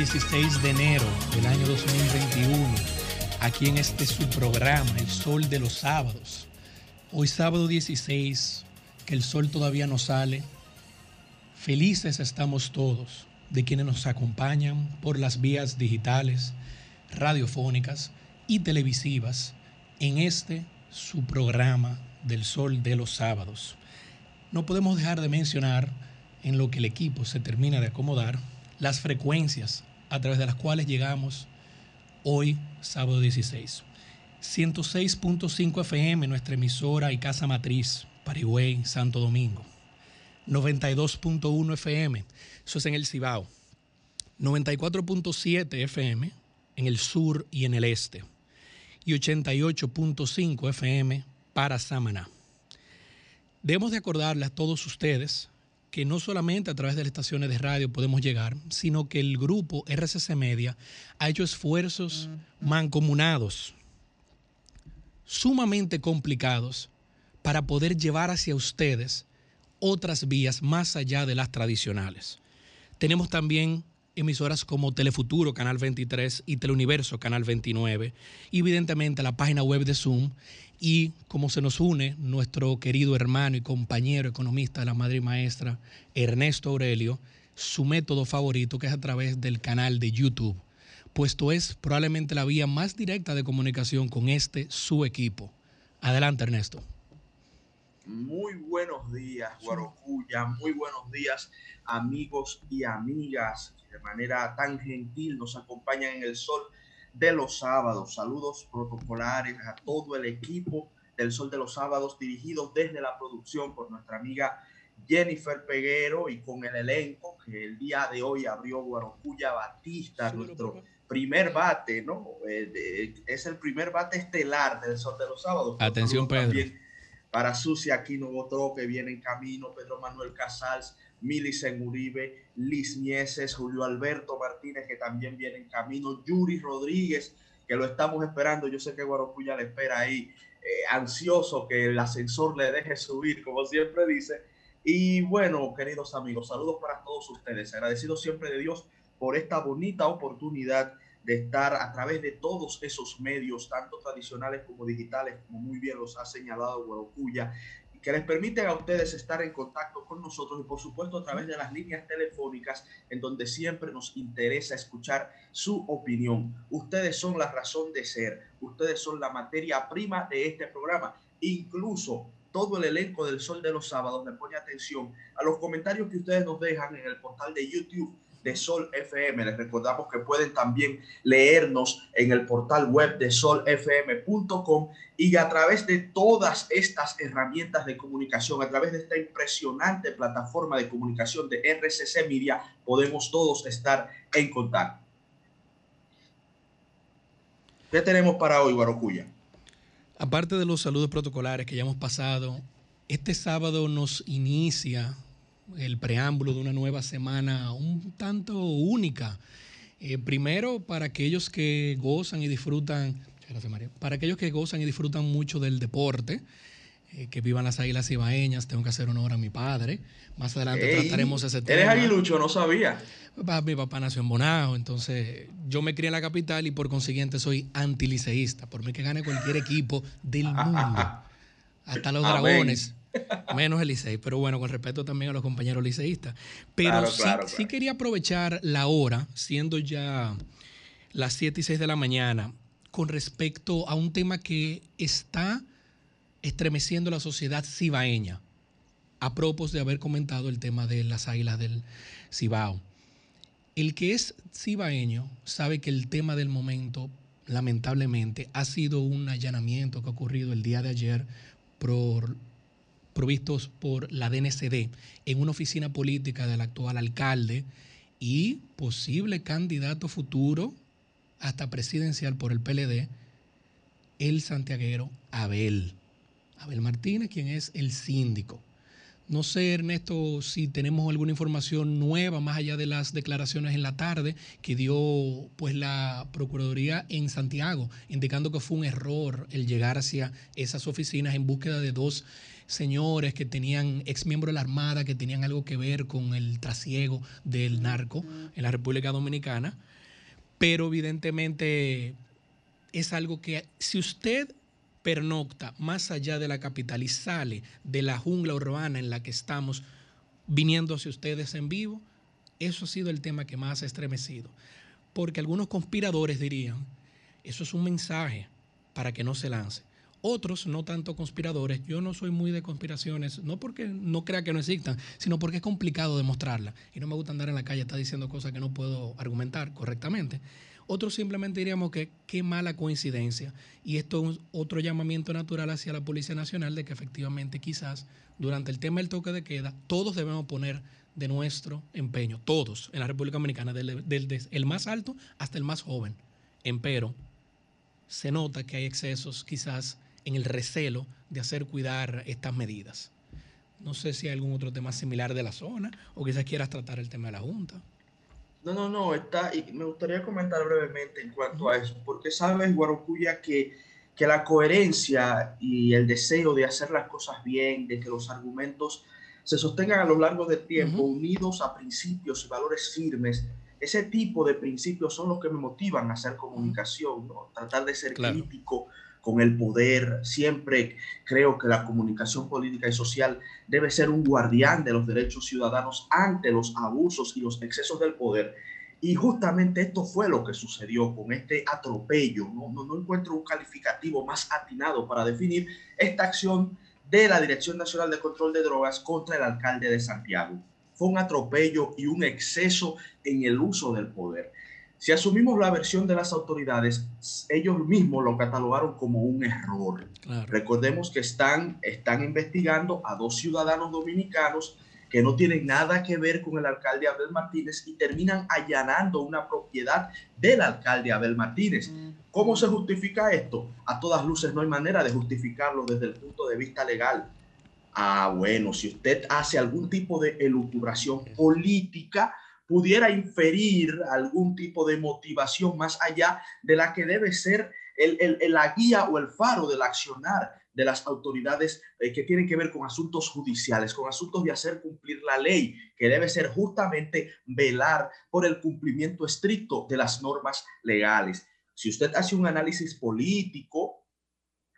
16 de enero del año 2021, aquí en este su programa, El Sol de los Sábados. Hoy sábado 16, que el sol todavía no sale. Felices estamos todos de quienes nos acompañan por las vías digitales, radiofónicas y televisivas en este su programa del Sol de los Sábados. No podemos dejar de mencionar, en lo que el equipo se termina de acomodar, las frecuencias a través de las cuales llegamos hoy, sábado 16. 106.5 FM, nuestra emisora y casa matriz, Parigüey, Santo Domingo. 92.1 FM, eso es en el Cibao. 94.7 FM en el sur y en el este. Y 88.5 FM para Samaná. Debemos de acordarle a todos ustedes que no solamente a través de las estaciones de radio podemos llegar, sino que el grupo RCC Media ha hecho esfuerzos mancomunados, sumamente complicados, para poder llevar hacia ustedes otras vías más allá de las tradicionales. Tenemos también emisoras como Telefuturo, Canal 23, y Teleuniverso, Canal 29, y evidentemente la página web de Zoom, y como se nos une nuestro querido hermano y compañero economista de la madre y maestra, Ernesto Aurelio, su método favorito, que es a través del canal de YouTube, puesto es probablemente la vía más directa de comunicación con este su equipo. Adelante, Ernesto. Muy buenos días, Guarocuya. Muy buenos días, amigos y amigas de manera tan gentil nos acompañan en el sol de los sábados. Saludos protocolares a todo el equipo del Sol de los Sábados, dirigidos desde la producción por nuestra amiga Jennifer Peguero y con el elenco que el día de hoy abrió Guarocuya Batista, nuestro primer bate, ¿no? Eh, es el primer bate estelar del Sol de los Sábados. Atención, Pedro. para Sucia Aquino Botó, que viene en camino, Pedro Manuel Casals, Milicen Uribe, Liz Mieses, Julio Alberto Martínez, que también viene en camino, Yuri Rodríguez, que lo estamos esperando. Yo sé que Guarocuya le espera ahí, eh, ansioso que el ascensor le deje subir, como siempre dice. Y bueno, queridos amigos, saludos para todos ustedes. Agradecido siempre de Dios por esta bonita oportunidad de estar a través de todos esos medios, tanto tradicionales como digitales, como muy bien los ha señalado Guarocuya, que les permiten a ustedes estar en contacto con nosotros y por supuesto a través de las líneas telefónicas en donde siempre nos interesa escuchar su opinión. Ustedes son la razón de ser, ustedes son la materia prima de este programa. Incluso todo el elenco del Sol de los Sábados le pone atención a los comentarios que ustedes nos dejan en el portal de YouTube de Sol FM. Les recordamos que pueden también leernos en el portal web de solfm.com y a través de todas estas herramientas de comunicación, a través de esta impresionante plataforma de comunicación de RCC Media, podemos todos estar en contacto. ¿Qué tenemos para hoy, Guarocuya? Aparte de los saludos protocolares que ya hemos pasado, este sábado nos inicia el preámbulo de una nueva semana un tanto única. Eh, primero, para aquellos que gozan y disfrutan, para aquellos que gozan y disfrutan mucho del deporte, eh, que vivan las águilas ibaeñas, tengo que hacer honor a mi padre. Más adelante trataremos ese tema. ¿Eres aguilucho? No sabía. mi papá nació en Bonao, entonces yo me crié en la capital y por consiguiente soy antiliceísta. Por mí que gane cualquier equipo del mundo. Hasta los dragones. Menos el Licey, pero bueno, con respeto también a los compañeros liceístas. Pero sí, quería aprovechar la hora, siendo ya las 7 y 6 de la mañana, con respecto a un tema que está estremeciendo la sociedad cibaeña, a propósito de haber comentado el tema de las águilas del Cibao. El que es cibaeño sabe que el tema del momento, lamentablemente, ha sido un allanamiento que ha ocurrido el día de ayer por provistos por la DNCD en una oficina política del actual alcalde y posible candidato futuro hasta presidencial por el PLD, el santiaguero Abel. Abel Martínez, quien es el síndico No sé, Ernesto, si tenemos alguna información nueva más allá de las declaraciones en la tarde que dio pues la Procuraduría en Santiago, indicando que fue un error el llegar hacia esas oficinas en búsqueda de dos señores que tenían ex miembros de la Armada, que tenían algo que ver con el trasiego del narco en la República Dominicana. Pero evidentemente es algo que si usted pernocta más allá de la capital y sale de la jungla urbana en la que estamos viniendo hacia ustedes en vivo, eso ha sido el tema que más ha estremecido. Porque algunos conspiradores dirían, eso es un mensaje para que no se lance. Otros, no tanto conspiradores, yo no soy muy de conspiraciones, no porque no crea que no existan, sino porque es complicado demostrarla. Y no me gusta andar en la calle, está diciendo cosas que no puedo argumentar correctamente. Otros simplemente diríamos que qué mala coincidencia. Y esto es otro llamamiento natural hacia la Policía Nacional de que efectivamente quizás durante el tema del toque de queda todos debemos poner de nuestro empeño, todos en la República Dominicana, desde el más alto hasta el más joven. Empero, se nota que hay excesos quizás en el recelo de hacer cuidar estas medidas. No sé si hay algún otro tema similar de la zona o quizás quieras tratar el tema de la Junta. No, no, no, está, y me gustaría comentar brevemente en cuanto a eso, porque sabes, Guarocuya, que, que la coherencia y el deseo de hacer las cosas bien, de que los argumentos se sostengan a lo largo del tiempo, unidos a principios y valores firmes, ese tipo de principios son los que me motivan a hacer comunicación, ¿no? tratar de ser crítico con el poder. Siempre creo que la comunicación política y social debe ser un guardián de los derechos ciudadanos ante los abusos y los excesos del poder. Y justamente esto fue lo que sucedió con este atropello. No, encuentro un calificativo más atinado para definir esta acción de la Dirección Nacional de Control de Drogas contra el alcalde de Santiago. Fue un atropello y un exceso en el uso del poder. Si asumimos la versión de las autoridades, ellos mismos lo catalogaron como un error. Recordemos que están, están investigando a dos ciudadanos dominicanos que no tienen nada que ver con el alcalde Abel Martínez y terminan allanando una propiedad del alcalde Abel Martínez. Mm. ¿Cómo se justifica esto? A todas luces no hay manera de justificarlo desde el punto de vista legal. Ah, bueno, si usted hace algún tipo de elucubración política, pudiera inferir algún tipo de motivación más allá de la que debe ser el, la guía o el faro del accionar de las autoridades eh, que tienen que ver con asuntos judiciales, con asuntos de hacer cumplir la ley, que debe ser justamente velar por el cumplimiento estricto de las normas legales. Si usted hace un análisis político,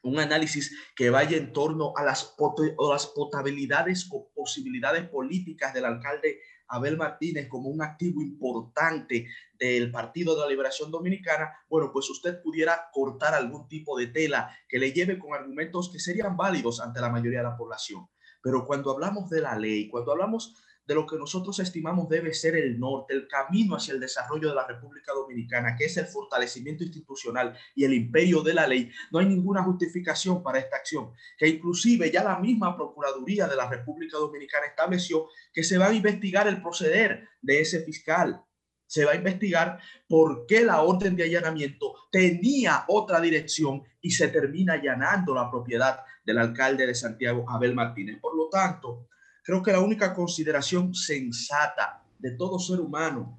un análisis que vaya en torno a las, a las potabilidades o posibilidades políticas del alcalde Abel Martínez como un activo importante del Partido de la Liberación Dominicana, bueno, pues usted pudiera cortar algún tipo de tela que le lleve con argumentos que serían válidos ante la mayoría de la población. Pero cuando hablamos de la ley, cuando hablamos de lo que nosotros estimamos debe ser el norte, el camino hacia el desarrollo de la República Dominicana, que es el fortalecimiento institucional y el imperio de la ley, no hay ninguna justificación para esta acción, que inclusive ya la misma Procuraduría de la República Dominicana estableció que se va a investigar el proceder de ese fiscal. Se va a investigar por qué la orden de allanamiento tenía otra dirección y se termina allanando la propiedad del alcalde de Santiago, Abel Martínez. Por lo tanto, Creo que la única consideración sensata de todo ser humano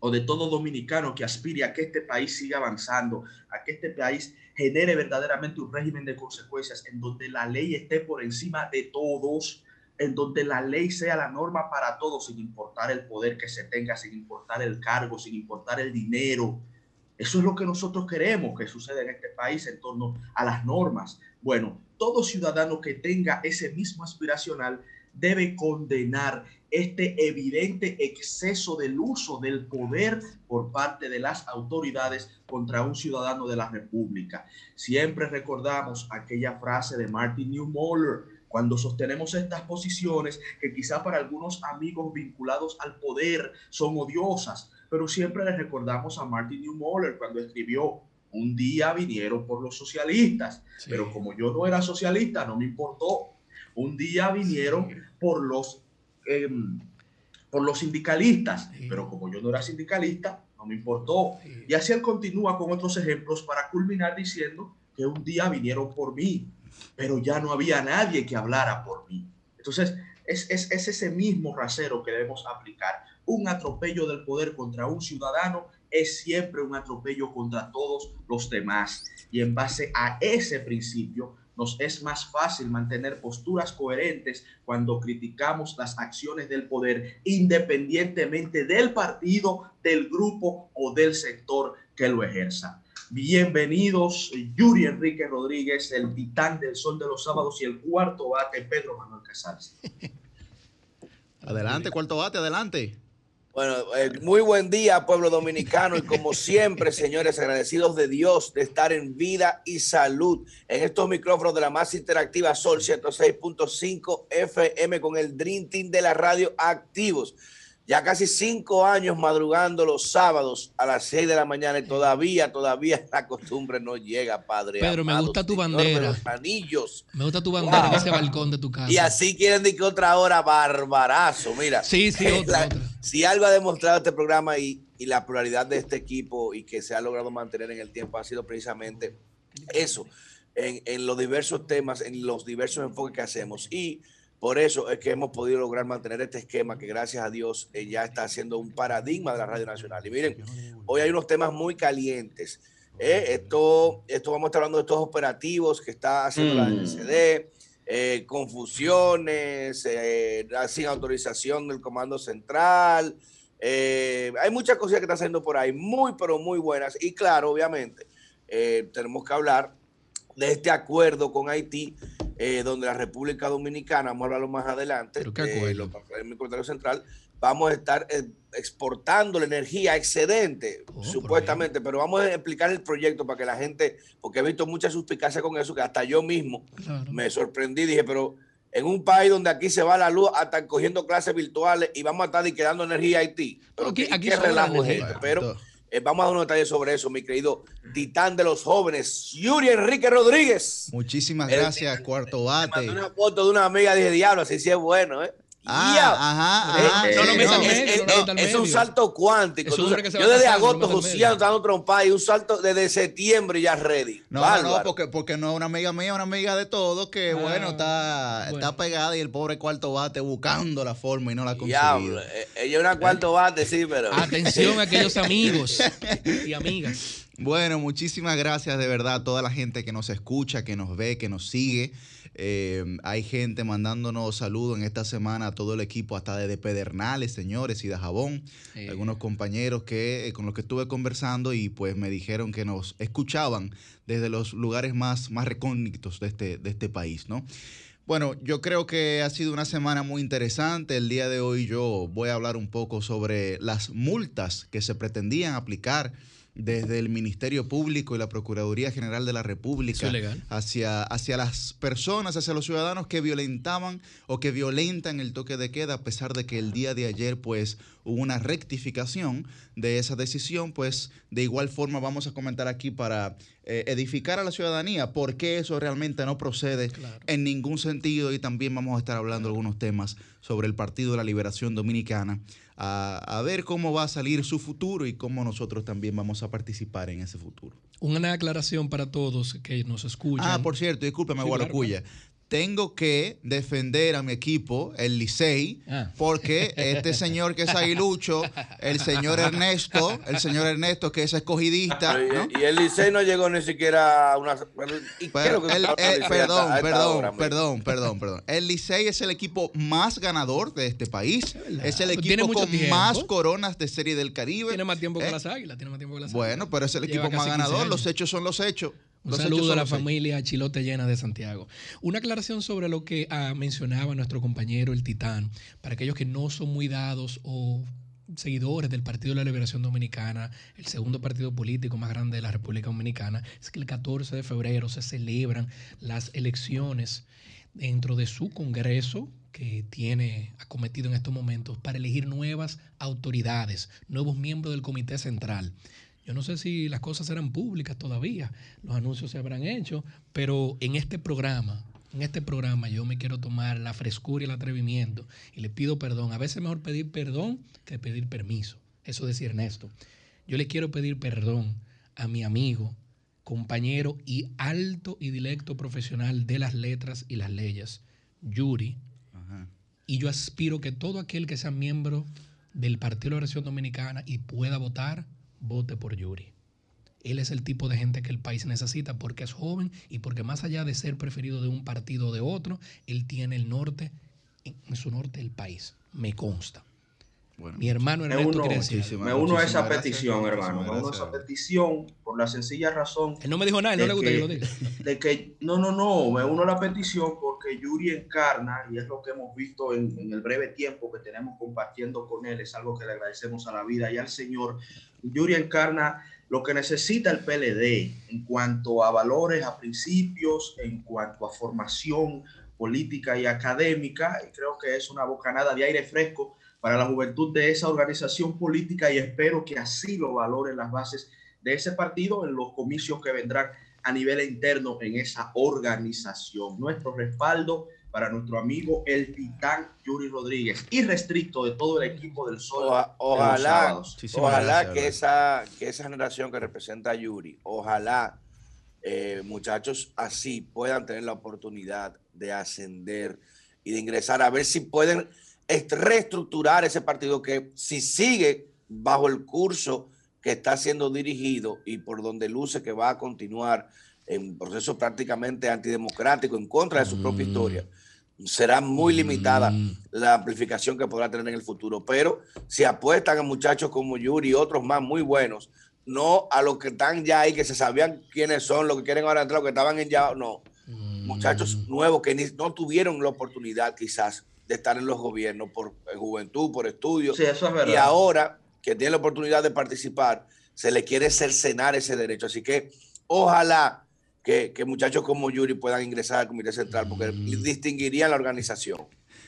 o de todo dominicano que aspire a que este país siga avanzando, a que este país genere verdaderamente un régimen de consecuencias en donde la ley esté por encima de todos, en donde la ley sea la norma para todos, sin importar el poder que se tenga, sin importar el cargo, sin importar el dinero. Eso es lo que nosotros queremos que suceda en este país en torno a las normas. Bueno, todo ciudadano que tenga ese mismo aspiracional debe condenar este evidente exceso del uso del poder por parte de las autoridades contra un ciudadano de la República. Siempre recordamos aquella frase de Martin Newmoller cuando sostenemos estas posiciones que quizá para algunos amigos vinculados al poder son odiosas, pero siempre les recordamos a Martin Newmoller cuando escribió un día vinieron por los socialistas, pero como yo no era socialista, no me importó un día vinieron por los, em, por los sindicalistas, pero como yo no era sindicalista, no me importó. Y así él continúa con otros ejemplos para culminar diciendo que un día vinieron por mí, pero ya no había nadie que hablara por mí. Entonces, es, es, es ese mismo rasero que debemos aplicar. Un atropello del poder contra un ciudadano es siempre un atropello contra todos los demás. Y en base a ese principio, es más fácil mantener posturas coherentes cuando criticamos las acciones del poder, independientemente del partido, del grupo o del sector que lo ejerza. Bienvenidos, Yuri Enrique Rodríguez, el titán del sol de los sábados y el cuarto bate, Pedro Manuel Casals. Adelante, cuarto bate, adelante. Bueno, eh, muy buen día, pueblo dominicano, y como siempre, señores, agradecidos de Dios de estar en vida y salud. En estos micrófonos de la más interactiva Sol 106.5 FM con el Dream Team de la radio activos ya casi cinco años madrugando los sábados a las seis de la mañana y todavía, todavía la costumbre no llega, Padre. Pedro, me gusta tu bandera. Los anillos. Me gusta tu bandera en ese balcón de tu casa. Y así quieren decir que otra hora barbarazo. Mira. Sí, sí, otra, Si algo ha demostrado este programa y, y la pluralidad de este equipo y que se ha logrado mantener en el tiempo ha sido precisamente eso, en, en los diversos temas, en los diversos enfoques que hacemos. Y por eso es que hemos podido lograr mantener este esquema que gracias a Dios eh, ya está siendo un paradigma de la Radio Nacional. Y miren, hoy hay unos temas muy calientes. Eh, esto, esto vamos a estar hablando de estos operativos que está haciendo la NCD, mm. eh, confusiones, sin autorización del Comando Central. hay muchas cosas que están haciendo por ahí, muy, pero muy buenas. Y claro, obviamente, tenemos que hablar de este acuerdo con Haití eh, donde la República Dominicana, vamos a hablarlo más adelante, eh, el central, vamos a estar eh, exportando la energía excedente, oh, supuestamente, pero vamos a explicar el proyecto para que la gente, porque he visto mucha suspicacia con eso, que hasta yo mismo me sorprendí, dije, pero en un país donde aquí se va la luz, hasta cogiendo clases virtuales y vamos a estar quedando energía a Haití. Pero aquí, aquí relajo pero eh, vamos a dar un detalle sobre eso, mi querido titán de los jóvenes, Yuri Enrique Rodríguez. Muchísimas gracias, cuarto bate. Me mandó una foto de una amiga, dije, diablo, así sí es bueno, ¿eh? Ah, ajá, es, un salto cuántico. yo desde agosto José dando trompa y un salto desde septiembre ya ready. No, no, porque, porque no es una amiga mía, una amiga de todos que, ah, bueno, está, está pegada y el pobre cuarto bate buscando la forma y no la consigue. Eh, ella es una cuarto bate, sí, pero. Atención a aquellos amigos y amigas. Bueno, muchísimas gracias de verdad a toda la gente que nos escucha, que nos ve, que nos sigue. Eh, hay gente mandándonos saludos en esta semana a todo el equipo, hasta de Pedernales, señores, y de Jabón. Algunos compañeros que, eh, con los que estuve conversando y pues me dijeron que nos escuchaban desde los lugares más, más recónditos de este, de este país, ¿no? Bueno, yo creo que ha sido una semana muy interesante. El día de hoy yo voy a hablar un poco sobre las multas que se pretendían aplicar desde el Ministerio Público y la Procuraduría General de la República hacia, hacia las personas, hacia los ciudadanos que violentaban o que violentan el toque de queda, a pesar de que el día de ayer pues hubo una rectificación de esa decisión, pues de igual forma vamos a comentar aquí para eh, edificar a la ciudadanía por qué eso realmente no procede en ningún sentido y también vamos a estar hablando algunos temas sobre el Partido de la Liberación Dominicana a, ver cómo va a salir su futuro y cómo nosotros también vamos a participar en ese futuro. Una aclaración para todos que nos escuchan. Ah, por cierto, discúlpeme, Guaracuya tengo que defender a mi equipo, el Licey, ah. porque este señor que es aguilucho, el señor Ernesto, el señor Ernesto que es escogidista. Y el Licey no llegó ni siquiera a una. perdón, perdón, perdón, perdón, perdón. El Licey es el equipo más ganador de este país. Es, el equipo con más coronas de Serie del Caribe. Tiene más tiempo que ¿Eh? las águilas, tiene más tiempo que las águilas. Bueno, pero es el equipo más ganador. Los hechos son los hechos. Un saludo a la familia Chilote Llena de Santiago. Una aclaración sobre lo que ah, mencionaba nuestro compañero el Titán, para aquellos que no son muy dados o seguidores del Partido de la Liberación Dominicana, el segundo partido político más grande de la República Dominicana, es que el 14 de febrero se celebran las elecciones dentro de su Congreso que tiene acometido en estos momentos para elegir nuevas autoridades, nuevos miembros del Comité Central. Yo no sé si las cosas serán públicas todavía, los anuncios se habrán hecho, pero en este programa, en este programa yo me quiero tomar la frescura y el atrevimiento y le pido perdón. A veces mejor pedir perdón que pedir permiso. Eso decía Ernesto. Yo le quiero pedir perdón a mi amigo, compañero y alto y directo profesional de las letras y las leyes, Yuri Y yo aspiro que todo aquel que sea miembro del Partido de la Revolución Dominicana y pueda votar, vote por Yuri. Él es el tipo de gente que el país necesita porque es joven y porque más allá de ser preferido de un partido o de otro, él tiene el norte, en su norte el país, me consta. Mi hermano Ernesto me uno, Me uno a esa petición, hermano. Me uno a esa petición por la sencilla razón. Él no me dijo nada, él no le gusta que, yo lo diga. De que, no, no, no. Me uno a la petición porque Yuri encarna, y es lo que hemos visto en, en, el breve tiempo que tenemos compartiendo con él, es algo que le agradecemos a la vida y al Señor. Yuri encarna lo que necesita el PLD en cuanto a valores, a principios, en cuanto a formación política y académica, y creo que es una bocanada de aire fresco para la juventud de esa organización política y espero que así lo valoren las bases de ese partido en los comicios que vendrán a nivel interno en esa organización. Nuestro respaldo para nuestro amigo el titán Yuri Rodríguez, irrestricto de todo el equipo del Sol. ojalá, ojalá que, esa, que esa generación que representa a Yuri, ojalá eh, muchachos así puedan tener la oportunidad de ascender y de ingresar a ver si pueden reestructurar ese partido que si sigue bajo el curso que está siendo dirigido y por donde luce que va a continuar en proceso prácticamente antidemocrático en contra de su propia mm. historia será muy limitada mm. la amplificación que podrá tener en el futuro. Pero si apuestan a muchachos como Yuri y otros más muy buenos, no a los que están ya ahí, que se sabían quiénes son, los que quieren ahora entrar, los que estaban en ya, no. Mm. Muchachos nuevos que no tuvieron la oportunidad quizás de estar en los gobiernos por juventud, por estudios. Y ahora que tienen la oportunidad de participar, se le quiere cercenar ese derecho. Así que ojalá que, muchachos como Yuri puedan ingresar al Comité Central, porque distinguirían la organización.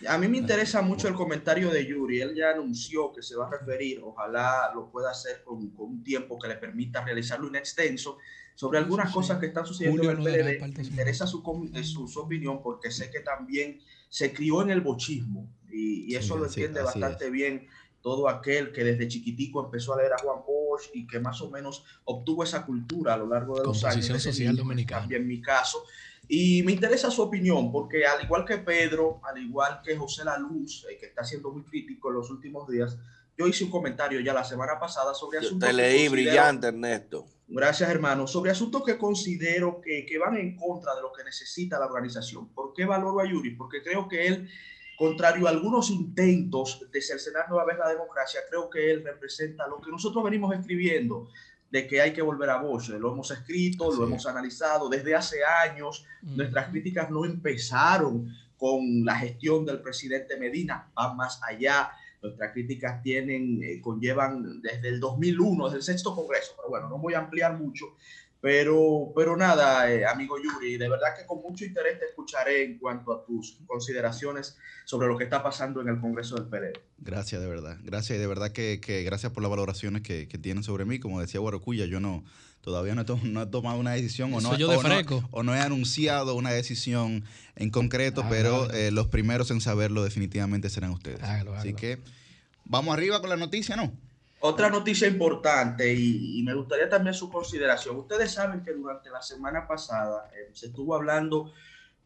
A mí me interesa mucho el comentario de Yuri. Él ya anunció que se va a referir, ojalá lo pueda hacer con, un tiempo que le permita realizarlo en extenso, sobre algunas cosas que están sucediendo en el PLD. Me interesa su, su, opinión porque sé que también se crió en el bochismo y, eso lo entiende bastante bien todo aquel que desde chiquitico empezó a leer a Juan Bosch y que más o menos obtuvo esa cultura a lo largo de los años. social dominicana. También mi caso. Y me interesa su opinión, porque al igual que Pedro, al igual que José La Luz, eh, que está siendo muy crítico en los últimos días, yo hice un comentario ya la semana pasada sobre asuntos. Te leí brillante, Ernesto. Gracias, hermano. Sobre asuntos que considero que, que, van en contra de lo que necesita la organización. ¿Por qué valoro a Yuri? Porque creo que él Contrario a algunos intentos de cercenar nueva vez la democracia, creo que él representa lo que nosotros venimos escribiendo, de que hay que volver a Bosch. Lo hemos escrito, lo hemos analizado desde hace años. Nuestras críticas no empezaron con la gestión del presidente Medina, van más allá. Nuestras críticas tienen, eh, conllevan desde el 2001, desde el sexto congreso, pero bueno, no voy a ampliar mucho. Pero, pero nada, eh, amigo Yuri, de verdad que con mucho interés te escucharé en cuanto a tus consideraciones sobre lo que está pasando en el Congreso del PLD. Gracias, de verdad. Gracias, y de verdad que, que, gracias por las valoraciones que, que tienen sobre mí. Como decía Guarocuya, yo no todavía no he, no he tomado una decisión o no, o no, he anunciado una decisión en concreto, pero eh, los primeros en saberlo definitivamente serán ustedes. Así que vamos arriba con la noticia, ¿no? Otra noticia importante y, me gustaría también su consideración. Ustedes saben que durante la semana pasada eh, se estuvo hablando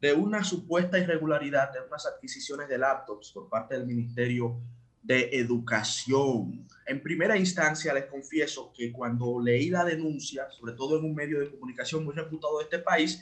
de una supuesta irregularidad de unas adquisiciones de laptops por parte del Ministerio de Educación. En primera instancia, les confieso que cuando leí la denuncia, sobre todo en un medio de comunicación muy reputado de este país,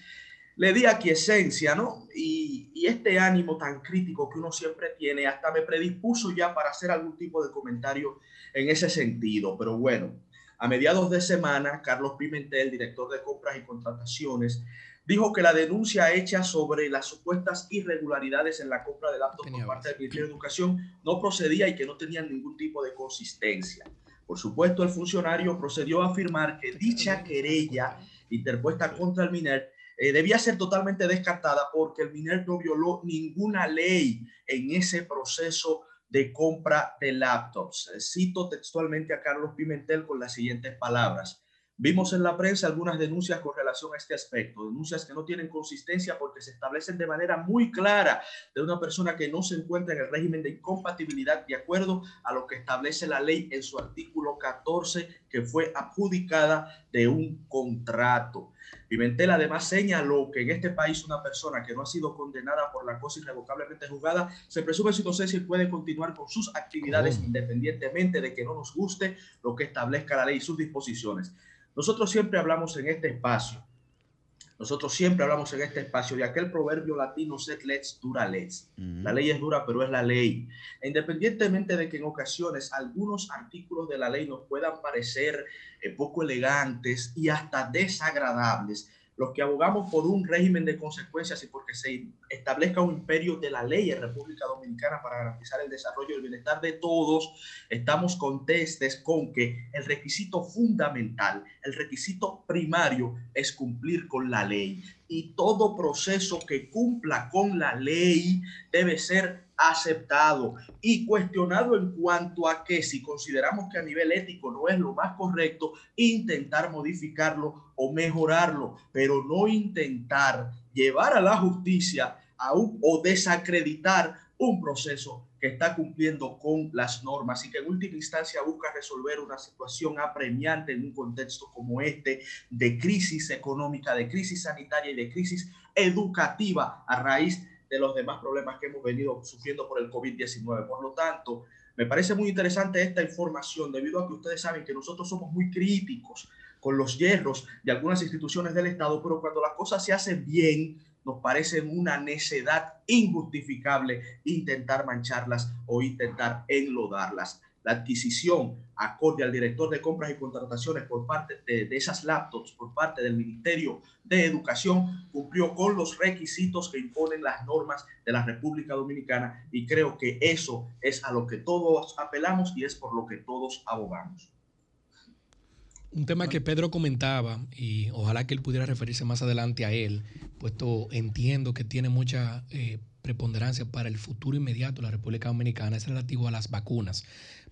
le di esencia, ¿no? Y, y, este ánimo tan crítico que uno siempre tiene, hasta me predispuso ya para hacer algún tipo de comentario en ese sentido. Pero bueno, a mediados de semana, Carlos Pimentel, director de compras y contrataciones, dijo que la denuncia hecha sobre las supuestas irregularidades en la compra de laptops por parte del Ministerio de Educación no procedía y que no tenía ningún tipo de consistencia. Por supuesto, el funcionario procedió a afirmar que dicha querella interpuesta contra el MINER eh, debía ser totalmente descartada porque el MINER no violó ninguna ley en ese proceso de compra de laptops. Eh, cito textualmente a Carlos Pimentel con las siguientes palabras. Vimos en la prensa algunas denuncias con relación a este aspecto, denuncias que no tienen consistencia porque se establecen de manera muy clara de una persona que no se encuentra en el régimen de incompatibilidad de acuerdo a lo que establece la ley en su artículo 14 que fue adjudicada de un contrato. Pimentel además señaló que en este país una persona que no ha sido condenada por la cosa irrevocablemente juzgada se presume su inocencia y puede continuar con sus actividades independientemente de que no nos guste lo que establezca la ley y sus disposiciones. Nosotros siempre hablamos en este espacio nosotros siempre hablamos en este espacio de aquel proverbio latino, set let's, dura let's. La ley es dura, pero es la ley. E independientemente de que en ocasiones algunos artículos de la ley nos puedan parecer eh, poco elegantes y hasta desagradables, los que abogamos por un régimen de consecuencias y porque se establezca un imperio de la ley en República Dominicana para garantizar el desarrollo y el bienestar de todos, estamos contestes con que el requisito fundamental, el requisito primario es cumplir con la ley. Y todo proceso que cumpla con la ley debe ser aceptado y cuestionado en cuanto a que si consideramos que a nivel ético no es lo más correcto, intentar modificarlo o mejorarlo, pero no intentar llevar a la justicia o desacreditar un proceso que está cumpliendo con las normas y que en última instancia busca resolver una situación apremiante en un contexto como este de crisis económica, de crisis sanitaria y de crisis educativa a raíz de de los demás problemas que hemos venido sufriendo por el COVID-19. Por lo tanto, me parece muy interesante esta información debido a que ustedes saben que nosotros somos muy críticos con los hierros de algunas instituciones del Estado, pero cuando las cosas se hacen bien, nos parece una necedad injustificable intentar mancharlas o intentar enlodarlas la adquisición acorde al director de compras y contrataciones por parte de, esas laptops por parte del Ministerio de Educación cumplió con los requisitos que imponen las normas de la República Dominicana y creo que eso es a lo que todos apelamos y es por lo que todos abogamos. Un tema que Pedro comentaba y ojalá que él pudiera referirse más adelante a él, puesto entiendo que tiene mucha eh, preponderancia para el futuro inmediato de la República Dominicana, es relativo a las vacunas.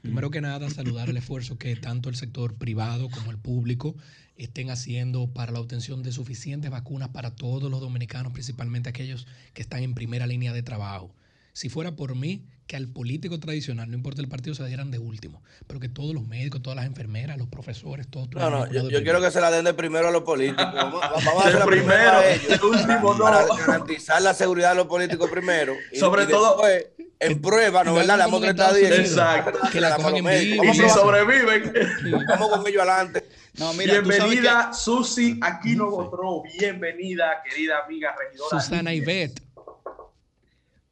Primero que nada, saludar el esfuerzo que tanto el sector privado como el público estén haciendo para la obtención de suficientes vacunas para todos los dominicanos, principalmente aquellos que están en primera línea de trabajo. Si fuera por mí, que al político tradicional, no importa el partido, se dieran de último, pero que todos los médicos, todas las enfermeras, los profesores, todos. No, no, yo, quiero que se la den de primero a los políticos. Vamos, a hacer primero, a ellos, último, para, garantizar la seguridad de los políticos primero. Sobre todo. en prueba, ¿no verdad? Damos 30 días. Exacto. Que la cojan en vivo. Y si sobreviven. Vamos con ellos adelante. No, mira, Bienvenida, Susi Aquino Botró. Bienvenida, querida amiga regidora. Susana Ivette.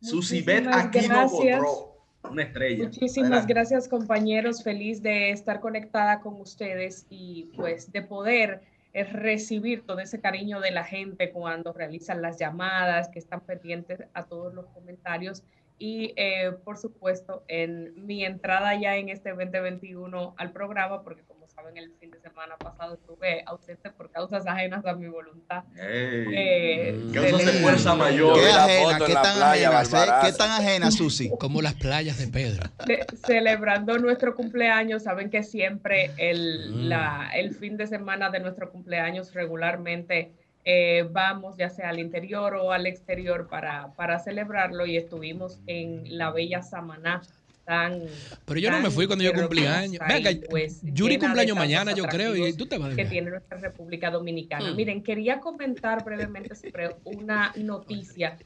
Susibet aquí no una estrella. Muchísimas gracias compañeros, feliz de estar conectada con ustedes y pues de poder eh, recibir todo ese cariño de la gente cuando realizan las llamadas, que están pendientes a todos los comentarios. Y eh, por supuesto en mi entrada ya en este 2021 al programa, porque saben, el fin de semana pasado estuve ausente por causas ajenas a mi voluntad. Eh, causas de fuerza mayor. ¿Qué, ajena, ¿qué tan ajenas, eh? ¿Qué tan ajena, Susi? Como las playas de Pedro. celebrando nuestro cumpleaños, saben que siempre el, mm. la, el fin de semana de nuestro cumpleaños regularmente eh, vamos ya sea al interior o al exterior para, para celebrarlo y estuvimos en la bella Samaná pero yo no me fui cuando yo cumplí años. Venga, pues, Yuri cumpleaños mañana, yo creo, y tú te vas Que tiene nuestra República Dominicana. Hmm. Miren, quería comentar brevemente sobre una noticia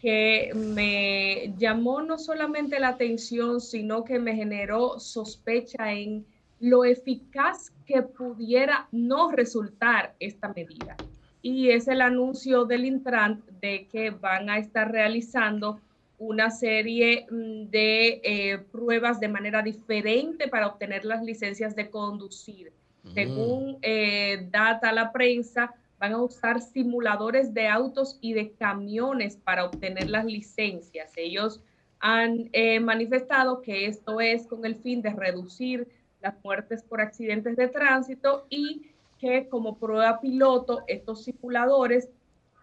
que me llamó no solamente la atención, sino que me generó sospecha en lo eficaz que pudiera no resultar esta medida. Y es el anuncio del Intran de que van a estar realizando una serie mm, de eh, pruebas de manera diferente para obtener las licencias de conducir. Según eh, data la prensa, van a usar simuladores de autos y de camiones para obtener las licencias. Ellos han eh, manifestado que esto es con el fin de reducir las muertes por accidentes de tránsito y que como prueba piloto estos simuladores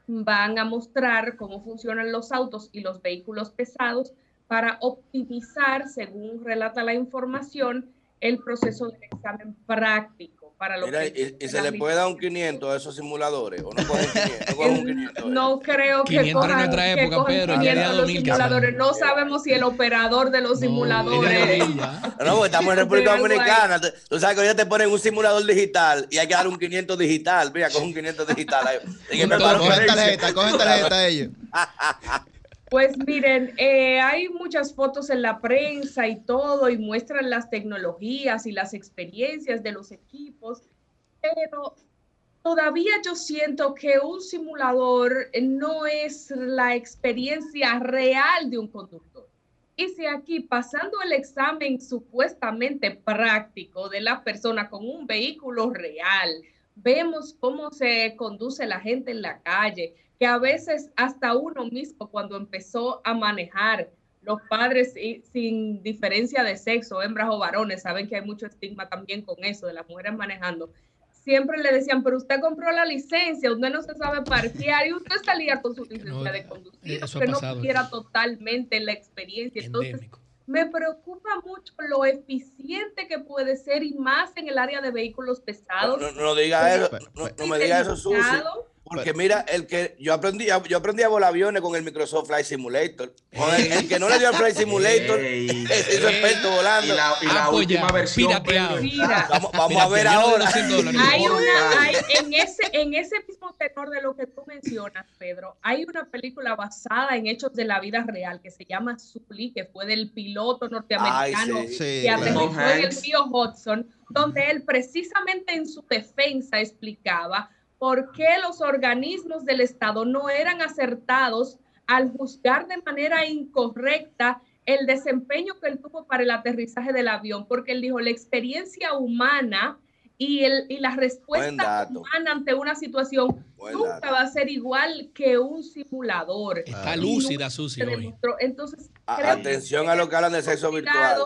van a mostrar cómo funcionan los autos y los vehículos pesados para optimizar, según relata la información, el proceso del examen práctico, para lo Mira, que... y, y se le puede dar un 500 a esos simuladores. ¿O no cogen 500? ¿No cogen un 500? No creo que 500 en cojan, nuestra que época, cojan Pedro, en 500 el año los 2000 que simuladores. salen. No sabemos si el operador de los No, simuladores... ya. No, porque estamos en República. Dominicana. Tú- Tú sabes que hoy te ponen un simulador digital y hay que dar un 500 digital. Mira, coge un 500 digital. Cogen tarjeta, cogen tarjeta ellos. Pues miren, eh, hay muchas fotos en la prensa y todo, y muestran las tecnologías y las experiencias de los equipos, pero todavía yo siento que un simulador no es la experiencia real de un conductor. Y si aquí pasando el examen supuestamente práctico de la persona con un vehículo real, vemos cómo se conduce la gente en la calle, que a veces hasta uno mismo cuando empezó a manejar, los padres sin diferencia de sexo, hembras o varones, saben que hay mucho estigma también con eso de las mujeres manejando. Siempre le decían, pero usted compró la licencia, usted no se sabe parquear y usted salía con su licencia No, de conducir, eso ha que no tuviera totalmente la experiencia. Entonces. Me preocupa mucho lo eficiente que puede ser y más en el área de vehículos pesados. no, no diga eso. No, no me diga eso, Susi. Porque mira, el que yo aprendí, a- yo aprendí a volar aviones con el Microsoft Flight Simulator. Con el, el que no le dio al Flight Simulator, Ey. se hizo experto Y volando. la, y la Ah, pues última ya, versión. Mira. Vamos, vamos a ver ahora. 200 dólares. Hay una, hay, en, ese, en ese mismo tenor de lo que tú mencionas, Pedro, hay una película basada en hechos de la vida real que se llama Sully, que fue del piloto norteamericano Ay, sí. Sí, que aterrizó Tom en el río Hudson, donde él precisamente en su defensa explicaba por qué los organismos del Estado no eran acertados al juzgar de manera incorrecta el desempeño que él tuvo para el aterrizaje del avión, porque él dijo, la experiencia humana y, el, y la respuesta humana ante una situación Buen nunca dato. va a ser igual que un simulador. Está Y lúcida, Susi. Entonces, A- Atención a lo que hablan de sexo virtual.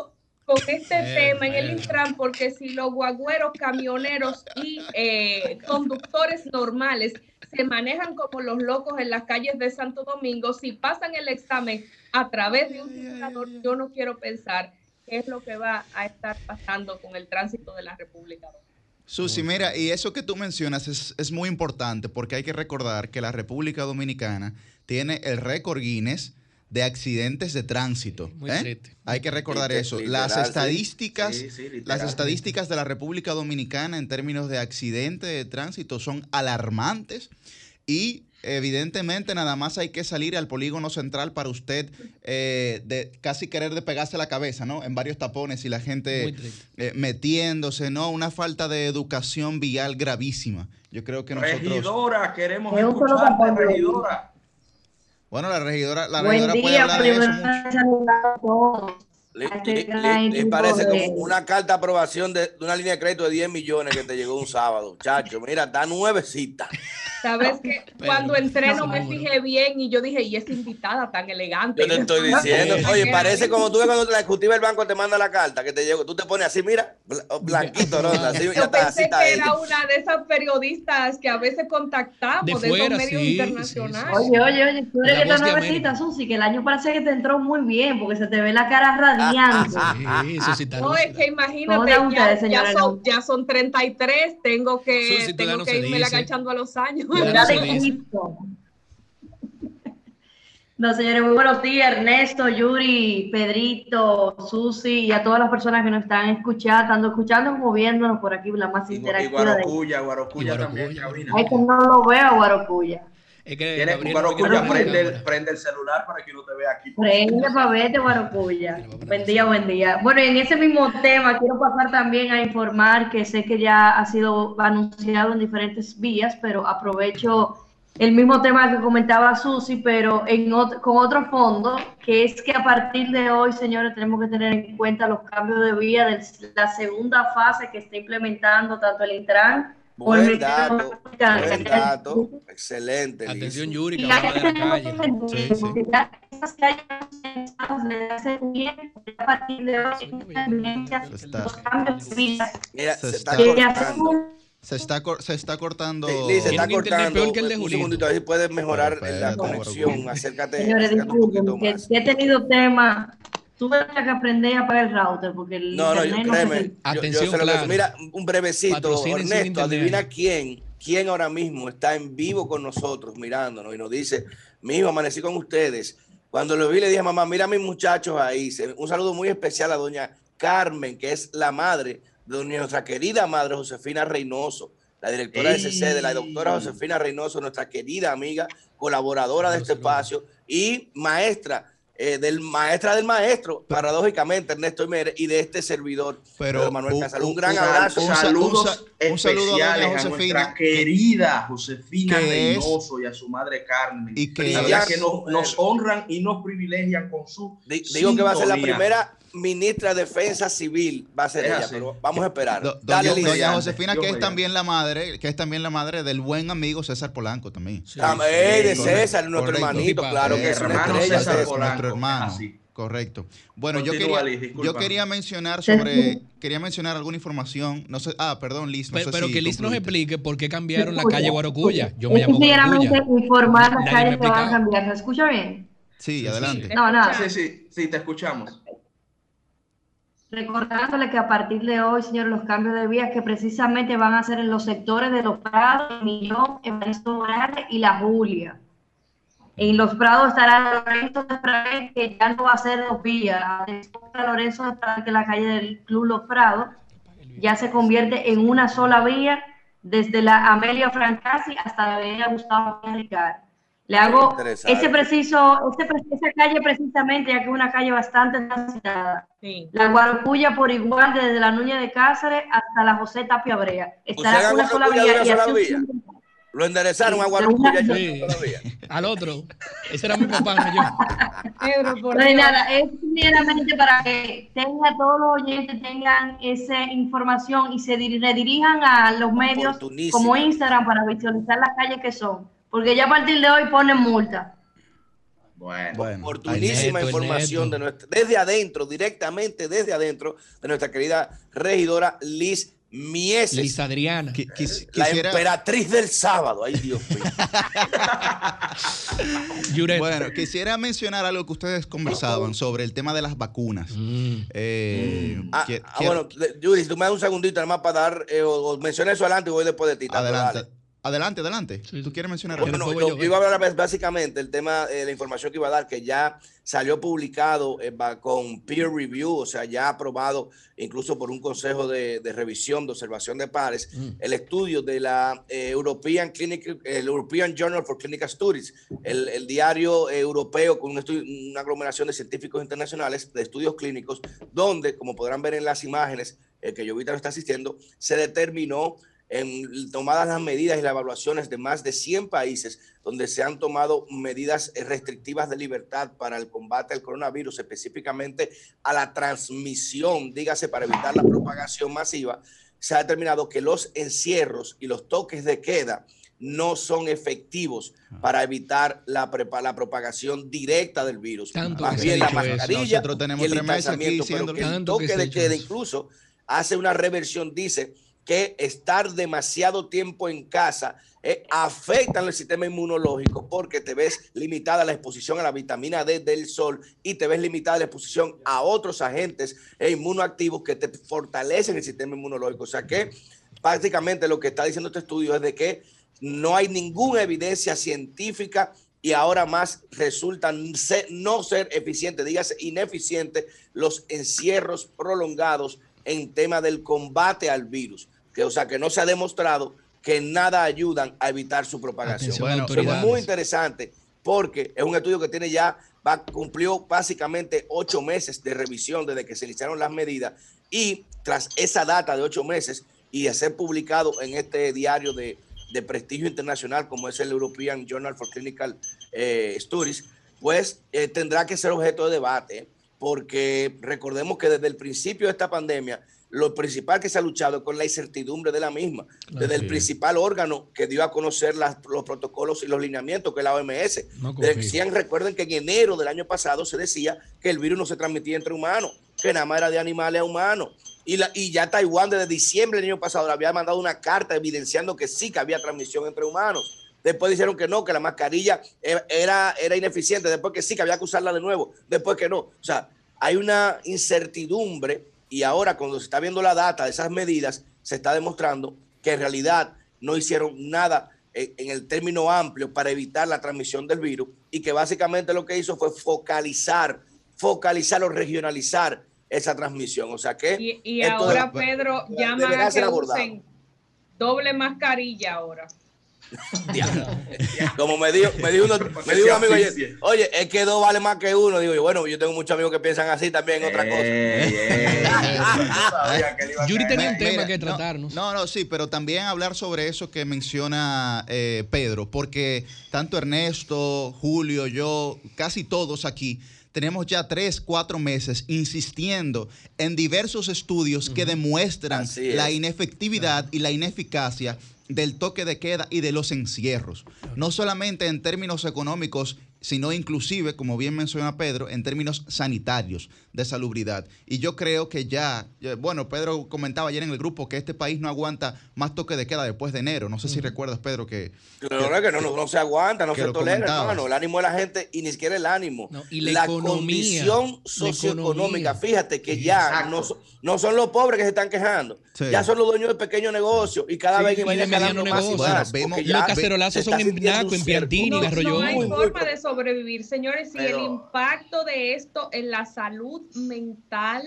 Con este Eh, tema en el. Intran, porque si los guagüeros, camioneros y eh, conductores normales se manejan como los locos en las calles de Santo Domingo, si pasan el examen a través de un simulador, yo no quiero pensar qué es lo que va a estar pasando con el tránsito de la República Dominicana. Susi, mira, y eso que tú mencionas es, es muy importante porque hay que recordar que la República Dominicana tiene el récord Guinness de accidentes de tránsito. Muy ¿eh? Hay que recordar Liter- eso. literal, Las estadísticas, Sí, sí, las estadísticas de la República Dominicana en términos de accidentes de tránsito son alarmantes y evidentemente nada más hay que salir al polígono central para usted eh, de casi querer de pegarse la cabeza, ¿no? En varios tapones y la gente eh, metiéndose, ¿no? Una falta de educación vial gravísima. Yo creo que nosotros... Regidora, queremos escucharte, regidora. Bueno, la regidora, la Buen regidora puede día, hablar de eso mucho. Le, parece como una carta de aprobación de, de una línea de crédito de 10 millones que te llegó un sábado. Chacho, mira, está nuevecita. Sabes que cuando entré no me fijé bien y yo dije, y esa invitada tan elegante. Yo te estoy diciendo. Oye, parece como tú ves cuando la ejecutiva del banco te manda la carta que te llegó. Tú te pones así, mira, bl- blanquito, ¿no? Así, ya Yo está, así pensé está que era una de esas periodistas que a veces contactamos De de, fuera, esos medios sí, internacionales. sí, sí. Oye, oye, oye, tú eres La que nuevecita. Susi, que el año parece que te entró muy bien, porque se te ve la cara radiante. Sí, Susi está No, es que imagínate, ¿Cómo están ya, ustedes, ya son, ya son 33, tengo que, Susi, tengo que irme agachando a los años. No de señores, muy buenos días, Ernesto, Yuri, Pedrito, Susi y a todas las personas que nos están escuchando, tanto escuchando como viéndonos por aquí, la más Y, y interactiva de Guarocuya, Guarocuya Y también, Guarocuya, cabina. Ay, que no lo veo, Guarocuya. Es que Tiene- Gabriel Guarocuya, prende, el- prende el celular para que no te vea aquí. Prende para verte, Guarocuya. Buen día, buen día. Bueno, en ese mismo tema quiero pasar también a informar que sé que ya ha sido anunciado en diferentes vías, pero aprovecho el mismo tema que comentaba Susi, pero en ot- con otro fondo, que es que a partir de hoy, señores, tenemos que tener en cuenta los cambios de vía de la segunda fase que está implementando tanto el Intran Buen dato, buen dato. Excelente. Liz. Atención, Yuri, que Y que de la calle. entendido Sí, sí. que ya esas que hayan pensados desde hace tiempo, ya a partir de hoy, esta evidencia, Se está- los cambios de vida, Mira, Se se está está- que ya cortando. Se está, cor- se está cortando. Sí, Liz, se está cortando. peor que el de Un segundito, a ver si puedes mejorar la conexión. Acércate, Señores, acércate un poquito disculpen, que, más. que he tenido temas tuve que aprender a apagar el router porque el no, no, yo, créeme, se... yo, Atención, yo claro. Mira, un brevecito, Ernesto, adivina quién, quién ahora mismo está en vivo con nosotros mirándonos y nos dice, mi hijo, amanecí con ustedes. Cuando lo vi le dije, mamá, mira a mis muchachos ahí. Un saludo muy especial a doña Carmen, que es la madre de nuestra querida madre Josefina Reynoso, la directora de Ey. SC, de la doctora Josefina Reynoso, nuestra querida amiga, colaboradora de este espacio y maestra. Eh, del maestra del maestro, paradójicamente, Ernesto Imer, y de este servidor, Pero Manuel Casal. Un un- gran abrazo. un sa- saludos un sa- un saludo a nuestra querida Josefina Reynoso y a su madre Carmen. y que la verdad es- que nos, nos honran y nos privilegian con su Di- Digo que va a ser la primera ministra de Defensa Civil, va a ser Es ella, así. pero vamos a esperar. Do- Dale, doña, doña Josefina, que es también la madre, que es también la madre del buen amigo César Polanco también. Sí, Tam- sí. ey, de correcto, César, nuestro correcto. hermanito, claro que es una Hermano estrella. César César. Polanco, nuestro hermano. así. Correcto. Bueno, yo quería, Liz, yo disculpa. quería mencionar sobre, quería mencionar alguna información. No sé, ah, perdón, Liz. No Pero, sé pero si que Liz nos explique por qué cambiaron la calle Guarocuya. Yo me llamo sinceramente Guarocuya. informar las calles que van a cambiar. ¿Se escucha bien? Sí, Sí, adelante. sí. No, nada. Sí, sí, sí, te escuchamos. Recordándole que a partir de hoy, señores, los cambios de vías que precisamente van a ser en los sectores de Los Prados, Millón, Evaristo Morales y La Julia. En Los Prados estará Lorenzo de que ya no va a ser dos vías. Lorenzo de que la calle del Club Los Prados ya se convierte en una sola vía desde la Amelia Francasi hasta la avenida Gustavo Ricard. Le hago ese preciso, ese esa calle precisamente, ya que es una calle bastante transitada. Sí. La Guarocuya por igual desde la Nuña de Cáceres hasta la José Tapia Brea. Estará Usted una sola Guarocuya vía de y una sola vía. un- Lo enderezaron a Guarocuya ya Sí. Al otro. Ese era mi papá, no yo. Hay nada, es meramente para que tenga todos los oyentes tengan esa información y se dir- redirijan a los medios como Instagram para visualizar las calles que son, porque ya a partir de hoy ponen multa. Bueno, Bueno, Oportunísima Neto, información de nuestra, desde adentro, directamente desde adentro, de nuestra querida regidora Liz Mieses. Liz Adriana. qui- quis- La quisiera, emperatriz del sábado. Ay, Dios mío. Bueno, quisiera mencionar algo que ustedes conversaban sobre el tema de las vacunas. Mm. Eh, Ah, qui- ah, quiero- bueno, Yuri, si tú me das un segundito nada más para dar, eh, o, o menciona eso adelante y voy después de ti. adelante, dale. Adelante, adelante. Sí, ¿Tú quieres mencionar Bueno, algo? Bueno, yo, voy yo, iba a hablar básicamente el tema, eh, la información que iba a dar, que ya salió publicado eh, va- con peer review, o sea, ya aprobado incluso por un consejo de, de revisión, de observación de pares, Mm. el estudio de la eh, European Clinic, el European Journal for Clinical Studies, el, el diario eh, europeo con un estudio- una aglomeración de científicos internacionales de estudios clínicos, donde, como podrán ver en las imágenes eh, que yo ahorita no está asistiendo, se determinó en tomadas las medidas y las evaluaciones de más de 100 países donde se han tomado medidas restrictivas de libertad para el combate al coronavirus, específicamente a la transmisión, dígase, para evitar la propagación masiva, se ha determinado que los encierros y los toques de queda no son efectivos para evitar la, propagación directa del virus. Tanto Más bien la mascarilla Nosotros tenemos y el distanciamiento, pero que el que toque de queda incluso hace una reversión, dice que estar demasiado tiempo en casa eh, afecta al sistema inmunológico porque te ves limitada la exposición a la vitamina D del sol y te ves limitada la exposición a otros agentes eh, inmunoactivos que te fortalecen el sistema inmunológico. O sea que prácticamente lo que está diciendo este estudio es de que no hay ninguna evidencia científica y ahora más resultan no ser eficientes, dígase ineficiente, los encierros prolongados en tema del combate al virus. Que, o sea, que no se ha demostrado que nada ayudan a evitar su propagación. Bueno, es muy interesante porque es un estudio que tiene ya, va, cumplió básicamente ocho meses de revisión desde que se iniciaron las medidas y tras esa data de ocho meses y a ser publicado en este diario de, de prestigio internacional como es el European Journal for Clinical eh, Studies, pues eh, tendrá que ser objeto de debate porque recordemos que desde el principio de esta pandemia lo principal que se ha luchado es con la incertidumbre de la misma, desde el principal órgano que dio a conocer las- los protocolos y los lineamientos, que es la OMS. No. Decían, recuerden que en enero del año pasado se decía que el virus no se transmitía entre humanos, que nada más era de animales a humanos. Y, la, y ya Taiwán desde diciembre del año pasado le había mandado una carta evidenciando que sí que había transmisión entre humanos. Después dijeron que no, que la mascarilla e- era, era ineficiente. Después que sí, que había que usarla de nuevo. Después que no. O sea, hay una incertidumbre y ahora cuando se está viendo la data de esas medidas, se está demostrando que en realidad no hicieron nada en el término amplio para evitar la transmisión del virus y que básicamente lo que hizo fue focalizar, focalizar o regionalizar esa transmisión. O sea que... Y, ahora Pedro llama a que usen doble mascarilla ahora. Como me dijo, me dijo, uno, me dijo un amigo ayer, oye, es que dos vale más que uno. Digo yo, bueno, yo tengo muchos amigos que piensan así también en otra cosa. Yuri tenía un tema que tratarnos. No, no, sí, pero también hablar sobre eso que menciona eh, Pedro, porque tanto Ernesto, Julio, yo, casi todos aquí tenemos ya tres, cuatro meses insistiendo en diversos estudios que demuestran la inefectividad y la ineficacia del toque de queda y de los encierros. No solamente en términos económicos sino inclusive, como bien menciona Pedro, en términos sanitarios de salubridad. Y yo creo que ya, bueno, Pedro comentaba ayer en el grupo que este país no aguanta más toque de queda después de enero. No sé si recuerdas, Pedro, que... Claro que, que no, no, se aguanta, no se tolera, hermano. El ánimo de la gente y ni siquiera el ánimo. y la, condición socioeconómica, fíjate que ya no, no, son los pobres que se están quejando. Ya son los dueños de pequeños negocios y cada vez que vayan ganando más y más. Vemos, los cacerolazos son en Naco, en Piantini, No hay forma de sobrevivir, señores, y el impacto de esto en la salud mental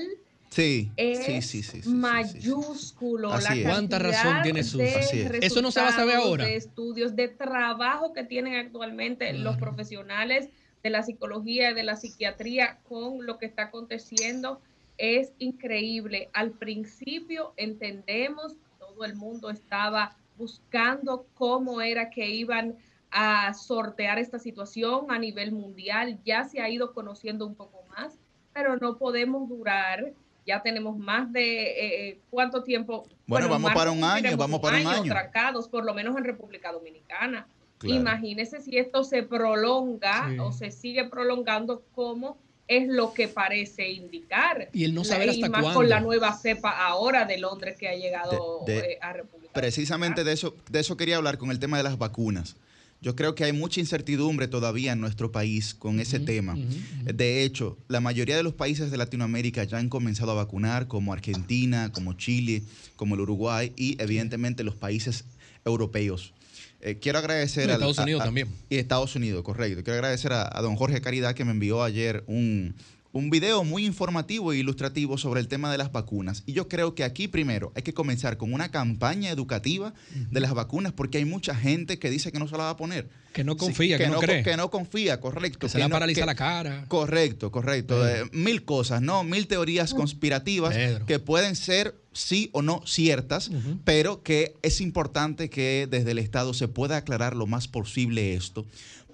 sí, es sí, sí, mayúsculo. ¿Cuánta razón tiene su Eso no se va a saber ahora. De estudios, de trabajo que tienen actualmente los profesionales de la psicología y de la psiquiatría con lo que está aconteciendo es increíble. Al principio entendemos, todo el mundo estaba buscando cómo era que iban a sortear esta situación a nivel mundial. Ya se ha ido conociendo un poco más, pero no podemos durar. Ya tenemos más de eh, eh, cuánto tiempo. Bueno, vamos para un año, vamos para un año. Trancados, por lo menos en República Dominicana. Imagínese si esto se prolonga o se sigue prolongando, cómo es lo que parece indicar. Y él no sabe hasta más con la nueva cepa ahora de Londres que ha llegado eh, a República. Precisamente de eso, de eso quería hablar con el tema de las vacunas. Yo creo que hay mucha incertidumbre todavía en nuestro país con ese tema. De hecho, la mayoría de los países de Latinoamérica ya han comenzado a vacunar, como Argentina, como Chile, como el Uruguay y evidentemente los países europeos. Eh, quiero agradecer a Estados Unidos también. Y Estados Unidos, correcto. Quiero agradecer a, don Jorge Caridad que me envió ayer un, un video muy informativo e ilustrativo sobre el tema de las vacunas. Y yo creo que aquí primero hay que comenzar con una campaña educativa de las vacunas porque hay mucha gente que dice que no se la va a poner. Que no confía, que, no, cree. Que no confía, correcto. Que se la paraliza la cara. Correcto, correcto. Eh, mil cosas, ¿no? Mil teorías conspirativas que pueden ser sí o no ciertas, pero que es importante que desde el Estado se pueda aclarar lo más posible esto.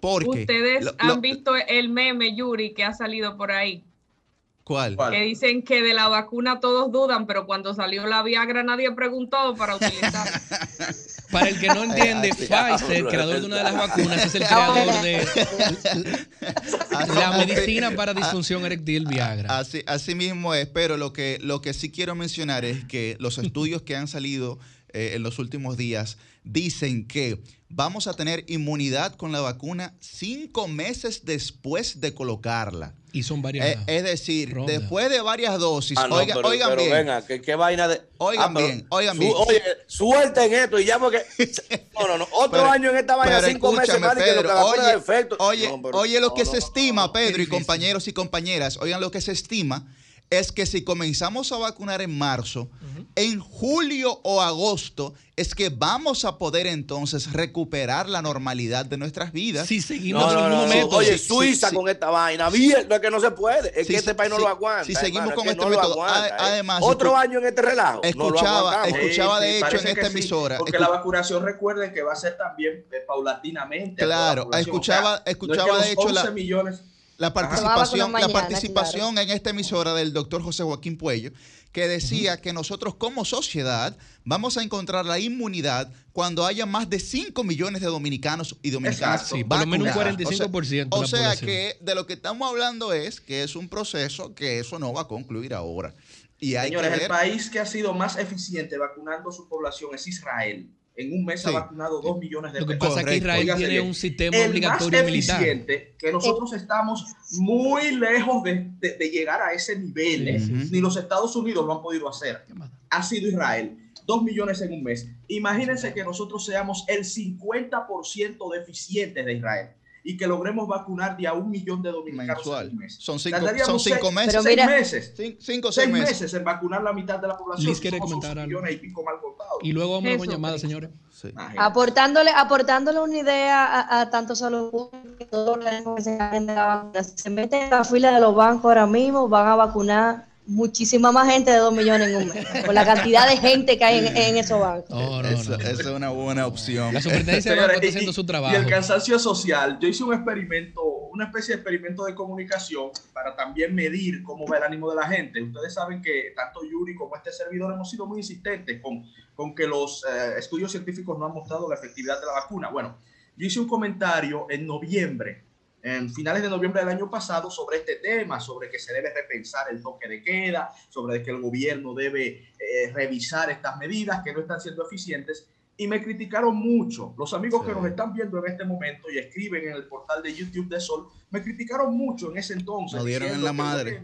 Porque Ustedes han visto el meme, Yuri, que ha salido por ahí. ¿Cuál? Que dicen que de la vacuna todos dudan, pero cuando salió la Viagra nadie preguntó para utilizar. para el que no entiende, Pfizer, creador de una de las vacunas, es el creador de la medicina para disfunción eréctil Viagra. Así, así mismo es, pero lo que, lo que sí quiero mencionar es que los estudios que han salido eh, en los últimos días dicen que vamos a tener inmunidad con la vacuna cinco meses después de colocarla. Y son varias. Eh, es decir, después de varias dosis. Ah, oigan, oigan bien. Venga, ¿qué, vaina de. Oigan ah, bien, oigan bien. Oye, suelten esto y ya porque. No, no, no. Otro año en esta vaina, cinco meses más que lo que oye, efecto. Oye, oye lo que se estima, Pedro y compañeros y compañeras. Oigan lo que se estima es que si comenzamos a vacunar en marzo, en julio o agosto es que vamos a poder entonces recuperar la normalidad de nuestras vidas. Si seguimos en un momento. Oye, Suiza con esta vaina, bien, es que no se puede, es que este país no lo aguanta. Si seguimos con este método, ¿eh? además. Otro año en este relajo. Escuchaba, escuchaba de hecho en esta emisora. porque la vacunación, recuerden que va a ser también eh, paulatinamente. Claro, escuchaba, escuchaba de hecho la. millones la participación, la participación en esta emisora del doctor José Joaquín Puello, que decía que nosotros como sociedad vamos a encontrar la inmunidad cuando haya más de 5 millones de dominicanos y dominicanas. Sí, por lo menos un 45%. O sea, o sea que de lo que estamos hablando es que es un proceso que eso no va a concluir ahora. Y hay Señores, el país que ha sido más eficiente vacunando su población es Israel. En un mes ha vacunado 2 millones de personas. Lo que pasa es que Israel tiene un sistema obligatorio militar. que nosotros estamos muy lejos de, llegar a ese nivel. Ni los Estados Unidos lo han podido hacer. Ha sido Israel. 2 millones en un mes. Imagínense que nosotros seamos el 50% deficientes de Israel y que logremos vacunar de a un millón de dominicanos en mes. Son cinco, son cinco meses. seis meses. cinco, seis, meses. en vacunar la mitad de la población. Liz quiere comentar algo. Y, pico mal y luego vamos con llamada, señores. Aportándole, aportándole una idea a, a tanto salud pública, todos los que se, se meten en la fila de los bancos ahora mismo, van a vacunar muchísima más gente de 2 millones en un mes, con la cantidad de gente que hay en, esos bancos. No, no, Esa es una buena opción. La superintendencia está haciendo su trabajo. Y el cansancio social. Yo hice un experimento, una especie de experimento de comunicación para también medir cómo va el ánimo de la gente. Ustedes saben que tanto Yuri como este servidor hemos sido muy insistentes con, con que los eh, estudios científicos no han mostrado la efectividad de la vacuna. Bueno, yo hice un comentario en noviembre en finales de noviembre del año pasado sobre este tema, sobre que se debe repensar el toque de queda, sobre que el gobierno debe eh, revisar estas medidas que no están siendo eficientes. Y me criticaron mucho. Los amigos que nos están viendo en este momento y escriben en el portal de YouTube de Sol, me criticaron mucho en ese entonces. Nos dieron en la madre.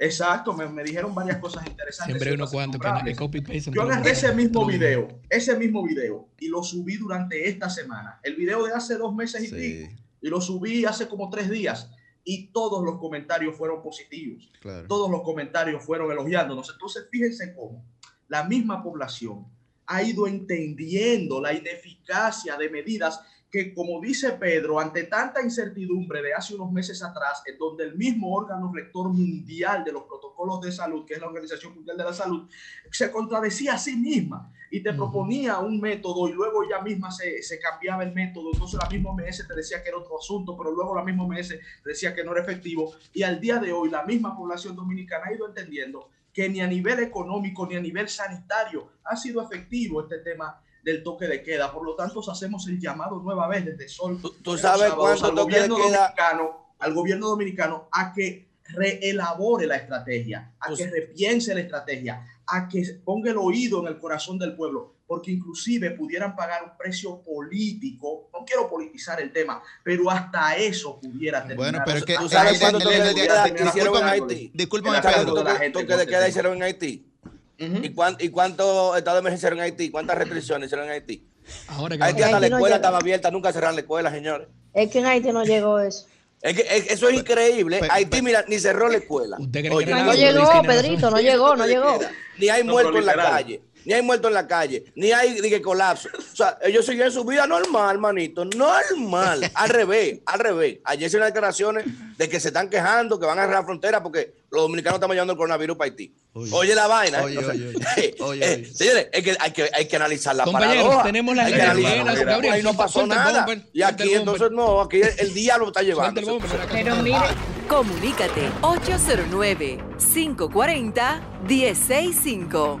Exacto, me, dijeron varias cosas interesantes. Siempre uno cuanto que copy paste. Yo agarré ese mismo video, ese mismo video, y lo subí durante esta semana. El video de hace dos meses y pico y lo subí hace como tres días y todos los comentarios fueron positivos. Todos los comentarios fueron elogiándonos. Entonces, fíjense cómo la misma población ha ido entendiendo la ineficacia de medidas que, como dice Pedro, ante tanta incertidumbre de hace unos meses atrás, en donde el mismo órgano rector mundial de los protocolos de salud, que es la Organización Mundial de la Salud, se contradecía a sí misma y te proponía un método y luego ella misma se, se, cambiaba el método. Entonces la misma OMS te decía que era otro asunto, pero luego la misma OMS te decía que no era efectivo. Y al día de hoy la misma población dominicana ha ido entendiendo que ni a nivel económico ni a nivel sanitario ha sido efectivo este tema del toque de queda. Por lo tanto, hacemos el llamado nueva vez desde Sol. ¿Tú, sabes cuánto toque de queda? al gobierno dominicano a que reelabore la estrategia, a pues que repiense la estrategia, a que ponga el oído en el corazón del pueblo, porque inclusive pudieran pagar un precio político. No quiero politizar el tema, pero hasta eso pudiera tener. Bueno, pero es que ¿Tú sabes cuánto toque de queda hicieron en Haití? Pedro. Toque de queda hicieron en Haití. ¿Y, cuánto, ¿Y cuánto estado de emergencia hicieron en Haití? ¿Cuántas restricciones hicieron en Haití? Ahora que Haití hasta la escuela estaba abierta, nunca cerraron la escuela, señores. Es que en Haití no llegó eso. Es que eso es increíble. Haití, mira, ni cerró la escuela. no llegó, Pedrito, no llegó, no llegó. Ni hay muertos en la calle ni hay muertos en la calle, ni hay que colapso. O sea, ellos siguen su vida normal, manito, normal. Al revés, al revés. Ayer se unas declaraciones de que se están quejando, que van a cerrar la frontera porque los dominicanos estamos llevando el coronavirus para Haití. Oye, la vaina. Oye, oye, oye, señores, es que hay, que hay que analizar la Compañeros, tenemos las leyes Ahí no pasó nada. y aquí entonces no, aquí el, diablo está llevando. Pero mire. Comunícate 809 540 165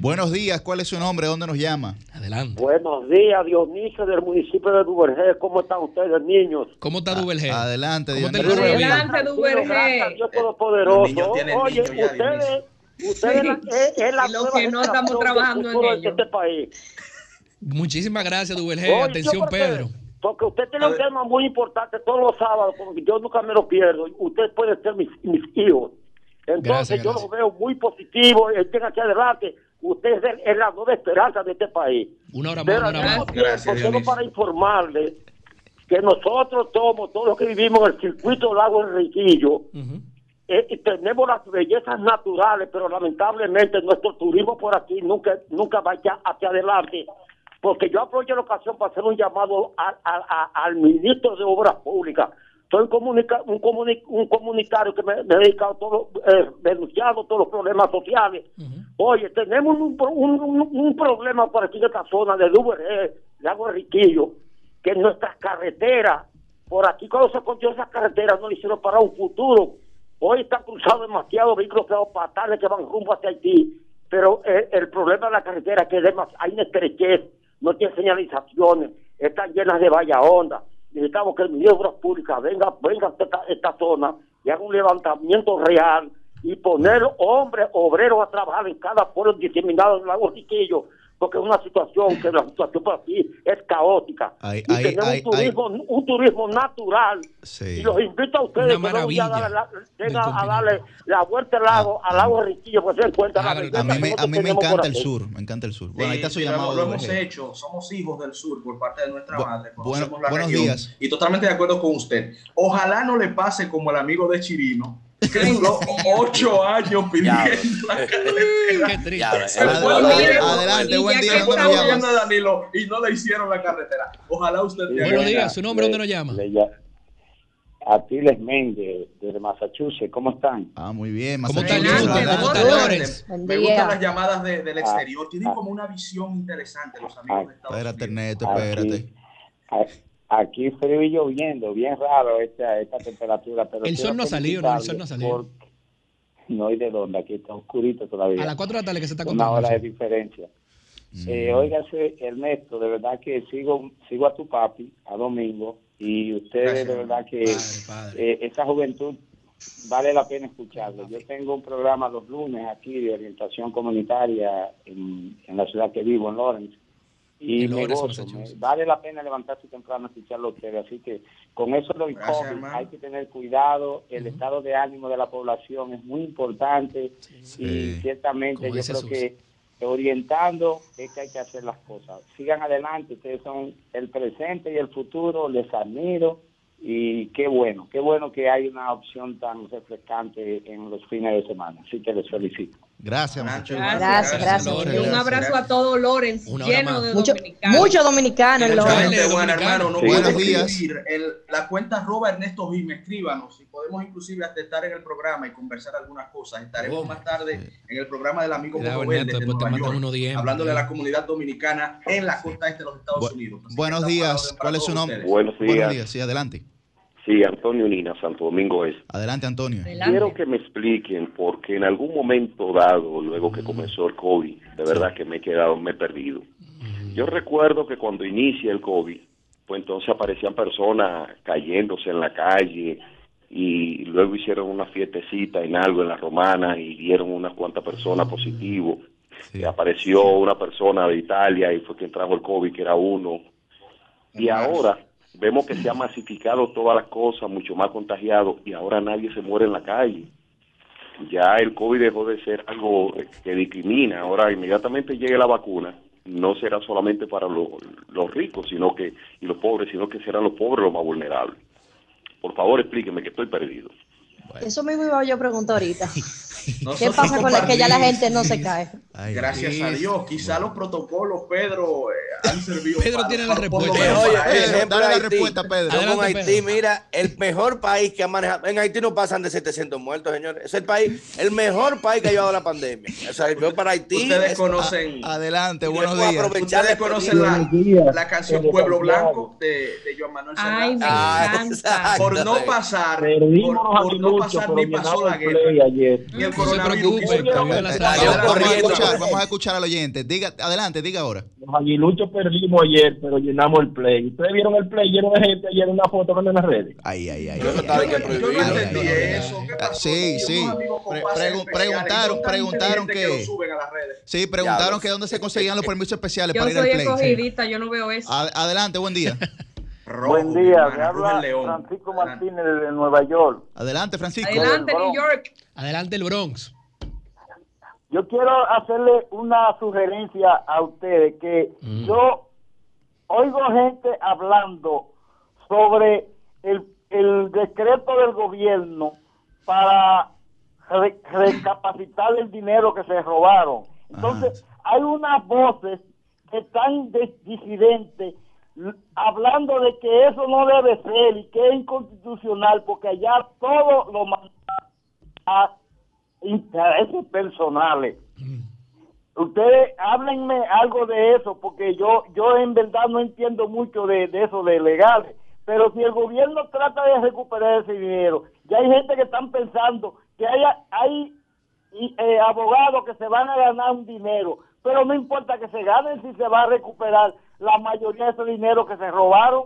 Buenos días, ¿cuál es su nombre? ¿Dónde nos llama? Adelante. Buenos días, Dionisio del municipio de Duvergé. ¿Cómo están ustedes, niños? ¿Cómo está Duvergé? Adelante, Dionisio. Adelante, Duvergé. Dios Todopoderoso. Oye, ustedes, ustedes es, la Lo que no estamos trabajando en ello. este país. Muchísimas gracias, Duvergé. Atención, Pedro. Porque usted tiene un tema muy importante todos los sábados, porque yo nunca me lo pierdo. Usted puede ser mis, mis hijos. Entonces yo lo veo muy positivo. Estén aquí adelante usted es, la nueva esperanza de este país. Una hora más, una hora más. Gracias, solo para informarle que nosotros somos, todos los que vivimos en el circuito Lago Enriquillo, eh, tenemos las bellezas naturales, pero lamentablemente nuestro turismo por aquí nunca nunca va hacia adelante. Porque yo aprovecho la ocasión para hacer un llamado al ministro de Obras Públicas soy comunica un, un comunitario que me, he dedicado todo, eh, denunciado todos los problemas sociales. Oye, tenemos un, un, problema por aquí en esta zona de Duvergé, Lago Riquillo, que nuestras carreteras, por aquí cuando se construyó esas carreteras, no hicieron para un futuro. Hoy están cruzados demasiados vehículos patales que van rumbo hacia Haití, pero eh, el problema de la carretera es que además hay una estrechez, no tiene señalizaciones, están llenas de valla onda. Necesitamos que el Ministerio de Obras Públicas venga, venga a esta, esta zona y haga un levantamiento real y poner hombres obreros a trabajar en cada pueblo discriminado en Lago Riquillo, porque es una situación que la situación por aquí es caótica. Hay- y hay- tenemos hay- un, turismo, un turismo natural. Sí. Y los invito a ustedes Una que vengan a darle la, a darle la vuelta al lago, al lago Riquillo, pues se den cuenta la A mí, me, a mí me encanta el sur, me encanta el sur. Bueno, ahí está su Sí, lo llamado. hemos- Lo hemos hecho, somos hijos del sur por parte de nuestra Bu- madre. bueno- conocemos la buenos región, días. Y totalmente de acuerdo con usted. Ojalá no le pase como el amigo de Chirino, duró ocho años pidiendo la carretera. Qué triste. Lejos. adelante, Y buen día. Danilo y no le hicieron la carretera. Ojalá usted tenga- Buenos días. ¿su nombre dónde nos llama? Aquiles Méndez, de Massachusetts, ¿cómo están? Ah, muy bien. ¿Cómo está el Massachusetts, sur? Adelante, ¿Cómo está adelante. Lorenz? Buen Me gustan las llamadas de- del Ah, exterior. Tienen ah. como una visión interesante los amigos de Estados Espérate, Unidos. Espérate. Aquí, a- aquí frío y lloviendo, bien raro esta, esta temperatura. Pero El sol no ha salido, ¿no? El sol no ha salido. No hay de dónde, aquí está oscurito todavía. A las 4 de la tarde que se está una contando. hora de diferencia. Mm. Eh, óigase, Ernesto, de verdad que sigo sigo a tu papi, a Domingo, y ustedes Gracias, de verdad que Padre, padre. eh, esa juventud vale la pena escucharlo. Yo tengo un programa los lunes aquí de orientación comunitaria en, en la ciudad que vivo, en Lawrence, y me gozo. Vale la pena levantarse temprano a escucharlo a ustedes. Así que con eso lo Gracias, COVID, hermano. hay que tener cuidado. El estado de ánimo de la población es muy importante Sí. y ciertamente Como yo creo Sus. que orientando es que hay que hacer las cosas. Sigan adelante, ustedes son el presente y el futuro, les admiro y qué bueno, qué bueno que hay una opción tan refrescante en los fines de semana. Así que les felicito. Gracias, Nacho, Massachusetts. Gracias, gracias. Lorenz. Y un abrazo a todo Lorenz, lleno de Mucho, dominicanos. mucho dominicano en buena, dominicano. hermano. No Sí. Buenos días. el- la cuenta arroba Ernesto Jim, escríbanos y podemos inclusive hasta estar en el programa y conversar algunas cosas. Estaremos Oh. más tarde en el programa del amigo Ernesto, Verde de después te Nueva mandan York, unos DM. hablándole a la comunidad dominicana en la costa este de los Estados Bu- Unidos. Así buenos días. ¿Cuál es su nombre? ustedes. Buenos días. Buenos días. Sí, adelante. Sí, Antonio Nina, Santo Domingo es. Adelante, Antonio. Adelante. Quiero que me expliquen, porque en algún momento dado, luego que comenzó el COVID, de verdad que me he quedado, me he perdido. Yo recuerdo que cuando inicia el COVID, pues entonces aparecían personas cayéndose en la calle y luego hicieron una fiestecita en algo en la romana y dieron unas cuantas personas positivos. Sí. Y apareció una persona de Italia y fue quien trajo el COVID, que era uno. Y ahora vemos que se ha masificado todas las cosas, mucho más contagiado, y ahora nadie se muere en la calle. Ya el COVID dejó de ser algo eh, que discrimina. Ahora inmediatamente llegue la vacuna, no será solamente para lo- los ricos sino que y los pobres, sino que serán los pobres los más vulnerables. Por favor, explíqueme que estoy perdido. Eso mismo iba yo a preguntar ahorita. ¿Qué pasa con la que ya la gente no se cae? Ay, Gracias a. Dios. Quizá los protocolos, Pedro, eh, han servido Pedro para- tiene la respuesta. Oye, el ejemplo Dale la respuesta, Pedro. Con Adelante, Haití, Pedro. mira, el mejor país que ha manejado. En Haití no pasan de 700 muertos, señores. Es el país, el mejor país que ha llevado la pandemia. O sea, yo para Haití. Ustedes es- conocen, Adelante, Y buenos después días. aprovechar ustedes la conocen la, Buenos la canción Pueblo. Blanco de, de Joan Manuel Ay, me Serrat. Ah. Por no pasar, por, Perdimos por los no pasar ni pasó la guerra. ayer. Ni el coronavirus vamos, a escuchar, al oyente. Diga, adelante, diga ahora. Los aguiluchos perdimos ayer, pero llenamos el play. ¿Ustedes vieron el play lleno de gente ayer una foto en las redes? Ay, ay, ay. Pero eso está bien Yo no entendí eso. ¿Qué Ah, sí, Yo, sí. preguntaron- preguntaron que- lo suben a las redes. Sí, preguntaron que dónde se conseguían los permisos especiales Yo para ir al soy play. sí. escogidita, yo no veo eso. Ad- Adelante, buen día. Rojo, Buen día, hermana, habla León. Francisco Adelante. Martínez de Nueva York. Adelante, Francisco. Adelante, New York. Adelante el Bronx. Yo quiero hacerle una sugerencia a ustedes que Mm. yo oigo gente hablando sobre el, el decreto del gobierno para re- recapacitar el dinero que se robaron. Entonces, hay unas voces que están de- disidentes hablando de que eso no debe ser y que es inconstitucional porque allá todo lo mandan a intereses personales. Ustedes háblenme algo de eso, porque yo yo en verdad no entiendo mucho de, de eso de legales. Pero si el gobierno trata de recuperar ese dinero, Ya hay gente que están pensando que hay, hay eh, abogados que se van a ganar un dinero, pero no importa que se ganen si se va a recuperar la mayoría de ese dinero que se robaron.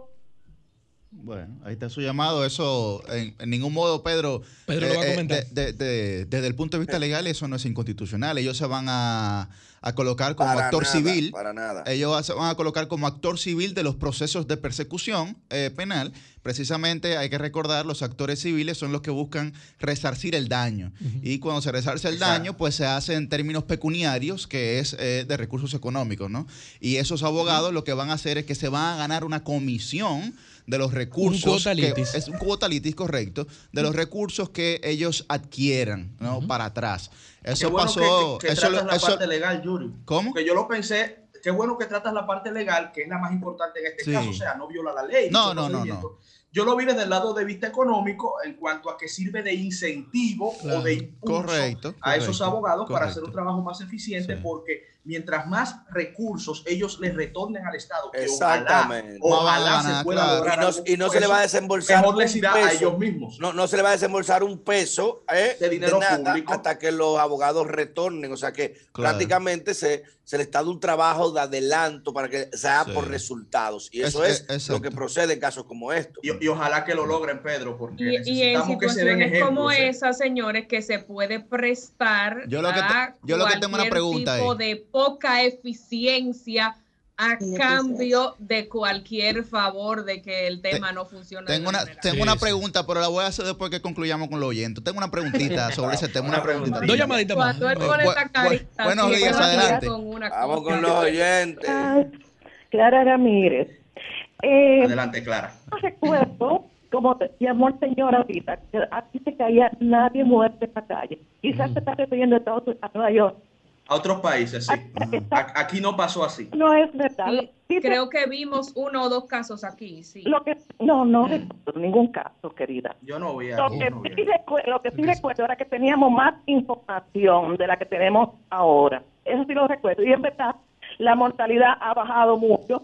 Bueno, ahí está su llamado. Eso, en, ningún modo, Pedro. Pedro lo va a eh, comentar. desde el punto de vista legal, eso no es inconstitucional. Ellos se van a, colocar como actor civil. Para nada. Ellos se van a colocar como actor civil de los procesos de persecución eh, penal. Precisamente hay que recordar, los actores civiles son los que buscan resarcir el daño. Y cuando se resarce el daño, pues se hace en términos pecuniarios, que es eh, de recursos económicos, ¿no? Y esos abogados lo que van a hacer es que se van a ganar una comisión de los recursos. Un que, es un cuota litis, correcto, de los recursos que ellos adquieran, ¿no? Para atrás. Eso pasó. Que, eso, la parte legal, Yuri. ¿Cómo? Que yo lo pensé. Qué bueno que tratas la parte legal, que es la más importante en este caso, o sea, no viola la ley. No, no, no, no. Yo lo vi desde el lado de vista económico en cuanto a que sirve de incentivo o de impulso a esos abogados para hacer un trabajo más eficiente porque mientras más recursos ellos les retornen al Estado, que Exactamente. ojalá, se pueda lograr y no, se le va a desembolsar mejor les irá a ellos mismos. No, no se le va a desembolsar un peso eh, de dinero público hasta que los abogados retornen. O sea que prácticamente se, se le está dando un trabajo de adelanto para que sea por resultados. Y eso es, lo que procede en casos como estos. Y, ojalá que lo logren, Pedro, porque y, necesitamos en que se den ejemplos, como ¿eh? esa, señores, que se puede prestar yo lo que yo lo que tengo una pregunta tipo de poca eficiencia a cambio de cualquier favor de que el tema no funcione. Tengo una, tengo una pregunta, pero la voy a hacer después que concluyamos con los oyentes. Tengo una preguntita sobre ese tema. Una preguntita. Dos llamaditas más. buenos días, adelante. Vamos con los oyentes. Clara Ramírez. Eh, adelante, Clara. Recuerdo, como decíamos el señor ahorita, que aquí se caía nadie muerto en la calle. Quizás se está refiriendo a Nueva York a otros países, sí. Aquí no pasó así. No es verdad. creo que vimos uno o dos casos aquí, sí. Lo que, no, no recuerdo ningún caso, querida. Yo no voy a... Lo que, sí, recuerdo, lo que sí recuerdo era que teníamos más información de la que tenemos ahora. Eso sí lo recuerdo. Y en verdad, la mortalidad ha bajado mucho.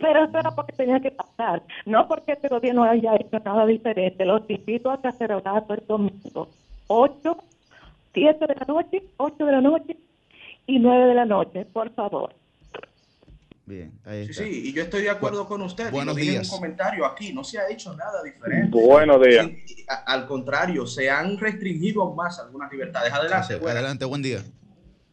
Pero eso era porque tenía que pasar. No porque este gobierno haya hecho nada diferente. Los invito a cacerolazo el domingo. 8, 7 de la noche, 8 de la noche, y 9 de la noche, por favor. Bien, ahí está. Sí, sí, y yo estoy de acuerdo con usted. Buenos días. un comentario aquí, no se ha hecho nada diferente. Buenos días. al contrario, se han restringido más algunas libertades. Adelante. adelante, buen día.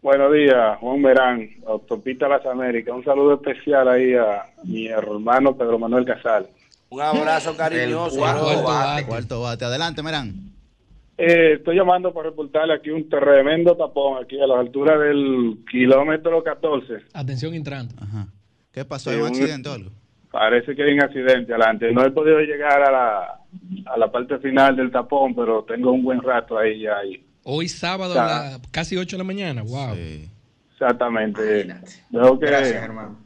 Buenos días, Juan Verán, Autopista Las Américas. Un saludo especial ahí a mi hermano Pedro Manuel Casal. Un abrazo cariñoso. Cuarto, bate. Cuarto bate. Adelante, Merán. Eh, estoy llamando para reportarle aquí un tremendo tapón, aquí a la altura del kilómetro 14. Atención entrando. ¿Qué pasó? ¿Hay un accidente o algo? Parece que hay un accidente adelante. No he podido llegar a la, a la parte final del tapón, pero tengo un buen rato ahí ya. Ahí. Hoy sábado, casi 8 de la mañana. Wow. Exactamente. Veo que Gracias, hermano.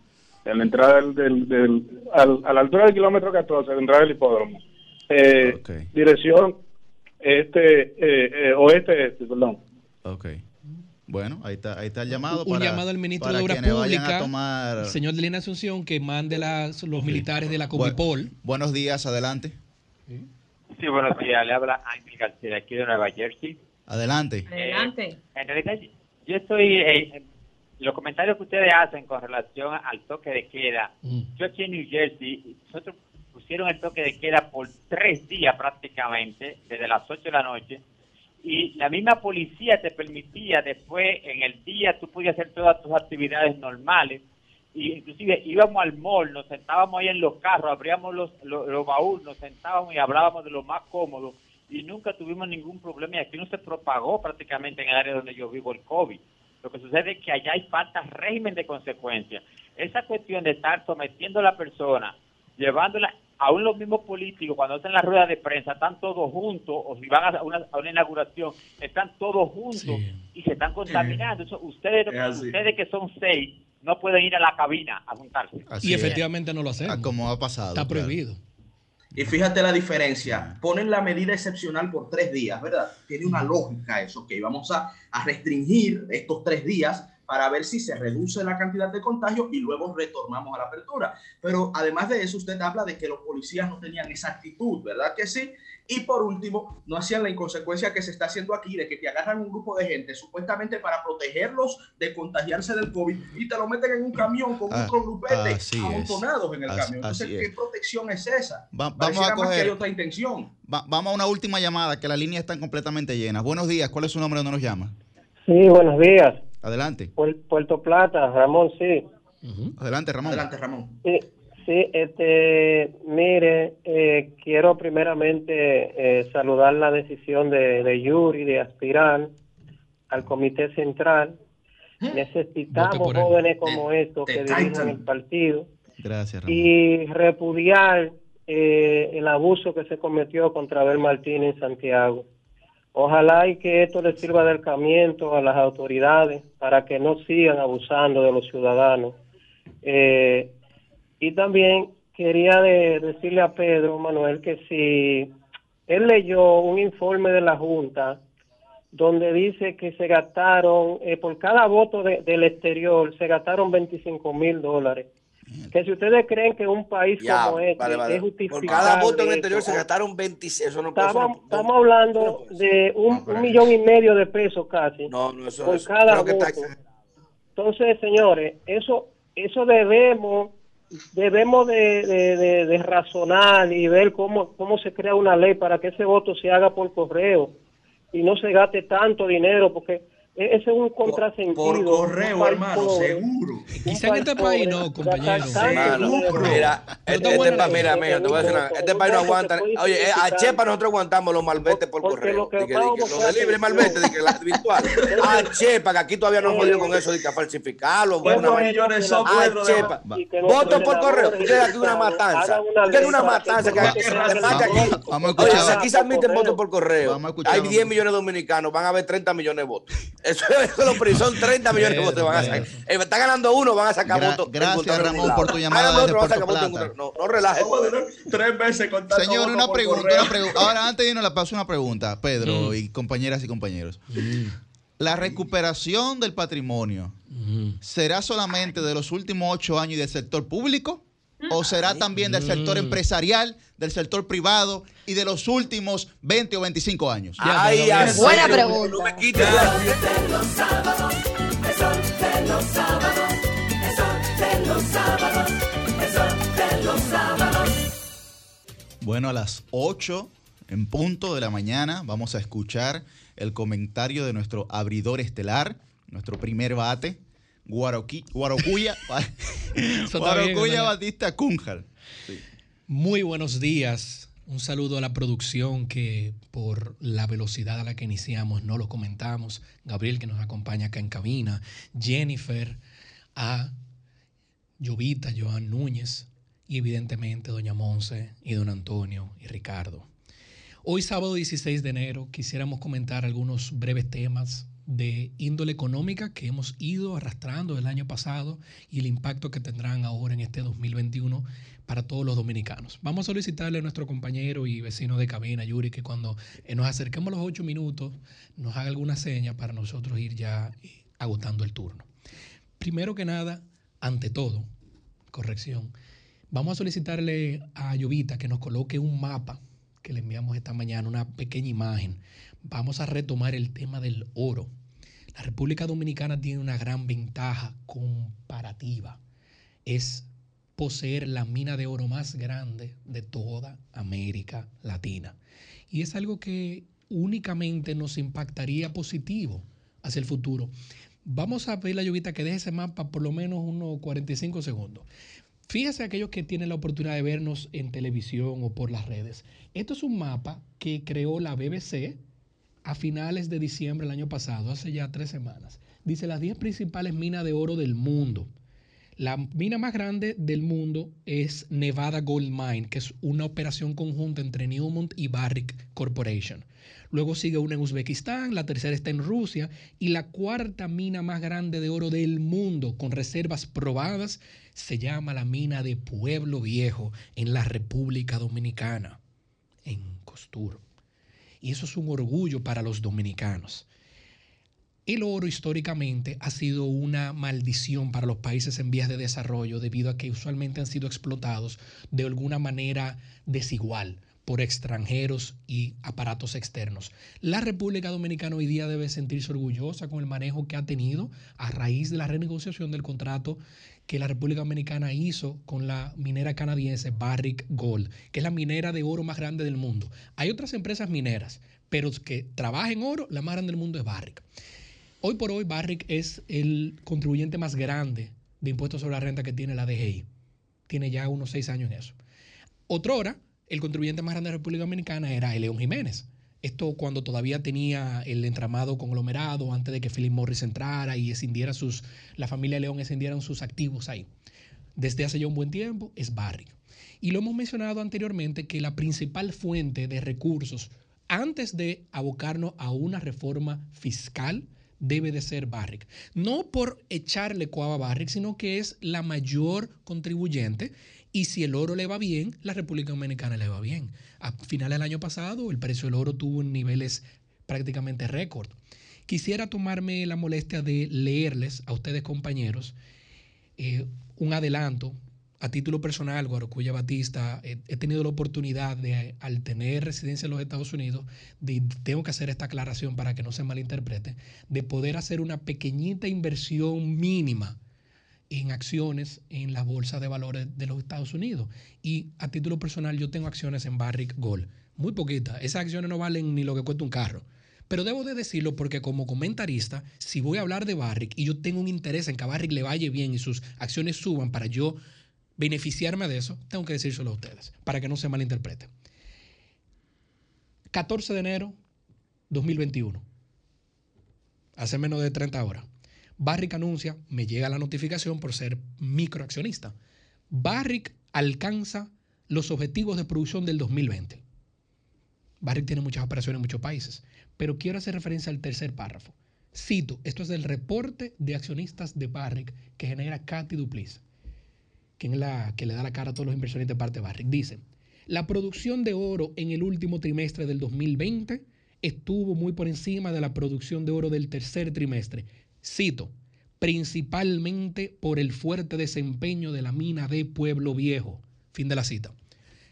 En la entrada del, del, a la altura del kilómetro 14, la entrada del hipódromo. Eh, Dirección este, eh, eh, oeste, este, perdón. Ok. Bueno, ahí está, ahí está el llamado. Un llamado al ministro de Obras Públicas, señor de Lina Asunción, que mande las, los militares de la Comipol. buenos días, adelante. Sí. buenos días. Le habla Ángel García, aquí de Nueva Jersey. Adelante. Adelante. Eh, en realidad, yo estoy. Eh, los comentarios que ustedes hacen con relación al toque de queda. Mm. Yo aquí en New Jersey, nosotros pusieron el toque de queda por tres días prácticamente, desde las 8 de la noche, y la misma policía te permitía después, en el día, tú podías hacer todas tus actividades normales, y inclusive íbamos al mall, nos sentábamos ahí en los carros, abríamos los, los, baúles, nos sentábamos y hablábamos de lo más cómodo, y nunca tuvimos ningún problema, y aquí no se propagó prácticamente en el área donde yo vivo el COVID. Lo que sucede es que allá hay falta régimen de consecuencias. Esa cuestión de estar sometiendo a la persona, llevándola aún los mismos políticos cuando hacen la rueda de prensa están todos juntos o si van a una, inauguración están todos juntos y se están contaminando. ustedes, ustedes que son seis no pueden ir a la cabina a juntarse. y efectivamente no lo hacen. Ah, como ha pasado. Está prohibido. Y fíjate la diferencia. Ponen la medida excepcional por tres días, ¿verdad? Tiene una lógica eso, que vamos a, a restringir estos tres días para ver si se reduce la cantidad de contagios y luego retornamos a la apertura. Pero además de eso, usted habla de que los policías no tenían esa actitud, ¿verdad que sí? Y por último, no hacían la inconsecuencia que se está haciendo aquí de que te agarran un grupo de gente supuestamente para protegerlos de contagiarse del COVID y te lo meten en un camión con Ah, otro grupete amontonados en el Así- camión. Entonces, ¿qué es. protección es esa? Va- vamos a más que hay coger. otra intención. va- vamos a una última llamada, que las líneas están completamente llenas. Buenos días, ¿cuál es su nombre? ¿Dónde nos llama? Sí, buenos días. Adelante. Puer- Puerto Plata, Ramón, sí. Adelante, Ramón. Adelante, Ramón. Sí, sí este, mire, eh, quiero primeramente eh, saludar la decisión de, de Yuri de aspirar al Comité Central. Vote Necesitamos jóvenes como estos que dirijan el partido Gracias, Ramón. y repudiar eh, el abuso que se cometió contra Abel Martínez en Santiago. Ojalá y que esto le sirva de acercamiento a las autoridades para que no sigan abusando de los ciudadanos. Eh, y también quería de- decirle a Pedro Manuel que si él leyó un informe de la Junta donde dice que se gastaron, eh, por cada voto de- del exterior, se gastaron 25 mil dólares. Que si ustedes creen que un país Ya, como este vale, vale. es Por justificable... cada voto en el exterior se gastaron 26. Eso no puede Estamos, eso no- estamos hablando de un, un millón y medio de pesos casi No, no, eso, por eso- cada creo que está voto. Entonces, señores, eso eso debemos debemos de, de, de- de razonar y ver cómo, cómo se crea una ley para que ese voto se haga por correo y no se gaste tanto dinero porque ese es un contrasentido. por correo, Un hermano, pobre, seguro. Quizá en este país no, compañero. Hermano, mira, este, este pa- mira, mira, te voy a decir una- este país no aguanta. Oye, eh, a Chepa nosotros aguantamos los malvetes por correo. Los delivery malvete, di que la virtual. A Chepa, que aquí todavía no han jodido con eso, de que a falsificarlo. ¿Cuántos una- millones son, A de- Chepa. Voto por correo. Usted aquí una matanza. Usted una matanza. que aquí- Vamos a Oye, aquí se admiten votos por correo, hay 10 millones de dominicanos, van a haber 30 millones de votos. Eso, eso es lo pri- son 30 millones de votos que van a sacar. Eh, está ganando uno, van a sacar Gra- votos. gracias, Ramón, por tu llamada Ganando desde otro, Puerto votos No, no relajes. Tres veces contando Señor, una pregunta, una pregunta. Ahora, antes de irnos la pausa, una pregunta, Pedro Mm. y compañeras y compañeros. La recuperación del patrimonio será solamente de los últimos ocho años y del sector público o será también del sector empresarial, del sector privado y de los últimos 20 o 25 años. Ay, así. Buena No pregunta. me quites la- de los sábados, el sol de los sábados, el sol de los sábados, el sol de los sábados. Bueno, a las 8 en punto de la mañana vamos a escuchar el comentario de nuestro abridor estelar, nuestro primer bate, Guaroqui- Guarocuya. Batista Cunjar. Muy buenos días. Un saludo a la producción que por la velocidad a la que iniciamos no lo comentamos. Gabriel que nos acompaña acá en cabina. Jennifer, a Llovita, Joan Núñez y evidentemente doña Monse y don Antonio y Ricardo. Hoy sábado 16 de enero quisiéramos comentar algunos breves temas de índole económica que hemos ido arrastrando el año pasado y el impacto que tendrán ahora en este 2021 para todos los dominicanos. Vamos a solicitarle a nuestro compañero y vecino de cabina, Yuri, que cuando nos acerquemos a los ocho minutos nos haga alguna seña para nosotros ir ya eh, agotando el turno. Primero que nada, ante todo, corrección, vamos a solicitarle a Llovita que nos coloque un mapa que le enviamos esta mañana, una pequeña imagen. Vamos a retomar el tema del oro. La República Dominicana tiene una gran ventaja comparativa. Es poseer la mina de oro más grande de toda América Latina. Y es algo que únicamente nos impactaría positivo hacia el futuro. Vamos a pedirle a Llovita que deje ese mapa por lo menos unos 45 segundos. Fíjese aquellos que tienen la oportunidad de vernos en televisión o por las redes. Esto es un mapa que creó la BBC a finales de diciembre del año pasado, hace ya tres semanas. Dice las 10 principales minas de oro del mundo. La mina más grande del mundo es Nevada Gold Mine, que es una operación conjunta entre Newmont y Barrick Corporation. Luego sigue una en Uzbekistán, la tercera está en Rusia y la cuarta mina más grande de oro del mundo con reservas probadas se llama la mina de Pueblo Viejo en la República Dominicana, en Costur. Y eso es un orgullo para los dominicanos. El oro históricamente ha sido una maldición para los países en vías de desarrollo debido a que usualmente han sido explotados de alguna manera desigual por extranjeros y aparatos externos. La República Dominicana hoy día debe sentirse orgullosa con el manejo que ha tenido a raíz de la renegociación del contrato que la República Dominicana hizo con la minera canadiense Barrick Gold, que es la minera de oro más grande del mundo. Hay otras empresas mineras, pero que trabajan en oro, la más grande del mundo es Barrick. Hoy por hoy Barrick es el contribuyente más grande de impuestos sobre la renta que tiene la DGI. Tiene ya unos seis años en eso. Otrora, el contribuyente más grande de la República Dominicana era León Jiménez. Esto cuando todavía tenía el entramado conglomerado, antes de que Philip Morris entrara y escindiera sus, la familia León escindieran sus activos ahí. Desde hace ya un buen tiempo es Barrick. Y lo hemos mencionado anteriormente que la principal fuente de recursos antes de abocarnos a una reforma fiscal debe de ser Barrick. No por echarle coaba a Barrick, sino que es la mayor contribuyente y si el oro le va bien, la República Dominicana le va bien. A finales del año pasado, el precio del oro tuvo niveles prácticamente récord. Quisiera tomarme la molestia de leerles a ustedes, compañeros, eh, un adelanto. A título personal, Guarocuya Batista, eh, he tenido la oportunidad de, al tener residencia en los Estados Unidos, de, tengo que hacer esta aclaración para que no se malinterprete, de poder hacer una pequeñita inversión mínima en acciones en la bolsa de valores de los Estados Unidos. Y a título personal yo tengo acciones en Barrick Gold. Muy poquitas. Esas acciones no valen ni lo que cuesta un carro. Pero debo de decirlo porque como comentarista, si voy a hablar de Barrick y yo tengo un interés en que a Barrick le vaya bien y sus acciones suban para yo beneficiarme de eso, tengo que decírselo a ustedes, para que no se malinterprete. 14 de enero 2021. Hace menos de 30 horas. Barrick anuncia, me llega la notificación por ser microaccionista. Barrick alcanza los objetivos de producción del 2020. Barrick tiene muchas operaciones en muchos países, pero quiero hacer referencia al tercer párrafo. Cito, esto es del reporte de accionistas de Barrick que genera Katy Dupliz, quien que le da la cara a todos los inversionistas de parte de Barrick. Dice, la producción de oro en el último trimestre del 2020 estuvo muy por encima de la producción de oro del tercer trimestre, Cito, principalmente por el fuerte desempeño de la mina de Pueblo Viejo. Fin de la cita.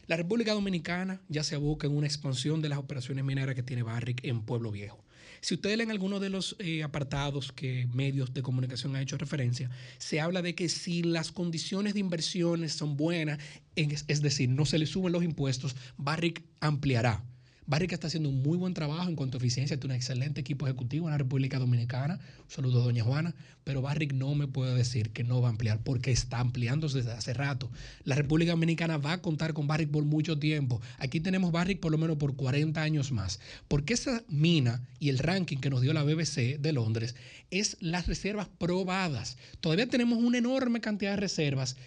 La República Dominicana ya se aboca en una expansión de las operaciones mineras que tiene Barrick en Pueblo Viejo. Si ustedes leen algunos de los eh, apartados que medios de comunicación han hecho referencia, se habla de que si las condiciones de inversiones son buenas, es decir, no se le suben los impuestos, Barrick ampliará Barrick está haciendo un muy buen trabajo en cuanto a eficiencia, tiene un excelente equipo ejecutivo en la República Dominicana. Un saludo a doña Juana, pero Barrick no me puede decir que no va a ampliar porque está ampliando desde hace rato. La República Dominicana va a contar con Barrick por mucho tiempo. Aquí tenemos Barrick por lo menos por 40 años más. Porque esa mina y el ranking que nos dio la BBC de Londres es las reservas probadas. Todavía tenemos una enorme cantidad de reservas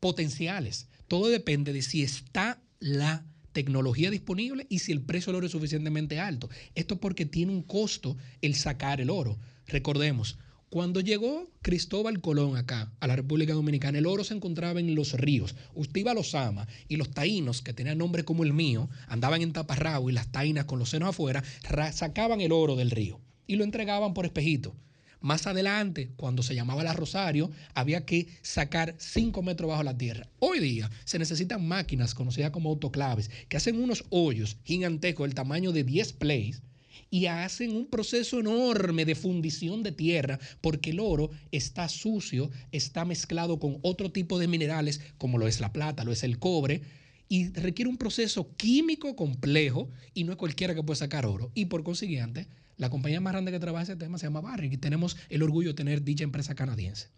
potenciales. Todo depende de si está la tecnología disponible y si el precio del oro es suficientemente alto. Esto porque tiene un costo el sacar el oro. Recordemos, cuando llegó Cristóbal Colón acá, a la República Dominicana, el oro se encontraba en los ríos. Usted iba a los Ama y los taínos, que tenían nombre como el mío, andaban en taparrabo y las taínas con los senos afuera, sacaban el oro del río y lo entregaban por espejito. Más adelante, cuando se llamaba la Rosario, había que sacar 5 metros bajo la tierra. Hoy día se necesitan máquinas conocidas como autoclaves que hacen unos hoyos gigantescos del tamaño de 10 plays y hacen un proceso enorme de fundición de tierra porque el oro está sucio, está mezclado con otro tipo de minerales como lo es la plata, lo es el cobre y requiere un proceso químico complejo y no es cualquiera que puede sacar oro y por consiguiente la compañía más grande que trabaja ese tema se llama Barrick y tenemos el orgullo de tener dicha empresa canadiense.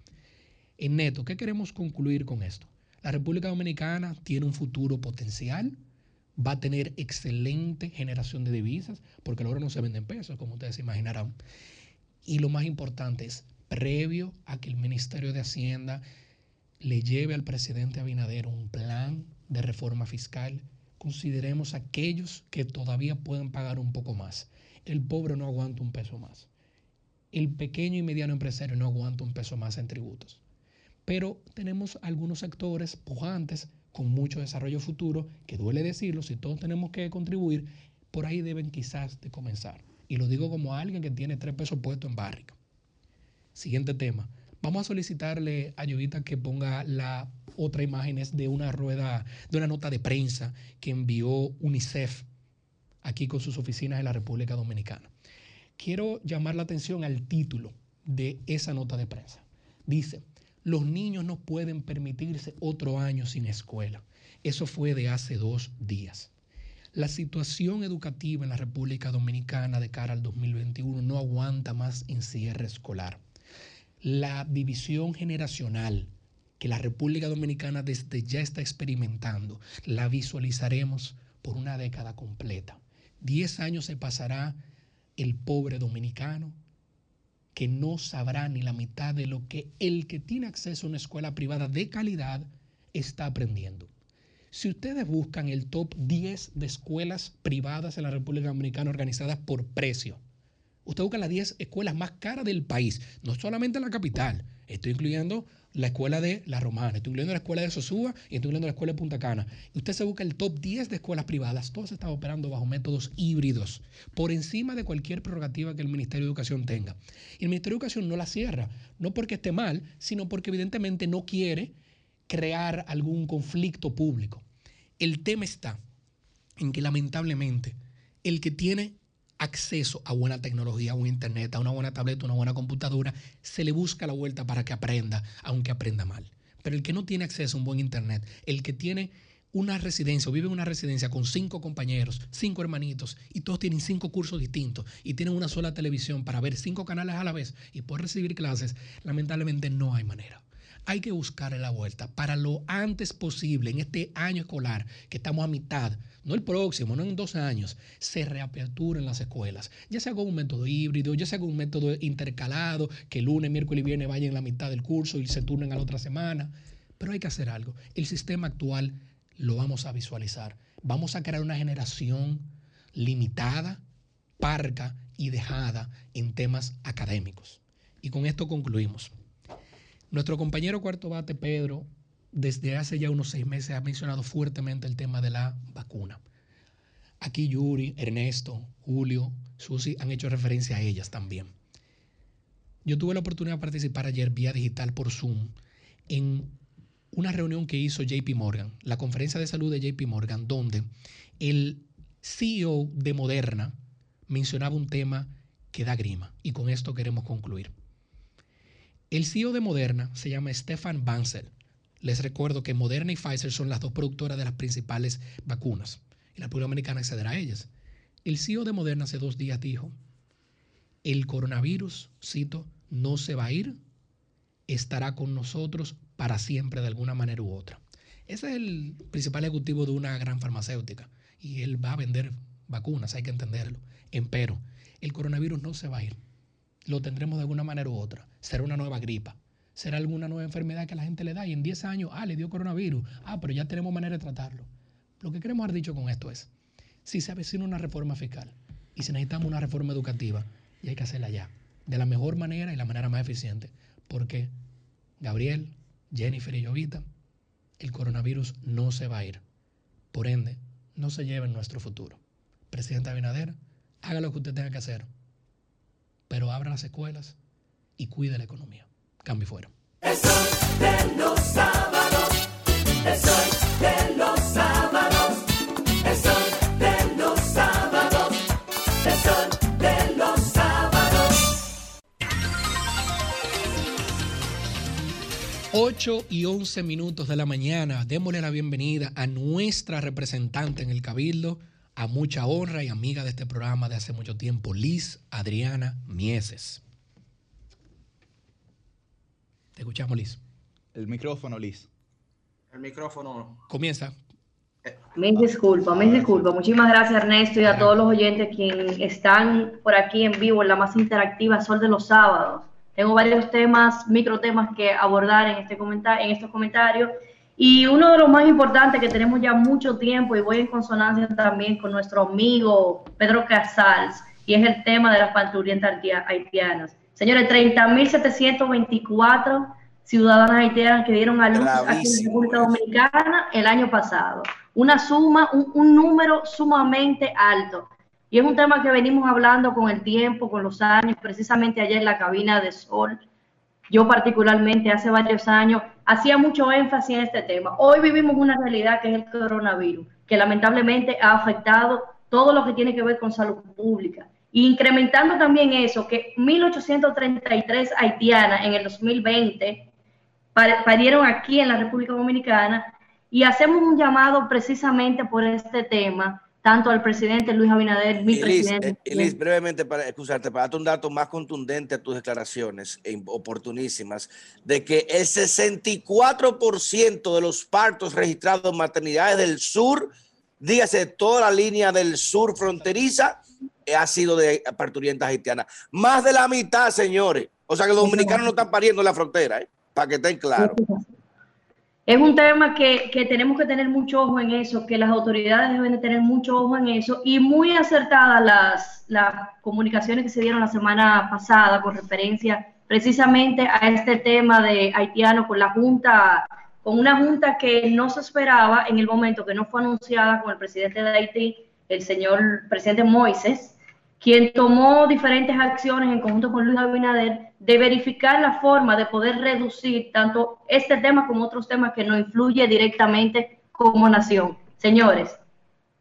En neto, ¿qué queremos concluir con esto? La República Dominicana tiene un futuro potencial, va a tener excelente generación de divisas, porque oro no se vende en pesos, como ustedes imaginarán. Y lo más importante es, previo a que el Ministerio de Hacienda le lleve al presidente Abinader un plan de reforma fiscal, consideremos aquellos que todavía pueden pagar un poco más el pobre no aguanta un peso más. El pequeño y mediano empresario no aguanta un peso más en tributos. Pero tenemos algunos sectores pujantes con mucho desarrollo futuro, que duele decirlo, si todos tenemos que contribuir, por ahí deben quizás de comenzar. Y lo digo como alguien que tiene tres pesos puestos en barrica. Siguiente tema. Vamos a solicitarle a Llovita que ponga la otra imagen es de una rueda, de una nota de prensa que envió UNICEF aquí con sus oficinas en la República Dominicana. Quiero llamar la atención al título de esa nota de prensa. Dice, los niños no pueden permitirse otro año sin escuela. Eso fue de hace dos días. La situación educativa en la República Dominicana de cara al 2021 no aguanta más encierre escolar. La división generacional que la República Dominicana desde ya está experimentando, la visualizaremos por una década completa. Diez años se pasará el pobre dominicano que no sabrá ni la mitad de lo que el que tiene acceso a una escuela privada de calidad está aprendiendo. Si ustedes buscan el top 10 de escuelas privadas en la República Dominicana organizadas por precio, ustedes buscan las 10 escuelas más caras del país, no solamente en la capital, estoy incluyendo la escuela de La Romana, estoy incluyendo la escuela de Sosúa y estoy incluyendo la escuela de Punta Cana. Y usted se busca el top 10 de escuelas privadas, todas están operando bajo métodos híbridos, por encima de cualquier prerrogativa que el Ministerio de Educación tenga. Y el Ministerio de Educación no la cierra, no porque esté mal, sino porque evidentemente no quiere crear algún conflicto público. El tema está en que lamentablemente el que tiene acceso a buena tecnología, a un internet, a una buena tableta, una buena computadora, se le busca la vuelta para que aprenda, aunque aprenda mal. Pero el que no tiene acceso a un buen internet, el que tiene una residencia o vive en una residencia con cinco compañeros, cinco hermanitos, y todos tienen cinco cursos distintos y tienen una sola televisión para ver cinco canales a la vez y poder recibir clases, lamentablemente no hay manera hay que buscarle la vuelta para lo antes posible, en este año escolar, que estamos a mitad, no el próximo, no en dos años, se reaperturen las escuelas, ya sea con un método híbrido, ya sea con un método intercalado, que lunes, miércoles y viernes vayan la mitad del curso y se turnen a la otra semana. Pero hay que hacer algo. El sistema actual lo vamos a visualizar. Vamos a crear una generación limitada, parca y dejada en temas académicos. Y con esto concluimos. Nuestro compañero cuarto bate, Pedro, desde hace ya unos seis meses ha mencionado fuertemente el tema de la vacuna. Aquí Yuri, Ernesto, Julio, Susi han hecho referencia a ellas también. Yo tuve la oportunidad de participar ayer vía digital por Zoom en una reunión que hizo JP Morgan, la conferencia de salud de JP Morgan, donde el CEO de Moderna mencionaba un tema que da grima. Y con esto queremos concluir. El CEO de Moderna se llama Stefan Bancel. Les recuerdo que Moderna y Pfizer son las dos productoras de las principales vacunas y la República Dominicana accederá a ellas. El CEO de Moderna hace dos días dijo, el coronavirus, cito, no se va a ir, estará con nosotros para siempre de alguna manera u otra. Ese es el principal ejecutivo de una gran farmacéutica y él va a vender vacunas, hay que entenderlo. Empero, el coronavirus no se va a ir lo tendremos de alguna manera u otra. Será una nueva gripa, será alguna nueva enfermedad que la gente le da y en 10 años, ah, le dio coronavirus, ah, pero ya tenemos manera de tratarlo. Lo que queremos haber dicho con esto es, si se avecina una reforma fiscal y si necesitamos una reforma educativa, y hay que hacerla ya, de la mejor manera y la manera más eficiente, porque Gabriel, Jennifer y Jovita, el coronavirus no se va a ir. Por ende, no se lleve en nuestro futuro. Presidente Abinader, haga lo que usted tenga que hacer pero abra las escuelas y cuide la economía. Cambio fuera. El sol de los sábados, el sol de los sábados, el sol de los sábados, el sol de los sábados. 8 y 11 minutos de la mañana. Démosle la bienvenida a nuestra representante en el Cabildo, a mucha honra y amiga de este programa de hace mucho tiempo, Liz Adriana Mieses. Te escuchamos, Liz. El micrófono, Liz. El micrófono. Comienza. Mil disculpas, mil disculpas. Muchísimas gracias Ernesto y a todos los oyentes quienes están por aquí en vivo en la más interactiva Sol de los Sábados. Tengo varios temas, micro temas que abordar en, este en estos comentarios y uno de los más importantes que tenemos ya mucho tiempo y voy en consonancia también con nuestro amigo Pedro Casals y es el tema de las parturientas haitianas. Señores, 30.724 ciudadanas haitianas que dieron a luz aquí en República Dominicana el año pasado. Una suma, un, un número sumamente alto. Y es un tema que venimos hablando con el tiempo, con los años. Precisamente ayer en la cabina de Sol Yo particularmente hace varios años hacía mucho énfasis en este tema. Hoy vivimos una realidad que es el coronavirus, que lamentablemente ha afectado todo lo que tiene que ver con salud pública. Incrementando también eso, que 1.833 haitianas en el 2020 parieron aquí en la República Dominicana y hacemos un llamado precisamente por este tema, tanto al presidente Luis Abinader, mi Elis, presidente. eh, Elis, brevemente, para excusarte, para darte un dato más contundente a tus declaraciones e oportunísimas, de que el 64% de los partos registrados en maternidades del sur, dígase toda la línea del sur fronteriza, ha sido de parturientas haitianas. Más de la mitad, señores. O sea que los dominicanos no están pariendo en la frontera, ¿eh? para que estén claros. Es un tema que, que tenemos que tener mucho ojo en eso, que las autoridades deben de tener mucho ojo en eso y muy acertadas las, las comunicaciones que se dieron la semana pasada con referencia precisamente a este tema de haitiano con la Junta, con una Junta que no se esperaba en el momento que no fue anunciada con el presidente de Haití, el señor presidente Moises, quien tomó diferentes acciones en conjunto con Luis Abinader de verificar la forma de poder reducir tanto este tema como otros temas que nos influye directamente como nación. Señores,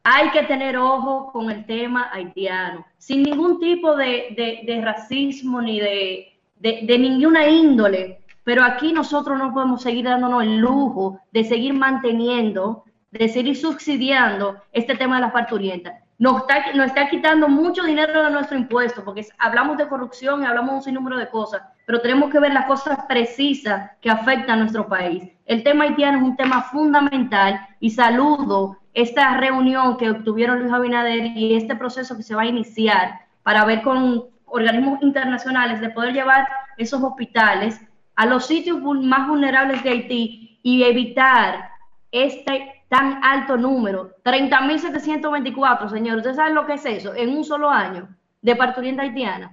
hay que tener ojo con el tema haitiano, sin ningún tipo de, de- de racismo ni de, de- ninguna índole, pero aquí nosotros no podemos seguir dándonos el lujo de seguir manteniendo, de seguir subsidiando este tema de las parturientas. Nos está, está quitando mucho dinero de nuestro impuesto, porque hablamos de corrupción y hablamos de un sinnúmero de cosas, pero tenemos que ver las cosas precisas que afectan a nuestro país. El tema haitiano es un tema fundamental y saludo esta reunión que obtuvieron Luis Abinader y este proceso que se va a iniciar para ver con organismos internacionales de poder llevar esos hospitales a los sitios más vulnerables de Haití y evitar este tan alto número, 30.724, señor. ¿Usted sabe lo que es eso? En un solo año de parturienta haitiana.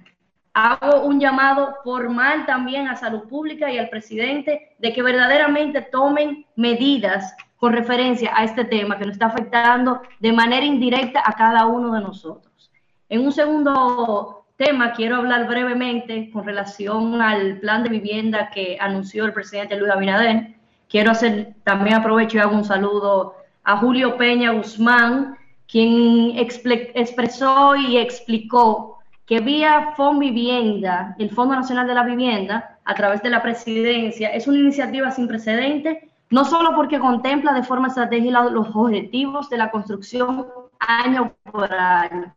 Hago un llamado formal también a salud pública y al presidente de que verdaderamente tomen medidas con referencia a este tema que nos está afectando de manera indirecta a cada uno de nosotros. En un segundo tema, quiero hablar brevemente con relación al plan de vivienda que anunció el presidente Luis Abinader. Quiero hacer, también aprovecho y hago un saludo a Julio Peña Guzmán, quien expresó y explicó que vía Vivienda, el Fondo Nacional de la Vivienda, a través de la presidencia, es una iniciativa sin precedentes, no solo porque contempla de forma estratégica los objetivos de la construcción año por año,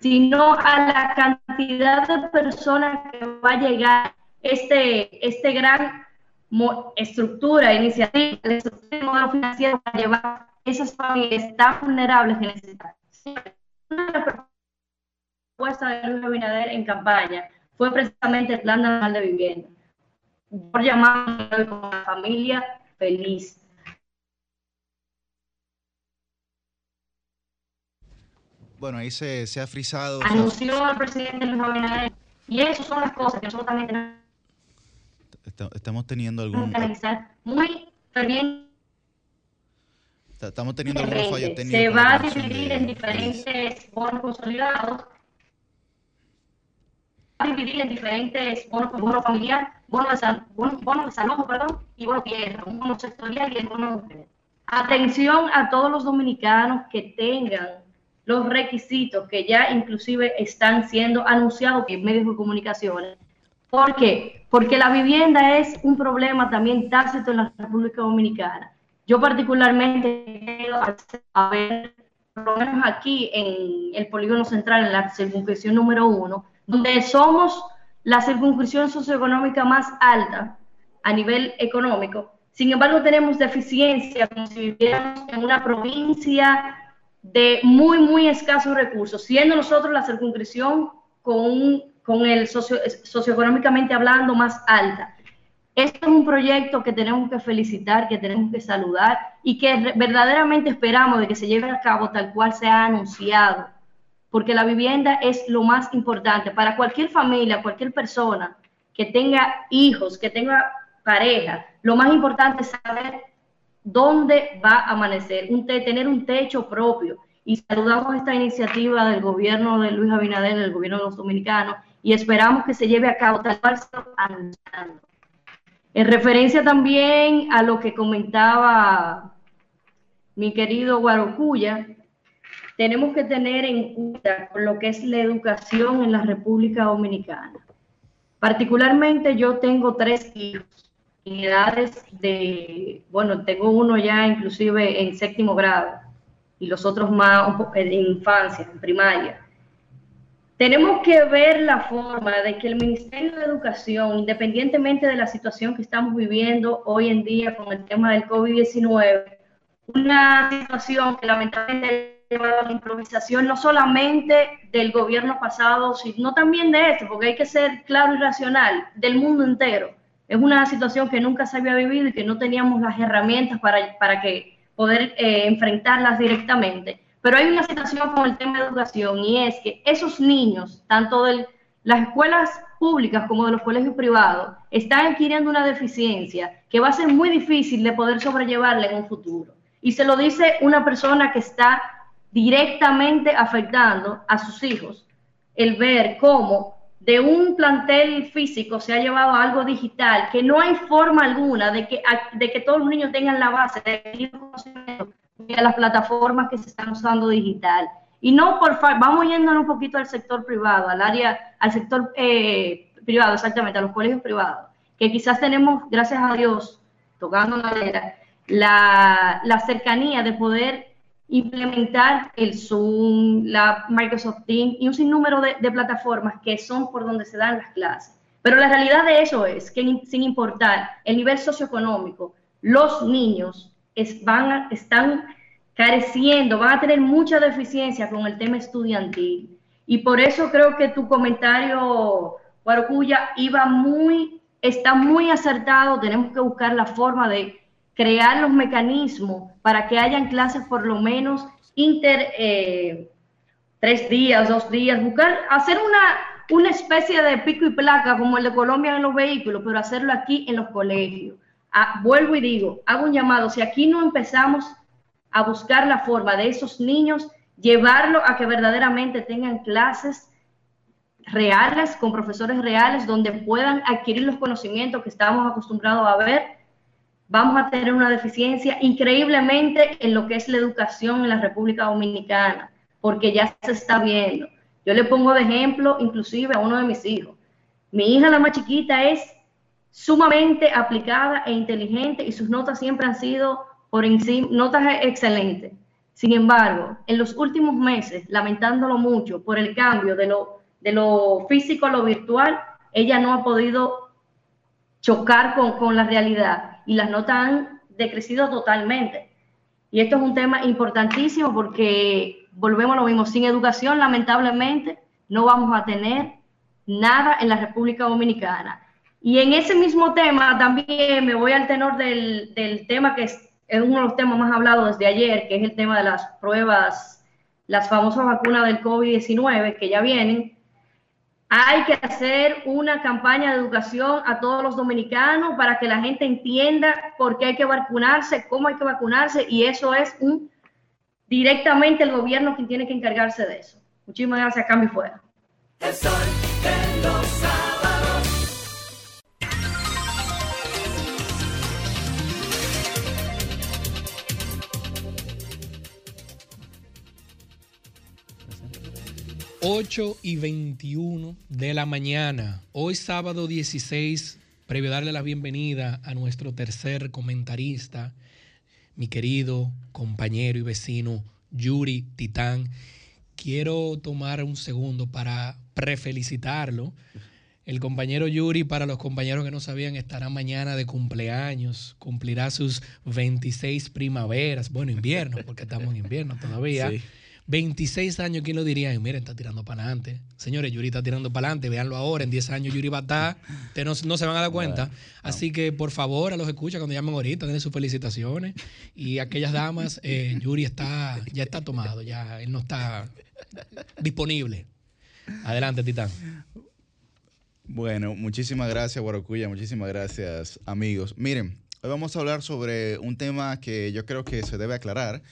sino a la cantidad de personas que va a llegar este, este gran estructura, iniciativa, la estructura y modelo financiero para llevar esas familias tan vulnerables que necesitan. Una de las propuestas de Luis Abinader en campaña fue precisamente el Plan Nacional de Vivienda. Por llamarlo como una familia feliz. Bueno, ahí se, se ha frisado. Anunció el presidente Luis Abinader. Y esas son las cosas que nosotros también tenemos estamos teniendo algún, muy fervientemente. estamos teniendo algunos fallos técnicos. Se va a dividir en diferentes bonos consolidados. Va a dividir en diferentes bonos, bono familiar, bono de, bono, bono de salud, perdón, y bono tierra, un bono sectorial y el bono mujer. Atención a todos los dominicanos que tengan los requisitos que ya inclusive están siendo anunciados en medios de comunicaciones. ¿Por qué? Porque la vivienda es un problema también tácito en la República Dominicana. Yo particularmente a ver, por lo menos aquí en el polígono central, en la circunscripción número uno, donde somos la circunscripción socioeconómica más alta a nivel económico. Sin embargo, tenemos deficiencia como si viviéramos en una provincia de muy, muy escasos recursos, siendo nosotros la circunscripción con, un- con el socio, socioeconómicamente hablando más alta. Este es un proyecto que tenemos que felicitar, que tenemos que saludar y que verdaderamente esperamos de que se lleve a cabo tal cual se ha anunciado, porque la vivienda es lo más importante para cualquier familia, cualquier persona que tenga hijos, que tenga pareja. Lo más importante es saber dónde va a amanecer, un te- tener un techo propio. Y saludamos esta iniciativa del gobierno de Luis Abinader, del gobierno de los dominicanos, y esperamos que se lleve a cabo tal cual anunciado. En referencia también a lo que comentaba mi querido Guarocuya, tenemos que tener en cuenta lo que es la educación en la República Dominicana. Particularmente yo tengo tres hijos en edades de, bueno, tengo uno ya inclusive en séptimo grado y los otros más en infancia, en primaria. Tenemos que ver la forma de que el Ministerio de Educación, independientemente de la situación que estamos viviendo hoy en día con el tema del COVID-19, una situación que lamentablemente ha llevado a la improvisación no solamente del gobierno pasado, sino también de este, porque hay que ser claro y racional, del mundo entero. Es una situación que nunca se había vivido y que no teníamos las herramientas para, para que poder eh, enfrentarlas directamente. Pero hay una situación con el tema de educación y es que esos niños, tanto de las escuelas públicas como de los colegios privados, están adquiriendo una deficiencia que va a ser muy difícil de poder sobrellevarla en un futuro. Y se lo dice una persona que está directamente afectando a sus hijos el ver cómo de un plantel físico se ha llevado a algo digital, que no hay forma alguna de que, de que todos los niños tengan la base de conocimiento de las plataformas que se están usando digital. Y no, por favor, vamos yéndonos un poquito al sector privado, al área, al sector eh, privado, exactamente, a los colegios privados, que quizás tenemos, gracias a Dios, tocando madera, la, la cercanía de poder implementar el Zoom, la Microsoft Teams y un sinnúmero de, de, plataformas que son por donde se dan las clases. Pero la realidad de eso es que sin importar el nivel socioeconómico, los niños van a, están careciendo, van a tener mucha deficiencia con el tema estudiantil. Y por eso creo que tu comentario, Guarocuya, iba muy, está muy acertado. Tenemos que buscar la forma de crear los mecanismos para que hayan clases por lo menos inter eh, tres días, dos días, buscar, hacer una, una especie de pico y placa como el de Colombia en los vehículos, pero hacerlo aquí en los colegios. Vuelvo y digo, hago un llamado, si aquí no empezamos a buscar la forma de esos niños, llevarlo a que verdaderamente tengan clases reales, con profesores reales, donde puedan adquirir los conocimientos que estamos acostumbrados a ver, vamos a tener una deficiencia increíblemente en lo que es la educación en la República Dominicana, porque ya se está viendo. Yo le pongo de ejemplo inclusive a uno de mis hijos. Mi hija, la más chiquita, es sumamente aplicada e inteligente y sus notas siempre han sido por encima, notas excelentes. Sin embargo, en los últimos meses, lamentándolo mucho por el cambio de lo, de lo físico a lo virtual, ella no ha podido chocar con, con la realidad y las notas han decrecido totalmente. Y esto es un tema importantísimo porque volvemos a lo mismo, sin educación lamentablemente no vamos a tener nada en la República Dominicana. Y en ese mismo tema también me voy al tenor del, tema que es, uno de los temas más hablados desde ayer, que es el tema de las pruebas, las famosas vacunas del COVID-19 que ya vienen. Hay que hacer una campaña de educación a todos los dominicanos para que la gente entienda por qué hay que vacunarse, cómo hay que vacunarse, y eso es un, directamente el gobierno quien tiene que encargarse de eso. Muchísimas gracias, cambio fuera. El sol de los 8 y 21 de la mañana, hoy sábado 16, previo darle la bienvenida a nuestro tercer comentarista, mi querido compañero y vecino Yuri Titán. Quiero tomar un segundo para prefelicitarlo. El compañero Yuri, para los compañeros que no sabían, estará mañana de cumpleaños, cumplirá sus 26 primaveras, bueno, invierno, porque estamos en invierno todavía. Sí 26 años, ¿quién lo diría? Y miren, está tirando para adelante. Señores, Yuri está tirando para adelante, véanlo ahora, en 10 años Yuri va a estar, ustedes no, no, se van a dar cuenta. Así que, por favor, a los escucha cuando llamen ahorita, denle sus felicitaciones. Y aquellas damas, eh, Yuri está, ya está tomado, ya él no está disponible. Adelante, Titán. Bueno, muchísimas gracias, Guarocuya, muchísimas gracias, amigos. Miren, hoy vamos a hablar sobre un tema que yo creo que se debe aclarar,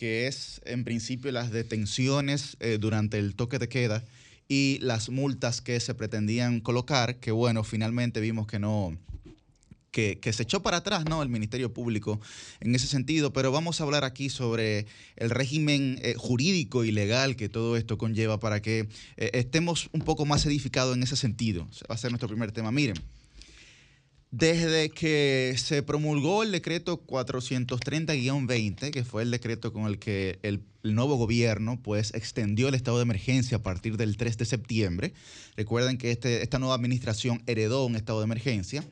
que es en principio las detenciones eh, durante el toque de queda y las multas que se pretendían colocar, que bueno, finalmente vimos que no, que, que, se echó para atrás, ¿no? El Ministerio Público en ese sentido, pero vamos a hablar aquí sobre el régimen eh, jurídico y legal que todo esto conlleva para que eh, estemos un poco más edificados en ese sentido. Va a ser nuestro primer tema. Miren, desde que se promulgó el decreto 430-20, que fue el decreto con el que el, nuevo gobierno pues, extendió el estado de emergencia a partir del 3 de septiembre, recuerden que este, esta nueva administración heredó un estado de emergencia,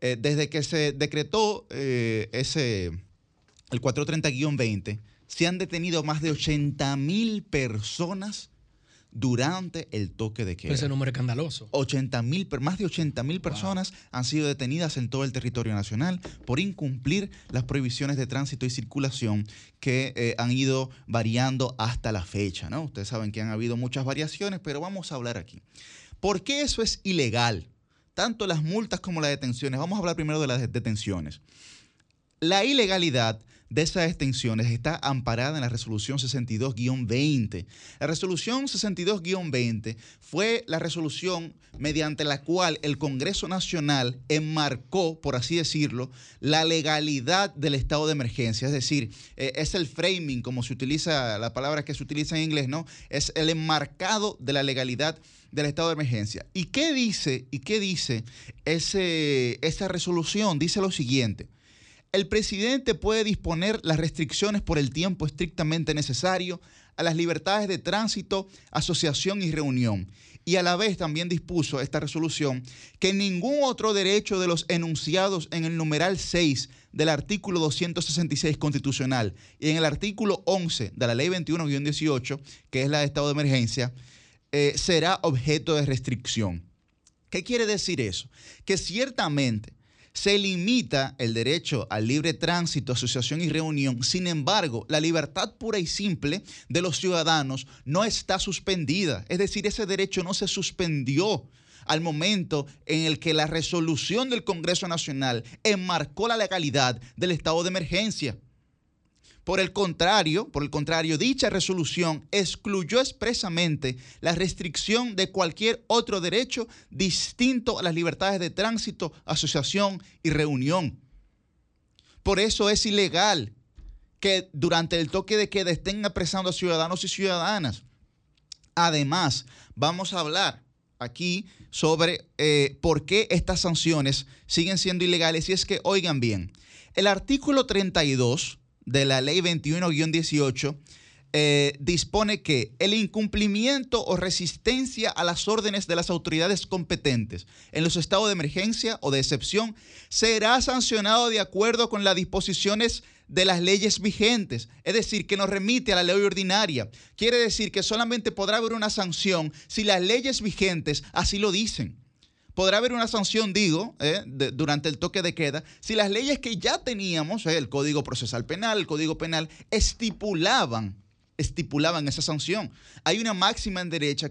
eh, desde que se decretó eh, ese, el 430-20, se han detenido más de 80 mil personas durante el toque de queda. Ese número escandaloso. 80 mil, más de 80 mil personas wow. han sido detenidas en todo el territorio nacional por incumplir las prohibiciones de tránsito y circulación que eh, han ido variando hasta la fecha. ¿no? Ustedes saben que han habido muchas variaciones, pero vamos a hablar aquí. ¿Por qué eso es ilegal? Tanto las multas como las detenciones. Vamos a hablar primero de las detenciones. La ilegalidad de esas extensiones está amparada en la resolución 62-20. La resolución 62-20 fue la resolución mediante la cual el Congreso Nacional enmarcó, por así decirlo, la legalidad del estado de emergencia. Es decir, eh, es el framing, como se utiliza, la palabra que se utiliza en inglés, ¿no? Es el enmarcado de la legalidad del estado de emergencia. ¿Y qué dice, y qué dice ese, esa resolución? Dice lo siguiente el presidente puede disponer las restricciones por el tiempo estrictamente necesario a las libertades de tránsito, asociación y reunión. Y a la vez también dispuso esta resolución que ningún otro derecho de los enunciados en el numeral 6 del artículo 266 constitucional y en el artículo 11 de la ley 21-18, que es la de estado de emergencia, eh, será objeto de restricción. ¿Qué quiere decir eso? Que ciertamente se limita el derecho al libre tránsito, asociación y reunión. Sin embargo, la libertad pura y simple de los ciudadanos no está suspendida. Es decir, ese derecho no se suspendió al momento en el que la resolución del Congreso Nacional enmarcó la legalidad del estado de emergencia. Por el contrario, por el contrario, dicha resolución excluyó expresamente la restricción de cualquier otro derecho distinto a las libertades de tránsito, asociación y reunión. Por eso es ilegal que durante el toque de queda estén apresando a ciudadanos y ciudadanas. Además, vamos a hablar aquí sobre eh, por qué estas sanciones siguen siendo ilegales. Y es que, oigan bien, el artículo 32 de la ley 21-18 eh, dispone que el incumplimiento o resistencia a las órdenes de las autoridades competentes en los estados de emergencia o de excepción será sancionado de acuerdo con las disposiciones de las leyes vigentes, es decir, que nos remite a la ley ordinaria. Quiere decir que solamente podrá haber una sanción si las leyes vigentes así lo dicen podrá haber una sanción, digo, eh, durante el toque de queda, si las leyes que ya teníamos, eh, el Código Procesal Penal, el Código Penal, estipulaban estipulaban esa sanción. Hay una máxima en derecho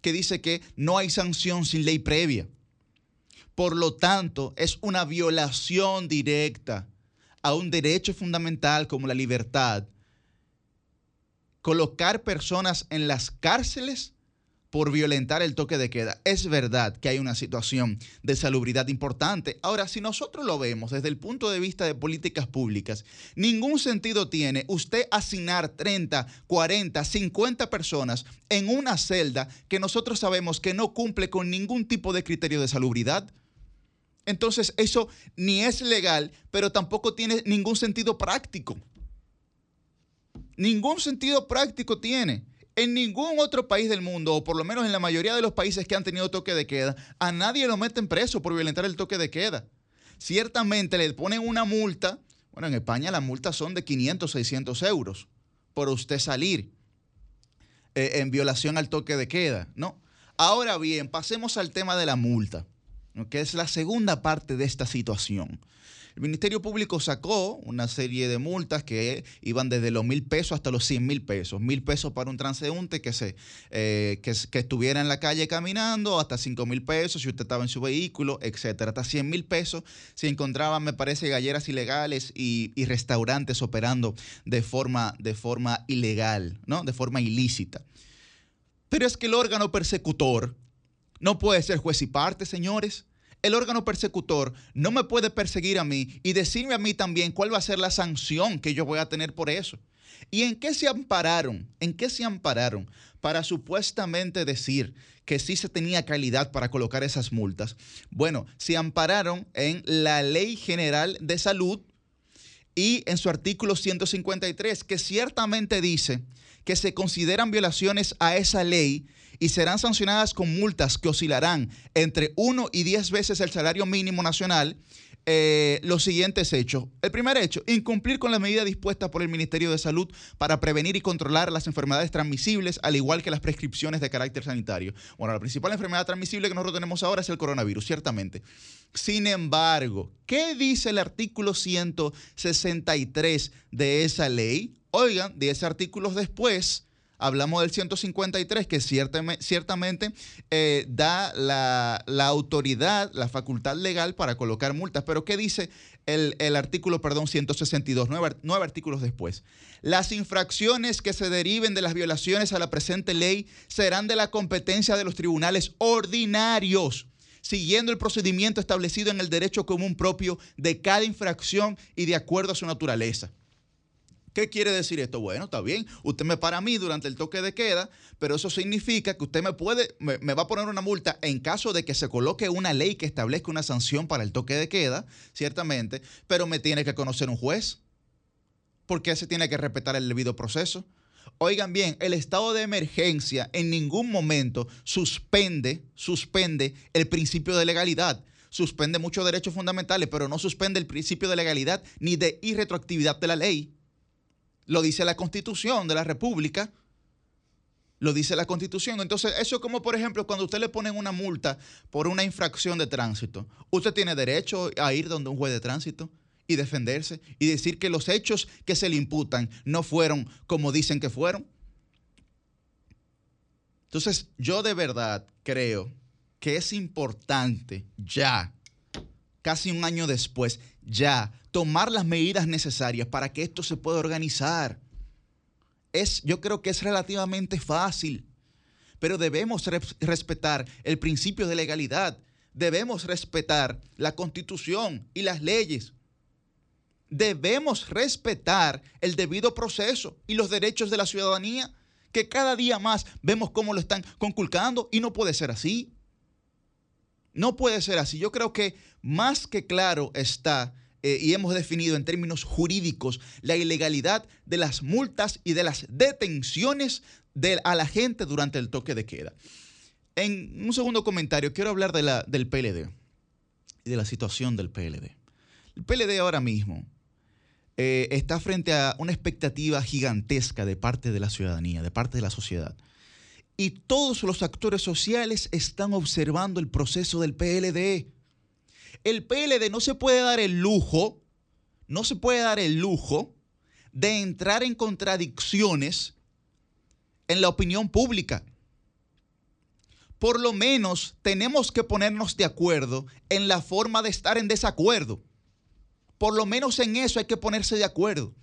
que dice que no hay sanción sin ley previa. Por lo tanto, es una violación directa a un derecho fundamental como la libertad colocar personas en las cárceles por violentar el toque de queda. Es verdad que hay una situación de salubridad importante. Ahora, si nosotros lo vemos desde el punto de vista de políticas públicas, ningún sentido tiene usted asignar 30, 40, 50 personas en una celda que nosotros sabemos que no cumple con ningún tipo de criterio de salubridad. Entonces, eso ni es legal, pero tampoco tiene ningún sentido práctico. Ningún sentido práctico tiene. En ningún otro país del mundo, o por lo menos en la mayoría de los países que han tenido toque de queda, a nadie lo meten preso por violentar el toque de queda. Ciertamente le ponen una multa. Bueno, en España las multas son de 500, 600 euros por usted salir eh, en violación al toque de queda, ¿no? Ahora bien, pasemos al tema de la multa, que es la segunda parte de esta situación. El Ministerio Público sacó una serie de multas que iban desde los mil pesos hasta los cien mil pesos. Mil pesos para un transeúnte que, se, eh, que, estuviera en la calle caminando, hasta cinco mil pesos si usted estaba en su vehículo, etcétera. Hasta cien mil pesos si encontraban, me parece, galleras ilegales y, y restaurantes operando de forma, de forma ilegal, ¿no? de forma ilícita. Pero es que el órgano persecutor no puede ser juez y parte, señores. El órgano persecutor no me puede perseguir a mí y decirme a mí también cuál va a ser la sanción que yo voy a tener por eso. ¿Y en qué se ampararon? ¿En qué se ampararon para supuestamente decir que sí se tenía calidad para colocar esas multas? Bueno, se ampararon en la Ley General de Salud y en su artículo 153, que ciertamente dice que se consideran violaciones a esa ley y serán sancionadas con multas que oscilarán entre 1 y 10 veces el salario mínimo nacional. eh, los siguientes hechos. El primer hecho, incumplir con las medidas dispuestas por el Ministerio de Salud para prevenir y controlar las enfermedades transmisibles, al igual que las prescripciones de carácter sanitario. Bueno, la principal enfermedad transmisible que nosotros tenemos ahora es el coronavirus, ciertamente. Sin embargo, ¿qué dice el artículo 163 de esa ley? Oigan, 10 artículos después, hablamos del 153, que ciertame- ciertamente eh, da la, autoridad, la facultad legal para colocar multas. Pero ¿qué dice el, artículo, perdón, 162? Nueve, ar- nueve artículos después. Las infracciones que se deriven de las violaciones a la presente ley serán de la competencia de los tribunales ordinarios siguiendo el procedimiento establecido en el derecho común propio de cada infracción y de acuerdo a su naturaleza. ¿Qué quiere decir esto? Bueno, está bien, usted me para a mí durante el toque de queda, pero eso significa que usted me puede, me, me va a poner una multa en caso de que se coloque una ley que establezca una sanción para el toque de queda, ciertamente, pero me tiene que conocer un juez, porque se tiene que respetar el debido proceso. Oigan bien, el estado de emergencia en ningún momento suspende, suspende el principio de legalidad. Suspende muchos derechos fundamentales, pero no suspende el principio de legalidad ni de irretroactividad de la ley. Lo dice la Constitución de la República. Lo dice la Constitución. Entonces, eso es como, por ejemplo, cuando usted le ponen una multa por una infracción de tránsito. Usted tiene derecho a ir donde un juez de tránsito y defenderse y decir que los hechos que se le imputan no fueron como dicen que fueron. Entonces, yo de verdad creo que es importante ya, casi un año después, ya tomar las medidas necesarias para que esto se pueda organizar. Es, yo creo que es relativamente fácil, pero debemos re- respetar el principio de legalidad, debemos respetar la constitución y las leyes. Debemos respetar el debido proceso y los derechos de la ciudadanía, que cada día más vemos cómo lo están conculcando y no puede ser así. No puede ser así. Yo creo que más que claro está, eh, y hemos definido en términos jurídicos, la ilegalidad de las multas y de las detenciones de, a la gente durante el toque de queda. En un segundo comentario, quiero hablar de la, del PLD y de la situación del PLD. El PLD ahora mismo eh, está frente a una expectativa gigantesca de parte de la ciudadanía, de parte de la sociedad. Y todos los actores sociales están observando el proceso del PLD. El PLD no se puede dar el lujo, no se puede dar el lujo de entrar en contradicciones en la opinión pública. Por lo menos tenemos que ponernos de acuerdo en la forma de estar en desacuerdo. Por lo menos en eso hay que ponerse de acuerdo.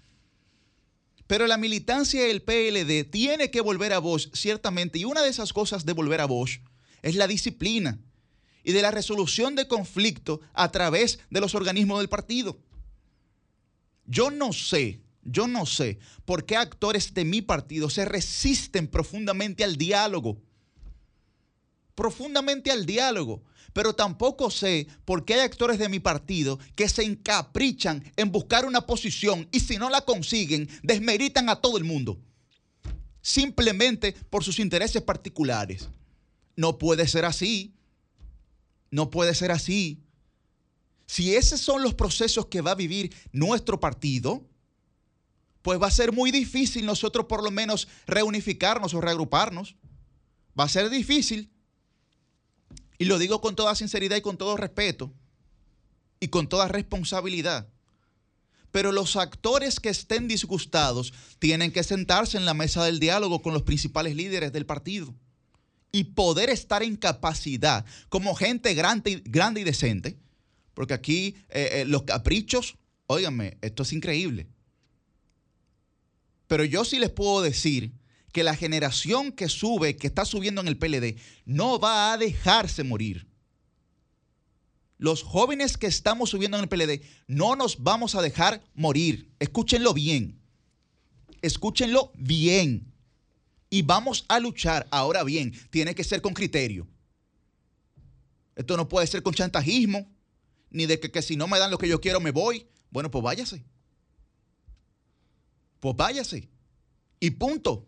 Pero la militancia del PLD tiene que volver a Bosch, ciertamente, y una de esas cosas de volver a Bosch es la disciplina y de la resolución de conflicto a través de los organismos del partido. Yo no sé, yo no sé por qué actores de mi partido se resisten profundamente al diálogo. Profundamente al diálogo. Pero tampoco sé por qué hay actores de mi partido que se encaprichan en buscar una posición y si no la consiguen, desmeritan a todo el mundo. Simplemente por sus intereses particulares. No puede ser así. No puede ser así. Si esos son los procesos que va a vivir nuestro partido, pues va a ser muy difícil nosotros por lo menos reunificarnos o reagruparnos. Va a ser difícil. Y lo digo con toda sinceridad y con todo respeto y con toda responsabilidad. Pero los actores que estén disgustados tienen que sentarse en la mesa del diálogo con los principales líderes del partido y poder estar en capacidad como gente grande, y- grande y decente, porque aquí eh, eh, los caprichos, óiganme, esto es increíble. Pero yo sí les puedo decir que la generación que sube, que está subiendo en el PLD, no va a dejarse morir. los jóvenes que estamos subiendo en el PLD, no nos vamos a dejar morir. Escúchenlo bien. Escúchenlo bien. Y vamos a luchar. Ahora bien, tiene que ser con criterio. Esto no puede ser con chantajismo, ni de que, que si no me dan lo que yo quiero me voy. Bueno, pues váyase. Pues váyase. Y punto.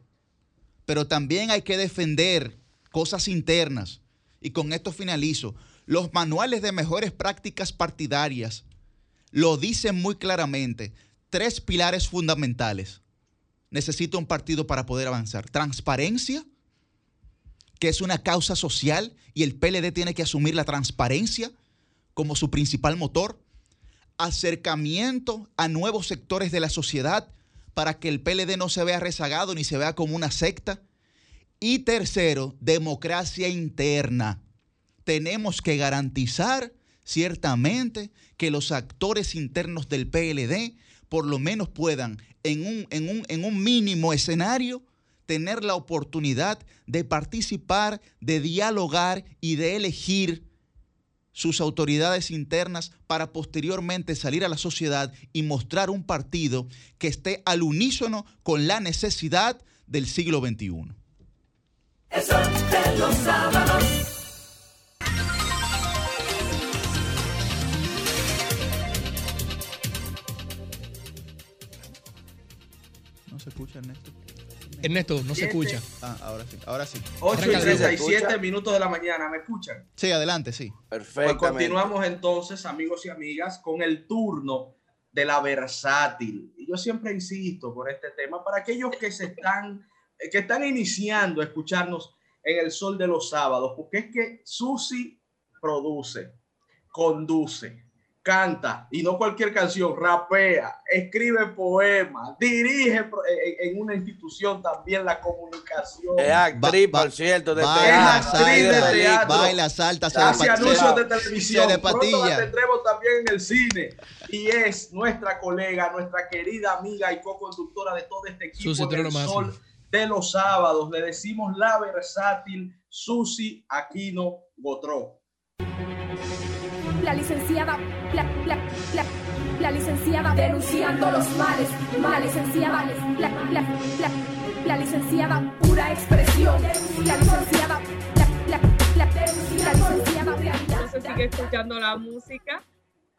Pero también hay que defender cosas internas. Y con esto finalizo. Los manuales de mejores prácticas partidarias lo dicen muy claramente. Tres pilares fundamentales. Necesita un partido para poder avanzar. Transparencia, que es una causa social y el PLD tiene que asumir la transparencia como su principal motor. Acercamiento a nuevos sectores de la sociedad para que el PLD no se vea rezagado ni se vea como una secta. Y tercero, democracia interna. Tenemos que garantizar ciertamente que los actores internos del PLD por lo menos puedan en un, en un, en un mínimo escenario tener la oportunidad de participar, de dialogar y de elegir sus autoridades internas para posteriormente salir a la sociedad y mostrar un partido que esté al unísono con la necesidad del siglo XXI. Eso de los sábados. No se escucha, Ernesto. Ernesto, no se escucha. Ah, ahora sí, ahora sí. 8 y Arranca, Diego. 37 minutos de la mañana, ¿me escuchan? Sí, adelante, sí. Pues Perfectamente. continuamos entonces, amigos y amigas, con el turno de la versátil. Y yo siempre insisto por este tema, para aquellos que se están, eh, que están iniciando a escucharnos en el sol de los sábados, porque es que Susi produce, conduce, canta, y no cualquier canción, rapea, escribe poemas, dirige pro- eh, en en una institución también la comunicación. Es actriz, por cierto, de baila, teatro. actriz de salta, teatro. baila, salta, se Hace anuncios de televisión. De Pronto la tendremos también en el cine. Y es nuestra colega, nuestra querida amiga y co-conductora de todo este equipo Susi, del máximo. Sol de los sábados. Le decimos la versátil Susi Aquino Gotró. La licenciada, la, la, la, la licenciada denunciando los males, la licenciada, la, la, la, la licenciada pura expresión, la licenciada, la, la, la, la licenciada realidad. Se sigue escuchando la música.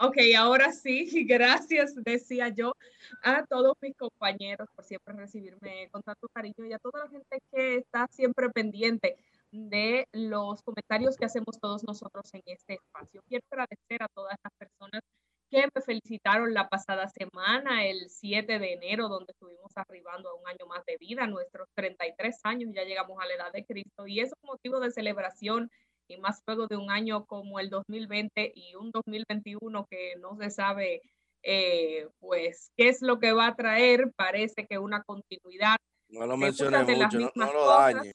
Ok, ahora sí, gracias, decía yo, a todos mis compañeros por siempre recibirme con tanto cariño y a toda la gente que está siempre pendiente de los comentarios que hacemos todos nosotros en este espacio. Quiero agradecer a todas las personas que me felicitaron la pasada semana, el 7 de enero, donde estuvimos arribando a un año más de vida, nuestros 33 años, ya llegamos a la edad de Cristo y es un motivo de celebración y más luego de un año como el 2020 y un 2021 que no se sabe eh, pues qué es lo que va a traer, parece que una continuidad No lo las mucho, no, no lo dañes.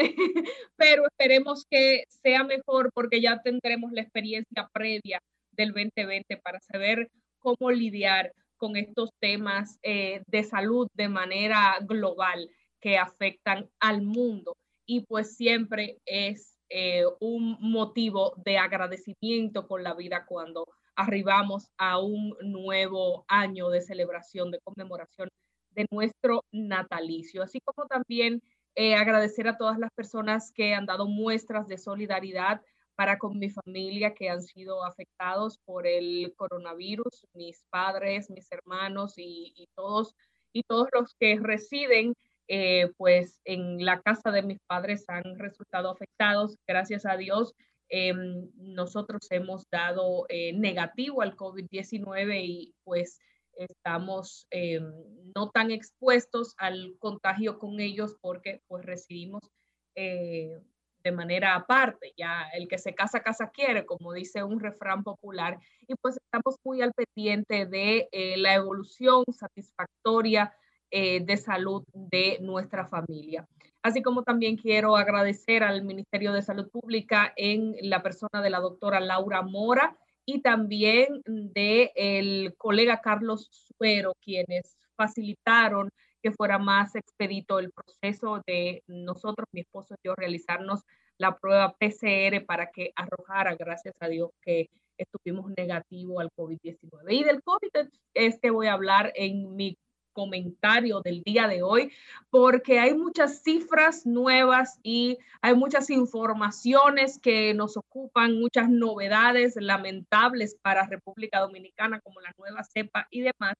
pero esperemos que sea mejor porque ya tendremos la experiencia previa del 2020 para saber cómo lidiar con estos temas eh, de salud de manera global que afectan al mundo. Y pues siempre es eh, un motivo de agradecimiento con la vida cuando arribamos a un nuevo año de celebración, de conmemoración de nuestro natalicio, así como también eh, agradecer a todas las personas que han dado muestras de solidaridad para con mi familia que han sido afectados por el coronavirus, mis padres, mis hermanos y, y todos y todos los que residen eh, pues en la casa de mis padres han resultado afectados. Gracias a Dios, eh, nosotros hemos dado eh, negativo al COVID-19 y pues estamos eh, no tan expuestos al contagio con ellos porque pues residimos eh, de manera aparte. Ya el que se casa, casa quiere, como dice un refrán popular. Y pues estamos muy al pendiente de eh, la evolución satisfactoria eh, de salud de nuestra familia. Así como también quiero agradecer al Ministerio de Salud Pública en la persona de la doctora Laura Mora y también de el colega Carlos Suero, quienes facilitaron que fuera más expedito el proceso de nosotros, mi esposo y yo, realizarnos la prueba PCR para que arrojara, gracias a Dios, que estuvimos negativo al COVID-19. Y del COVID es que voy a hablar en mi comentario del día de hoy, porque hay muchas cifras nuevas y hay muchas informaciones que nos ocupan, muchas novedades lamentables para República Dominicana, como la nueva cepa y demás,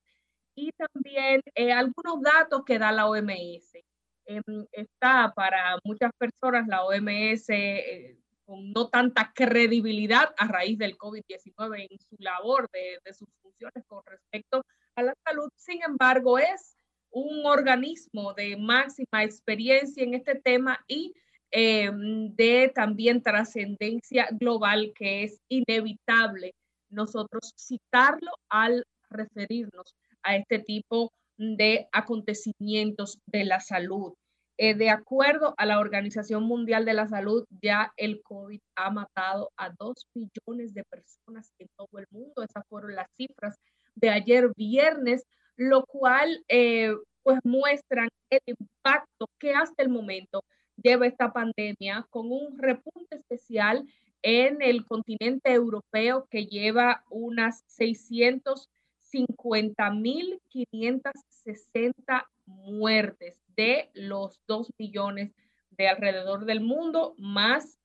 y también eh, algunos datos que da la OMS. Em, está para muchas personas la OMS eh, con no tanta credibilidad a raíz del COVID-19 en su labor de, de sus funciones con respecto a la salud. Sin embargo, es un organismo de máxima experiencia en este tema y eh, de también trascendencia global que es inevitable nosotros citarlo al referirnos a este tipo de acontecimientos de la salud. Eh, de acuerdo a la Organización Mundial de la Salud, ya el COVID ha matado a dos millones de personas en todo el mundo. Esas fueron las cifras de ayer viernes, lo cual eh, pues muestran el impacto que hasta el momento lleva esta pandemia con un repunte especial en el continente europeo que lleva unas 650.560 muertes de los 2 millones de alrededor del mundo, más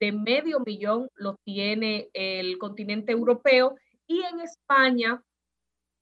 de medio millón lo tiene el continente europeo. Y en España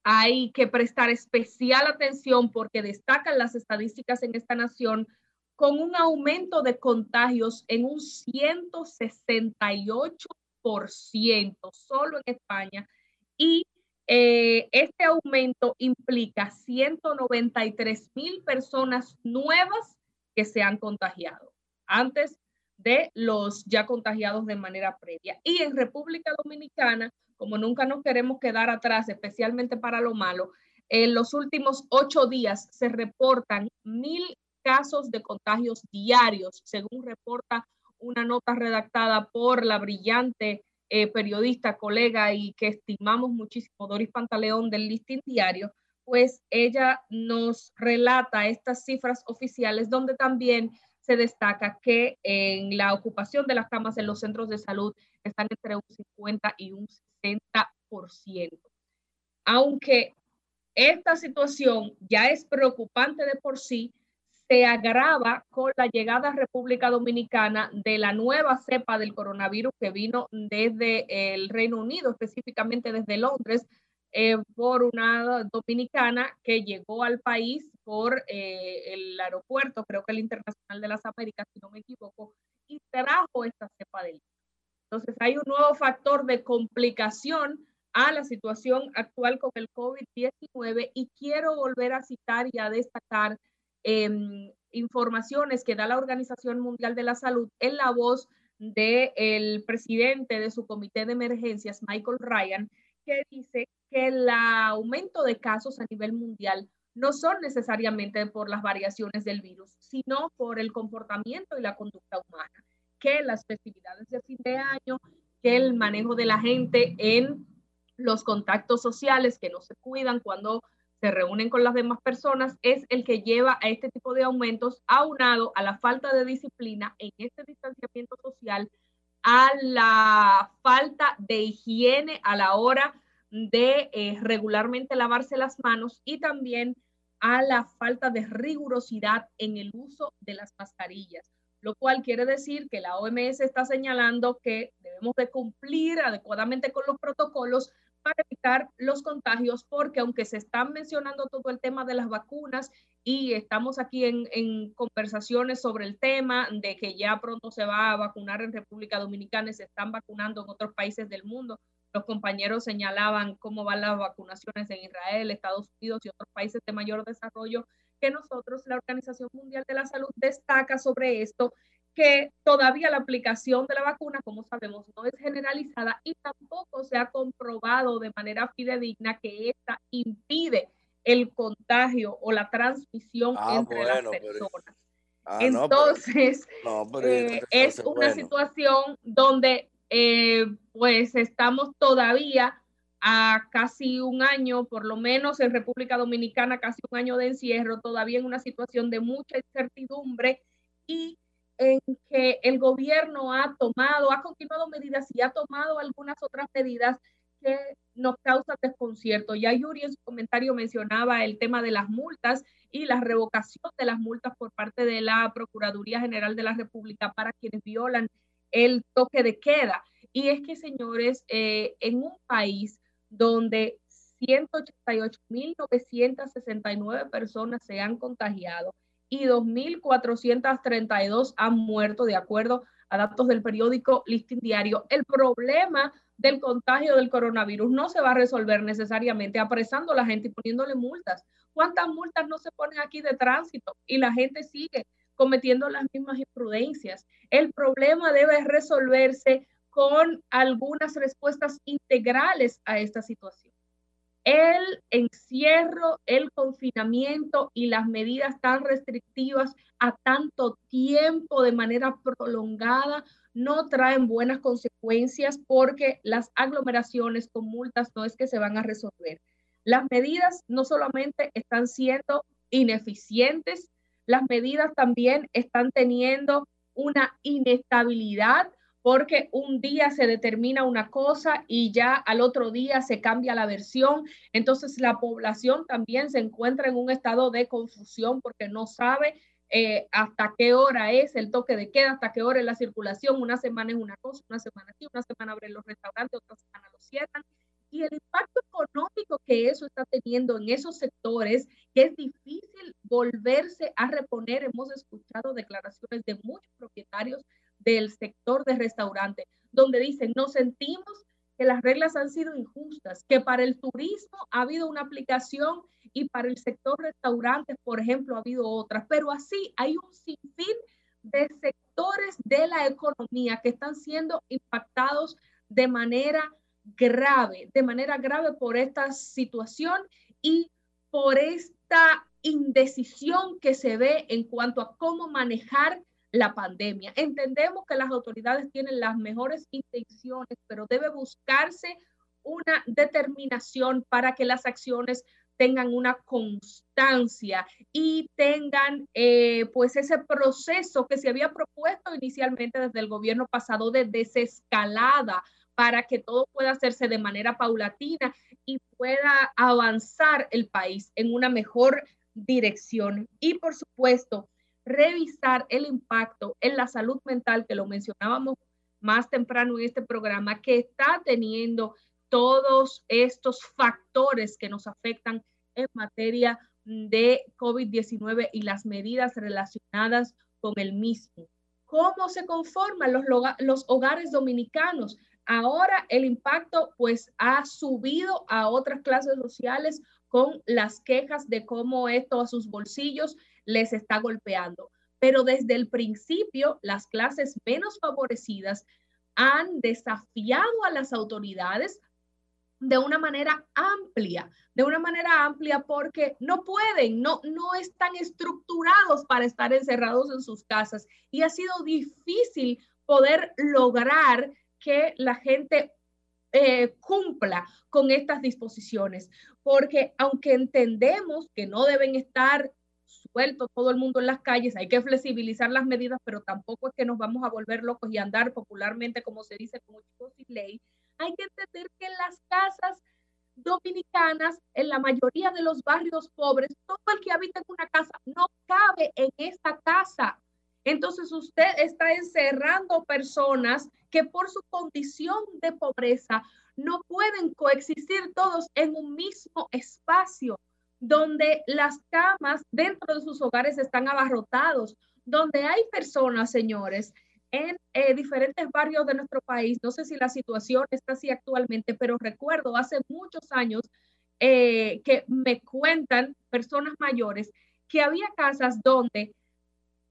hay que prestar especial atención porque destacan las estadísticas en esta nación con un aumento de contagios en un 168% solo en España y eh, este aumento implica 193 mil personas nuevas que se han contagiado antes de los ya contagiados de manera previa. Y en República Dominicana como nunca nos queremos quedar atrás, especialmente para lo malo, en los últimos ocho días se reportan mil casos de contagios diarios, según reporta una nota redactada por la brillante eh, periodista, colega y que estimamos muchísimo, Doris Pantaleón del Listín Diario, pues ella nos relata estas cifras oficiales donde también se destaca que en la ocupación de las camas en los centros de salud están entre un 50 y un 60%. Aunque esta situación ya es preocupante de por sí, se agrava con la llegada a República Dominicana de la nueva cepa del coronavirus que vino desde el Reino Unido, específicamente desde Londres, eh, por una dominicana que llegó al país por eh, el aeropuerto, creo que el Internacional de las Américas, si no me equivoco, y trajo esta cepa del entonces hay un nuevo factor de complicación a la situación actual con el COVID-19 y quiero volver a citar y a destacar em, informaciones que da la Organización Mundial de la Salud en la voz del presidente de su comité de emergencias, Michael Ryan, que dice que el aumento de casos a nivel mundial no son necesariamente por las variaciones del virus, sino por el comportamiento y la conducta humana que las festividades de fin de año, que el manejo de la gente en los contactos sociales que no se cuidan cuando se reúnen con las demás personas es el que lleva a este tipo de aumentos, aunado a la falta de disciplina en este distanciamiento social, a la falta de higiene a la hora de eh, regularmente lavarse las manos y también a la falta de rigurosidad en el uso de las mascarillas lo cual quiere decir que la OMS está señalando que debemos de cumplir adecuadamente con los protocolos para evitar los contagios, porque aunque se están mencionando todo el tema de las vacunas y estamos aquí en, en, conversaciones sobre el tema de que ya pronto se va a vacunar en República Dominicana y se están vacunando en otros países del mundo, los compañeros señalaban cómo van las vacunaciones en Israel, Estados Unidos y otros países de mayor desarrollo que nosotros, la Organización Mundial de la Salud, destaca sobre esto que todavía la aplicación de la vacuna, como sabemos, no es generalizada y tampoco se ha comprobado de manera fidedigna que esta impide el contagio o la transmisión ah, entre las personas. Ah, Entonces, eh, es una situación donde eh, pues estamos todavía a casi un año, por lo menos en República Dominicana, casi un año de encierro, todavía en una situación de mucha incertidumbre y en que el gobierno ha tomado, ha continuado medidas y ha tomado algunas otras medidas que nos causan desconcierto. Ya Yuri en su comentario mencionaba el tema de las multas y la revocación de las multas por parte de la Procuraduría General de la República para quienes violan el toque de queda. Y es que, señores, eh, en un país donde 188.969 personas se han contagiado y 2.432 han muerto, de acuerdo a datos del periódico Listing Diario. El problema del contagio del coronavirus no se va a resolver necesariamente apresando a la gente y poniéndole multas. ¿Cuántas multas no se ponen aquí de tránsito y la gente sigue cometiendo las mismas imprudencias? El problema debe resolverse con algunas respuestas integrales a esta situación. El encierro, el confinamiento y las medidas tan restrictivas a tanto tiempo de manera prolongada no traen buenas consecuencias porque las aglomeraciones con multas no es que se van a resolver. Las medidas no solamente están siendo ineficientes, las medidas también están teniendo una inestabilidad porque un día se determina una cosa y ya al otro día se cambia la versión. Entonces la población también se encuentra en un estado de confusión porque no sabe eh, hasta qué hora es el toque de queda, hasta qué hora es la circulación. Una semana es una cosa, una semana sí, una semana abren los restaurantes, otra semana los cierran y el impacto económico que eso está teniendo en esos sectores, que es difícil volverse a reponer. Hemos escuchado declaraciones de muchos propietarios del sector de restaurante, donde dicen, nos sentimos que las reglas han sido injustas, que para el turismo ha habido una aplicación y para el sector restaurantes, por ejemplo, ha habido otras, pero así hay un sinfín de sectores de la economía que están siendo impactados de manera grave, de manera grave por esta situación y por esta indecisión que se ve en cuanto a cómo manejar la pandemia. Entendemos que las autoridades tienen las mejores intenciones, pero debe buscarse una determinación para que las acciones tengan una constancia y tengan eh, pues ese proceso que se había propuesto inicialmente desde el gobierno pasado de desescalada para que todo pueda hacerse de manera paulatina y pueda avanzar el país en una mejor dirección. Y por supuesto, revisar el impacto en la salud mental, que lo mencionábamos más temprano en este programa, que está teniendo todos estos factores que nos afectan en materia de COVID-19 y las medidas relacionadas con el mismo. ¿Cómo se conforman los, hogares dominicanos? Ahora el impacto pues ha subido a otras clases sociales con las quejas de cómo esto a sus bolsillos les está golpeando. Pero desde el principio, las clases menos favorecidas han desafiado a las autoridades de una manera amplia, de una manera amplia porque no pueden, no, no están estructurados para estar encerrados en sus casas y ha sido difícil poder lograr que la gente eh, cumpla con estas disposiciones, porque aunque entendemos que no deben estar sueltos todo el mundo en las calles, hay que flexibilizar las medidas, pero tampoco es que nos vamos a volver locos y andar popularmente, como se dice, como chicos sin ley. Hay que entender que en las casas dominicanas, en la mayoría de los barrios pobres, todo el que habita en una casa no cabe en esta casa. Entonces usted está encerrando personas que por su condición de pobreza no pueden coexistir todos en un mismo espacio, donde las camas dentro de sus hogares están abarrotados, donde hay personas, señores, en eh, diferentes barrios de nuestro país. No sé si la situación está así actualmente, pero recuerdo hace muchos años eh, que me cuentan personas mayores que había casas donde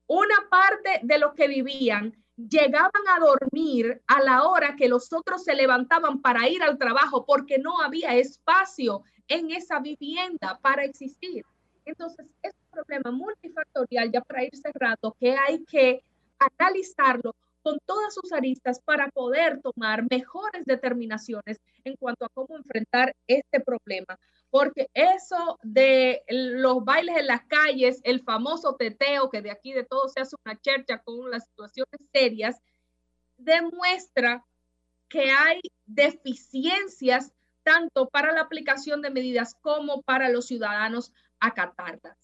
una parte de los que vivían llegaban a dormir a la hora que los otros se levantaban para ir al trabajo porque no había espacio en esa vivienda para existir. Entonces, es un problema multifactorial ya para ir cerrando que hay que analizarlo con todas sus aristas para poder tomar mejores determinaciones en cuanto a cómo enfrentar este problema. porque eso de los bailes en las calles, el famoso teteo, que de aquí de todo se hace una chercha con las situaciones serias, demuestra que hay deficiencias tanto para la aplicación de medidas como para los ciudadanos acatarlas.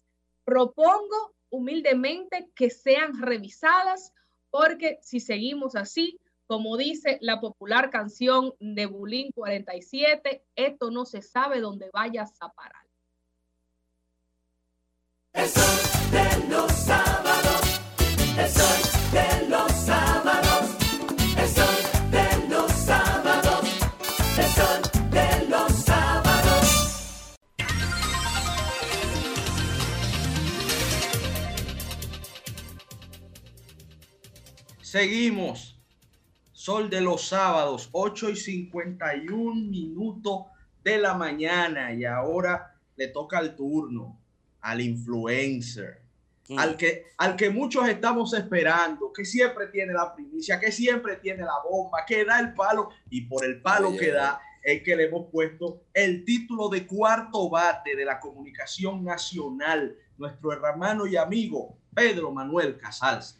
Propongo humildemente que sean revisadas porque si seguimos así, como dice la popular canción de Bulín 47, esto no se sabe dónde vayas a parar. De los sábados, Seguimos. Sol de los sábados, 8 y 51 minutos de la mañana. Y ahora le toca el turno al influencer. Al, que, al que muchos estamos esperando, que siempre tiene la primicia, que siempre tiene la bomba, que da el palo y por el palo Oye. que da es que le hemos puesto el título de cuarto bate de la comunicación nacional, nuestro hermano y amigo Pedro Manuel Casals.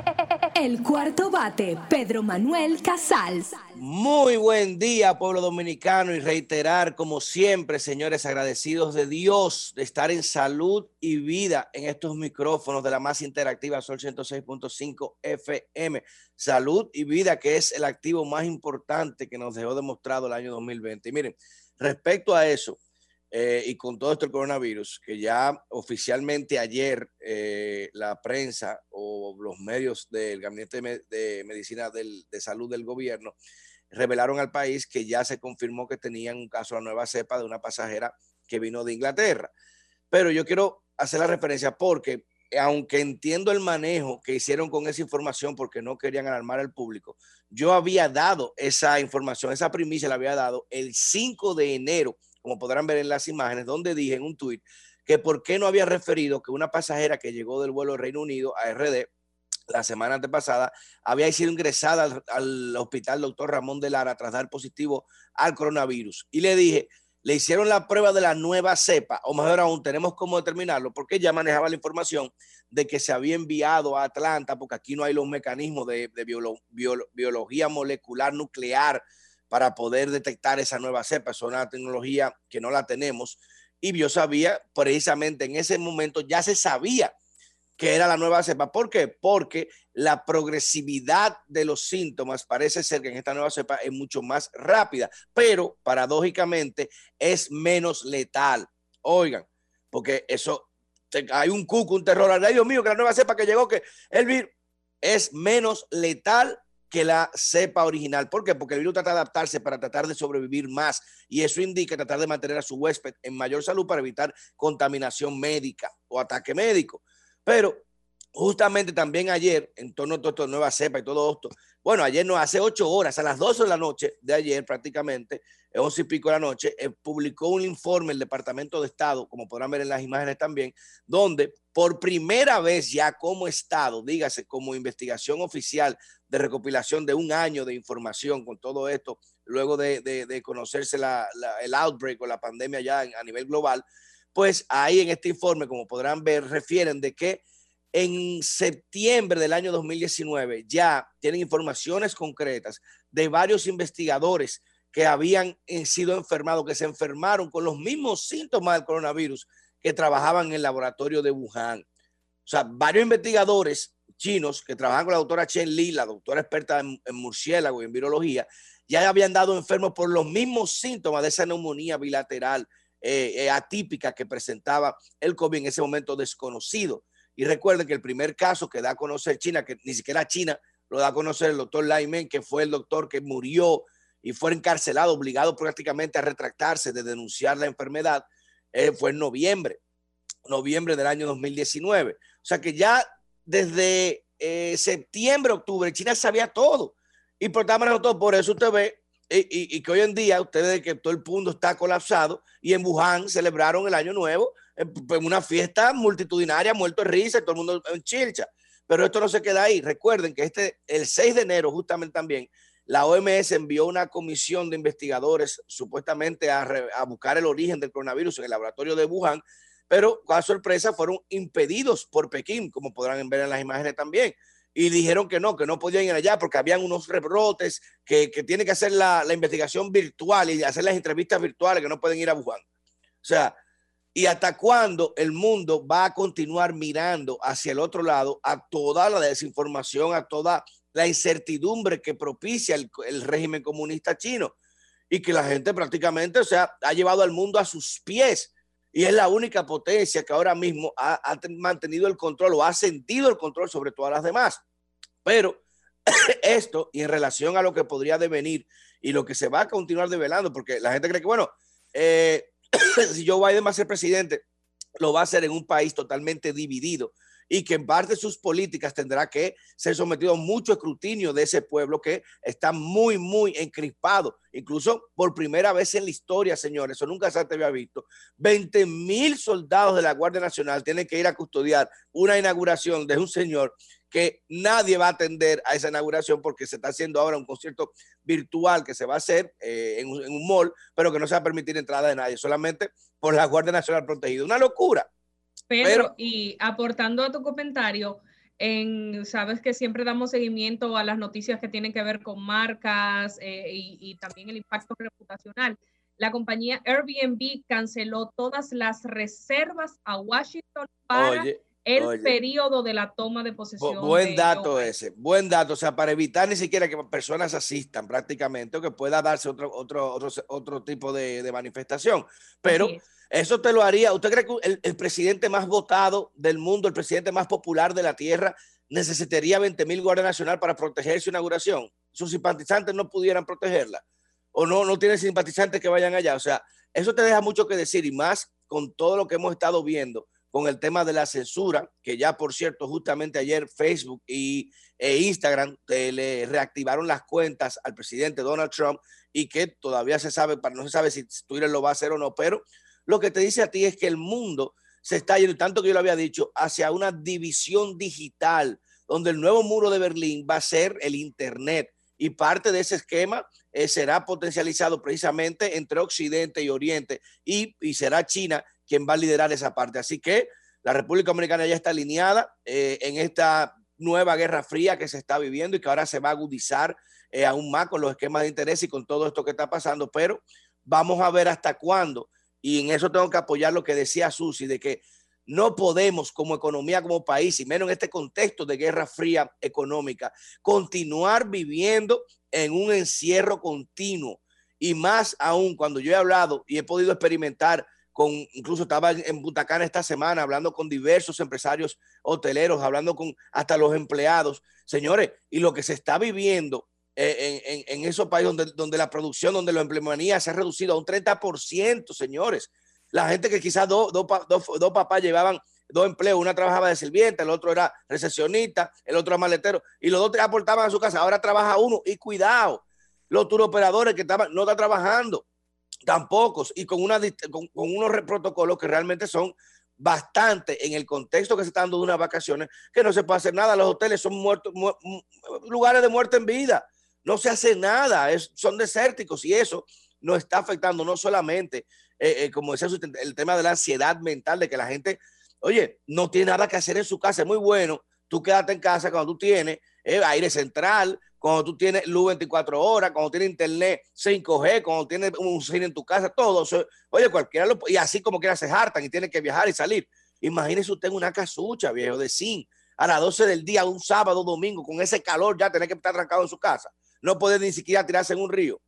El cuarto bate, Pedro Manuel Casals. Muy buen día, pueblo dominicano, y reiterar, como siempre, señores, agradecidos de Dios de estar en salud y vida en estos micrófonos de la más interactiva Sol 106.5 FM. Salud y vida, que es el activo más importante que nos dejó demostrado el año 2020. Y miren, respecto a eso, eh, y con todo esto el coronavirus, que ya oficialmente ayer eh, la prensa o los medios del Gabinete de, Me- de Medicina del- de Salud del gobierno revelaron al país que ya se confirmó que tenían un caso de la nueva cepa de una pasajera que vino de Inglaterra. Pero yo quiero hacer la referencia porque aunque entiendo el manejo que hicieron con esa información porque no querían alarmar al público, yo había dado esa información, esa primicia la había dado el 5 de enero, como podrán ver en las imágenes, donde dije en un tuit que por qué no había referido que una pasajera que llegó del vuelo del Reino Unido a RD la semana antepasada había sido ingresada al, al hospital doctor Ramón de Lara tras dar positivo al coronavirus. Y le dije, le hicieron la prueba de la nueva cepa, o mejor aún, tenemos cómo determinarlo, porque ya manejaba la información de que se había enviado a Atlanta, porque aquí no hay los mecanismos de, de biolo- biolo- biología molecular nuclear para poder detectar esa nueva cepa. Es una tecnología que no la tenemos. Y yo sabía, precisamente en ese momento ya se sabía que era la nueva cepa. ¿Por qué? Porque la progresividad de los síntomas parece ser que en esta nueva cepa es mucho más rápida, pero paradójicamente es menos letal. Oigan, porque eso, hay un cuco, un terror. Ay, Dios mío, que la nueva cepa que llegó, que el virus es menos letal que la cepa original. ¿Por qué? Porque el virus trata de adaptarse para tratar de sobrevivir más y eso indica tratar de mantener a su huésped en mayor salud para evitar contaminación médica o ataque médico. Pero justamente también ayer, en torno a todo esto de nueva cepa y todo esto, bueno, ayer no, hace ocho horas, a las 12 de la noche de ayer prácticamente, once y pico de la noche, eh, publicó un informe el Departamento de Estado, como podrán ver en las imágenes también, donde por primera vez ya como Estado, dígase como investigación oficial de recopilación de un año de información con todo esto, luego de, de- de conocerse la- la- el outbreak o la pandemia ya en- a nivel global, pues ahí en este informe, como podrán ver, refieren de que en septiembre del año 2019 ya tienen informaciones concretas de varios investigadores que habían eh, sido enfermados, que se enfermaron con los mismos síntomas del coronavirus que trabajaban en el laboratorio de Wuhan. O sea, varios investigadores chinos que trabajan con la doctora Chen Li, la doctora experta en, murciélago y en virología, ya habían dado enfermos por los mismos síntomas de esa neumonía bilateral eh, eh, atípica que presentaba el COVID en ese momento desconocido. Y recuerden que el primer caso que da a conocer China, que ni siquiera China lo da a conocer el doctor Lyman, que fue el doctor que murió y fue encarcelado, obligado prácticamente a retractarse de denunciar la enfermedad, eh, fue en noviembre, noviembre del año 2019. O sea que ya desde eh, septiembre, octubre, China sabía todo. Y por todo, por eso usted ve y, que hoy en día ustedes que todo el mundo está colapsado y en Wuhan celebraron el año nuevo en, en una fiesta multitudinaria, muerto de risa, todo el mundo en chilcha. Pero esto no se queda ahí. Recuerden que este, el 6 de enero, justamente también, la OMS envió una comisión de investigadores supuestamente a, buscar el origen del coronavirus en el laboratorio de Wuhan, pero con sorpresa fueron impedidos por Pekín, como podrán ver en las imágenes también y dijeron que no, que no podían ir allá porque habían unos rebrotes, que, que tienen que hacer la, la, investigación virtual y hacer las entrevistas virtuales, que no pueden ir a Wuhan. O sea, ¿y hasta cuándo el mundo va a continuar mirando hacia el otro lado a toda la desinformación, a toda la incertidumbre que propicia el, régimen comunista chino? Y que la gente prácticamente, o sea, ha llevado al mundo a sus pies y es la única potencia que ahora mismo ha, ha, mantenido el control o ha sentido el control sobre todas las demás. Pero esto y en relación a lo que podría devenir y lo que se va a continuar develando, porque la gente cree que, bueno, eh, si Joe Biden va a ser presidente, lo va a hacer en un país totalmente dividido y que en parte sus políticas tendrá que ser sometido a mucho escrutinio de ese pueblo que está muy, muy encrispado. Incluso por primera vez en la historia, señores, eso nunca se había visto. 20 mil soldados de la Guardia Nacional tienen que ir a custodiar una inauguración de un señor que nadie va a atender a esa inauguración porque se está haciendo ahora un concierto virtual que se va a hacer eh, en, un, en un mall, pero que no se va a permitir entrada de nadie, solamente por la Guardia Nacional protegida. Una locura. Pedro, Pero, y aportando a tu comentario, en, sabes que siempre damos seguimiento a las noticias que tienen que ver con marcas eh, y, y, también el impacto reputacional. La compañía Airbnb canceló todas las reservas a Washington para Oye, el oye. periodo de la toma de posesión. Bu buen de dato ese, buen dato, o sea, para evitar ni siquiera que personas asistan prácticamente o que pueda darse otro, otro, otro, otro tipo de, de manifestación. Pero eso te lo haría. ¿Usted cree que el, presidente más votado del mundo, el presidente más popular de la tierra, necesitaría 20 mil guardias nacional para proteger su inauguración? Sus simpatizantes no pudieran protegerla. O no, no tiene simpatizantes que vayan allá. O sea, eso te deja mucho que decir y más con todo lo que hemos estado viendo con el tema de la censura, que ya por cierto, justamente ayer Facebook y, e Instagram te, le reactivaron las cuentas al presidente Donald Trump y que todavía se sabe, no se sabe si Twitter lo va a hacer o no, pero lo que te dice a ti es que el mundo se está yendo, tanto que yo lo había dicho, hacia una división digital, donde el nuevo muro de Berlín va a ser el Internet y parte de ese esquema eh, será potencializado precisamente entre Occidente y Oriente y, será China quien va a liderar esa parte. Así que la República Dominicana ya está alineada eh, en esta nueva guerra fría que se está viviendo y que ahora se va a agudizar eh, aún más con los esquemas de interés y con todo esto que está pasando, pero vamos a ver hasta cuándo y en eso tengo que apoyar lo que decía Susi, de que no podemos como economía, como país, y menos en este contexto de guerra fría económica, continuar viviendo en un encierro continuo. Y más aún cuando yo he hablado y he podido experimentar con, incluso estaba en Butacán esta semana hablando con diversos empresarios hoteleros, hablando con hasta los empleados. Señores, y lo que se está viviendo en, en, en, esos países donde, donde la producción, donde la empleomanía se ha reducido a un 30%, señores. La gente que quizás dos do, do, do papás llevaban dos empleos, una trabajaba de sirvienta, el otro era recepcionista, el otro era maletero, y los dos aportaban a su casa. Ahora trabaja uno, y cuidado, los turoperadores que estaban, no están trabajando, tampoco, y con, una, con, unos protocolos que realmente son bastante en el contexto que se está dando de unas vacaciones, que no se puede hacer nada. Los hoteles son muertos, mu lugares de muerte en vida no se hace nada, son desérticos y eso nos está afectando no solamente, eh, eh, como decía, el tema de la ansiedad mental, de que la gente, oye, no tiene nada que hacer en su casa, es muy bueno, tú quédate en casa cuando tú tienes eh, aire central, cuando tú tienes luz 24 horas, cuando tienes internet 5G, cuando tienes un cine en tu casa, todo oye, cualquiera lo, y así como quiera se hartan y tiene que viajar y salir. Imagínese usted en una casucha, viejo, de zinc, a las 12 del día, un sábado, domingo, con ese calor, ya tener que estar trancado en su casa no puede ni siquiera tirarse en un río.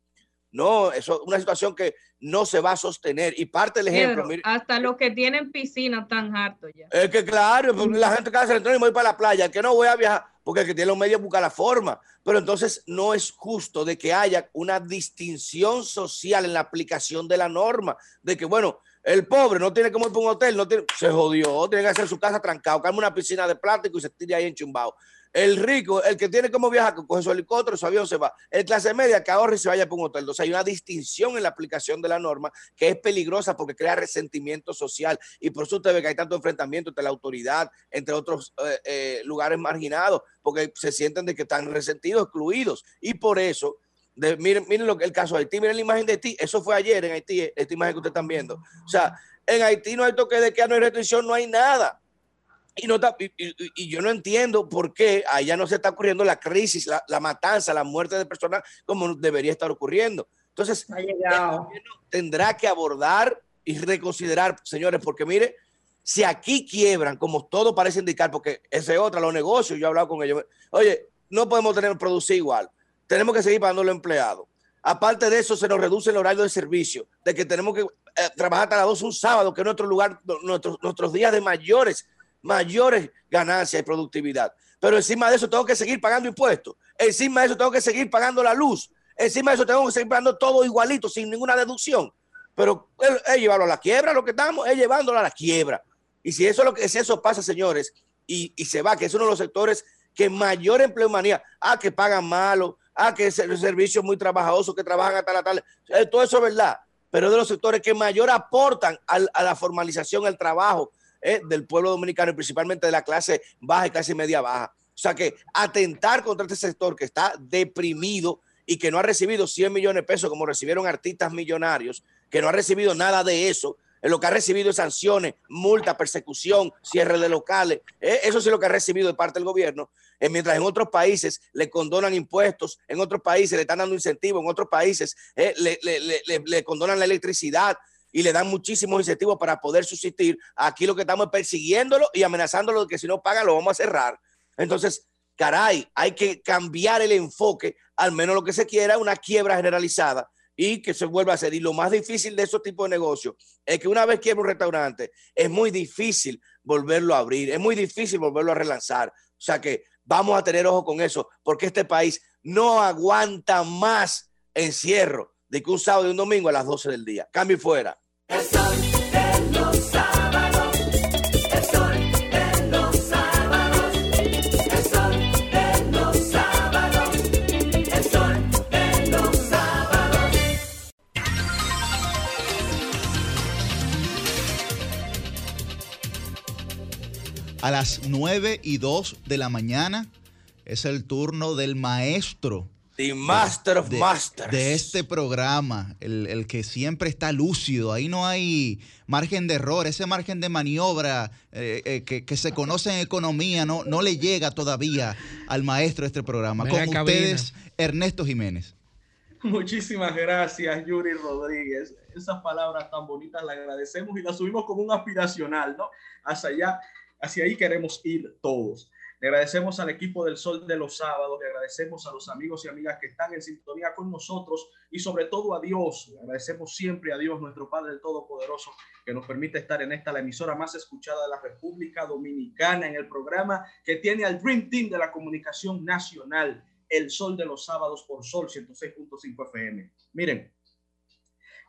No, eso es una situación que no se va a sostener. Y parte del ejemplo. Mire, hasta los que tienen piscina están hartos ya. Es que claro, pues, la gente que hace el y voy para la playa, que no voy a viajar. porque el que tiene los medios busca la forma. Pero entonces no es justo de que haya una distinción social en la aplicación de la norma, de que, bueno, el pobre no tiene como ir para un hotel, no tiene, se jodió, tiene que hacer su casa trancado, calma una piscina de plástico y se tira ahí enchumbado. El rico, el que tiene como viajar, coge su helicóptero, su avión, se va. El clase media que ahorre y se vaya para un hotel. Entonces hay una distinción en la aplicación de la norma que es peligrosa porque crea resentimiento social. Y por eso usted ve que hay tanto enfrentamiento entre la autoridad, entre otros eh, eh, lugares marginados, porque se sienten de que están resentidos, excluidos. Y por eso de, miren, lo que el caso de Haití, miren la imagen de Haití, eso fue ayer en Haití, esta imagen que ustedes están viendo. O sea, en Haití no hay toque de queda, no hay restricción, no hay nada. Y, no está, y, y- y yo no entiendo por qué allá no se está ocurriendo la crisis, la, la matanza, la muerte de personas como debería estar ocurriendo. Entonces, el gobierno tendrá que abordar y reconsiderar, señores, porque mire, si aquí quiebran, como todo parece indicar, porque ese es otra, los negocios, yo he hablado con ellos, oye, no podemos tener producir igual, tenemos que seguir pagando a los empleados. Aparte de eso, se nos reduce el horario de servicio, de que tenemos que eh, trabajar hasta las 12 un sábado, que es nuestro lugar, nuestros, nuestros días de mayores, mayores ganancias y productividad. Pero encima de eso tengo que seguir pagando impuestos, encima de eso tengo que seguir pagando la luz, encima de eso tengo que seguir pagando todo igualito, sin ninguna deducción. Pero es, es llevarlo a la quiebra, lo que estamos es llevándolo a la quiebra. Y si eso, es lo que, eso pasa, señores, y, se va, que es uno de los sectores que mayor empleomanía, ah, que pagan malo, ah, que es el servicio muy trabajoso, que trabajan hasta la tarde, Eh, todo eso es verdad, pero es de los sectores que mayor aportan a la formalización, al trabajo eh, del pueblo dominicano y principalmente de la clase baja y clase media baja. O sea que atentar contra este sector que está deprimido y que no ha recibido 100 millones de pesos como recibieron artistas millonarios, que no ha recibido nada de eso, lo que ha recibido es sanciones, multa, persecución, cierre de locales. Eh, Eso sí es lo que ha recibido de parte del gobierno. Eh, mientras en otros países le condonan impuestos, en otros países le están dando incentivos, en otros países le- le- le condonan la electricidad y le dan muchísimos incentivos para poder subsistir. Aquí lo que estamos es persiguiéndolo y amenazándolo de que si no pagan lo vamos a cerrar. Entonces, caray, hay que cambiar el enfoque, al menos lo que se quiera, una quiebra generalizada y que se vuelva a hacer. Y lo más difícil de esos tipos de negocios es que una vez quiebra un restaurante, es muy difícil volverlo a abrir, es muy difícil volverlo a relanzar. O sea que vamos a tener ojo con eso, porque este país no aguanta más encierro de que un sábado y un domingo a las 12 del día. Cambio y fuera. A las 9 y 2 de la mañana es el turno del maestro. The Master of de, Masters. De este programa, el, el que siempre está lúcido. Ahí no hay margen de error. Ese margen de maniobra eh, eh, que, que se conoce en economía no, no le llega todavía al maestro de este programa. Venga, Con cabina. ustedes, Ernesto Jiménez. Muchísimas gracias, Yuri Rodríguez. Esas palabras tan bonitas las agradecemos y las subimos como un aspiracional, ¿no? Hacia allá, hacia ahí queremos ir todos. Agradecemos al equipo del Sol de los Sábados, le agradecemos a los amigos y amigas que están en sintonía con nosotros y sobre todo a Dios. Agradecemos siempre a Dios, nuestro Padre Todopoderoso, que nos permite estar en esta, la emisora más escuchada de la República Dominicana, en el programa que tiene al Dream Team de la comunicación nacional, El Sol de los Sábados por Sol 106.5 FM. Miren,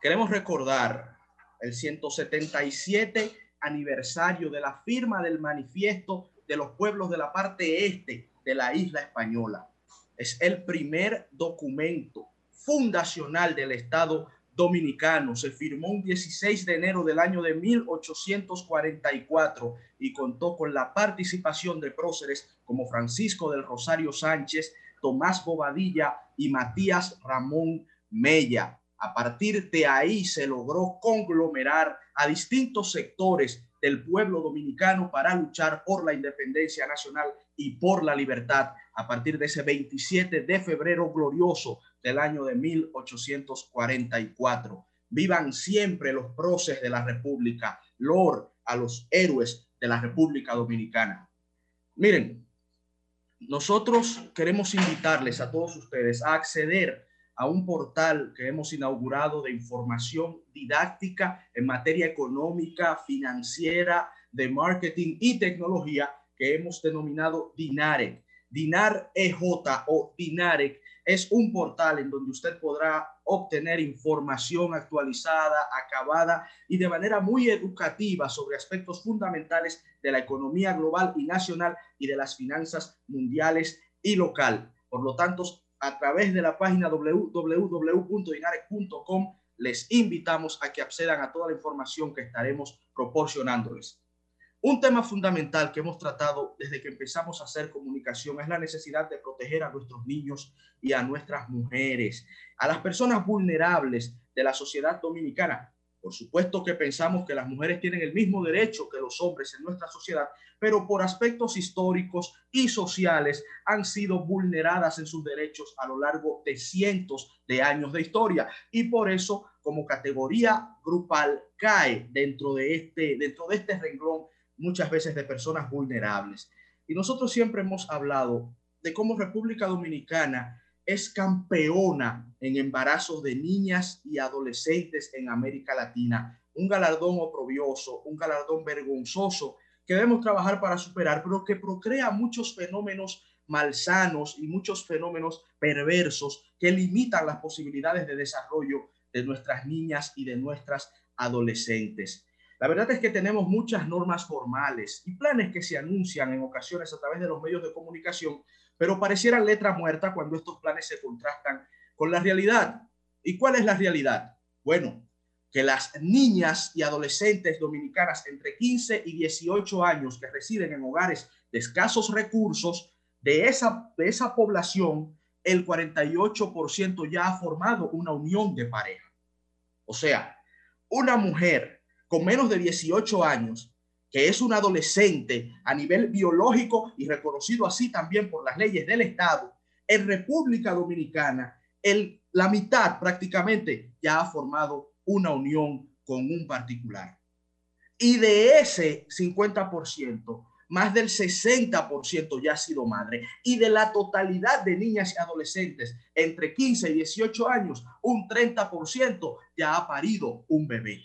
queremos recordar el 177 aniversario de la firma del manifiesto de los pueblos de la parte este de la isla española. Es el primer documento fundacional del Estado dominicano. Se firmó un 16 de enero del año de 1844 y contó con la participación de próceres como Francisco del Rosario Sánchez, Tomás Bobadilla y Matías Ramón Mella. A partir de ahí se logró conglomerar a distintos sectores del pueblo dominicano para luchar por la independencia nacional y por la libertad a partir de ese 27 de febrero glorioso del año de 1844. Vivan siempre los próceres de la República, Lord a los héroes de la República Dominicana. Miren, nosotros queremos invitarles a todos ustedes a acceder a un portal que hemos inaugurado de información didáctica en materia económica, financiera, de marketing y tecnología que hemos denominado DINARE. Dinar EJ o Dinarec es un portal en donde usted podrá obtener información actualizada, acabada y de manera muy educativa sobre aspectos fundamentales de la economía global y nacional y de las finanzas mundiales y local. Por lo tanto, a través de la página www.dinarec.com les invitamos a que accedan a toda la información que estaremos proporcionándoles. Un tema fundamental que hemos tratado desde que empezamos a hacer comunicación es la necesidad de proteger a nuestros niños y a nuestras mujeres, a las personas vulnerables de la sociedad dominicana. Por supuesto que pensamos que las mujeres tienen el mismo derecho que los hombres en nuestra sociedad, pero por aspectos históricos y sociales han sido vulneradas en sus derechos a lo largo de cientos de años de historia y por eso como categoría grupal cae dentro de este dentro de este renglón muchas veces de personas vulnerables. Y nosotros siempre hemos hablado de cómo República Dominicana es campeona en embarazos de niñas y adolescentes en América Latina. Un galardón oprobioso, un galardón vergonzoso que debemos trabajar para superar, pero que procrea muchos fenómenos malsanos y muchos fenómenos perversos que limitan las posibilidades de desarrollo de nuestras niñas y de nuestras adolescentes. La verdad es que tenemos muchas normas formales y planes que se anuncian en ocasiones a través de los medios de comunicación, pero parecieran letra muerta cuando estos planes se contrastan con la realidad. ¿Y cuál es la realidad? Bueno, que las niñas y adolescentes dominicanas entre 15 y 18 años que residen en hogares de escasos recursos, de esa, de esa población, el 48% ya ha formado una unión de pareja. O sea, una mujer con menos de 18 años, que es un adolescente a nivel biológico y reconocido así también por las leyes del Estado, en República Dominicana, el, la mitad prácticamente ya ha formado una unión con un particular. Y de ese 50%, más del 60% ya ha sido madre. Y de la totalidad de niñas y adolescentes entre 15 y 18 años, un 30% ya ha parido un bebé.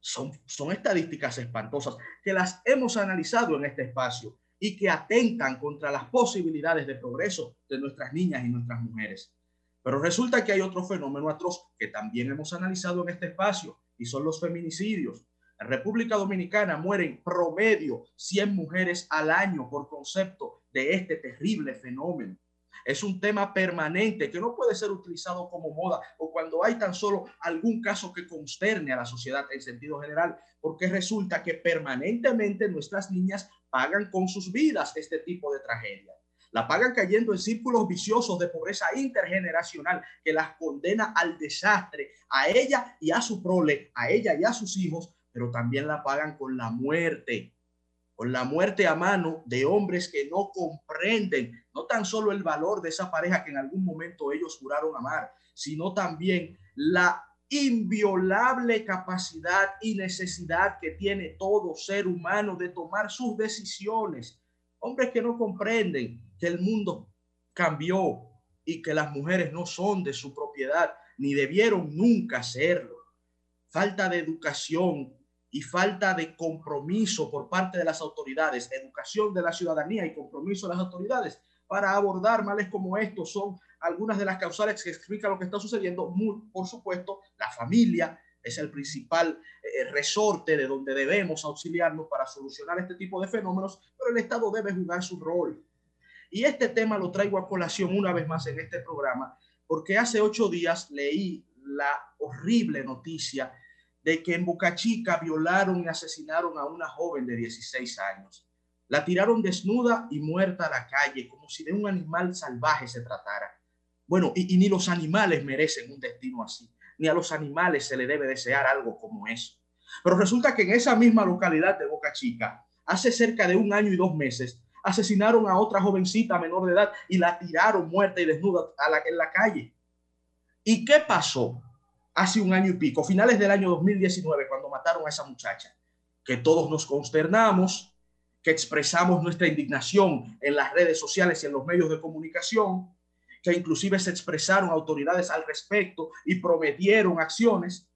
Son, son estadísticas espantosas que las hemos analizado en este espacio y que atentan contra las posibilidades de progreso de nuestras niñas y nuestras mujeres. Pero resulta que hay otro fenómeno atroz que también hemos analizado en este espacio y son los feminicidios. En República Dominicana mueren promedio 100 mujeres al año por concepto de este terrible fenómeno. Es un tema permanente que no puede ser utilizado como moda o cuando hay tan solo algún caso que consterne a la sociedad en sentido general, porque resulta que permanentemente nuestras niñas pagan con sus vidas este tipo de tragedia. La pagan cayendo en círculos viciosos de pobreza intergeneracional que las condena al desastre a ella y a su prole, a ella y a sus hijos, pero también la pagan con la muerte con la muerte a mano de hombres que no comprenden no tan solo el valor de esa pareja que en algún momento ellos juraron amar, sino también la inviolable capacidad y necesidad que tiene todo ser humano de tomar sus decisiones. Hombres que no comprenden que el mundo cambió y que las mujeres no son de su propiedad, ni debieron nunca serlo. Falta de educación, y falta de compromiso por parte de las autoridades, educación de la ciudadanía y compromiso de las autoridades para abordar males como estos son algunas de las causales que explican lo que está sucediendo. por supuesto, la familia es el principal eh, resorte de donde debemos auxiliarnos para solucionar este tipo de fenómenos, pero el Estado debe jugar su rol. Y este tema lo traigo a colación una vez más en este programa, porque hace ocho días leí la horrible noticia de que en Boca Chica violaron y asesinaron a una joven de 16 años. La tiraron desnuda y muerta a la calle, como si de un animal salvaje se tratara. Bueno, y, ni los animales merecen un destino así, ni a los animales se le debe desear algo como eso. Pero resulta que en esa misma localidad de Boca Chica, hace cerca de un año y dos meses, asesinaron a otra jovencita menor de edad y la tiraron muerta y desnuda a la, en la calle. ¿Y qué pasó? hace un año y pico, finales del año 2019, cuando mataron a esa muchacha, que todos nos consternamos, que expresamos nuestra indignación en las redes sociales y en los medios de comunicación, que inclusive se expresaron autoridades al respecto y prometieron acciones,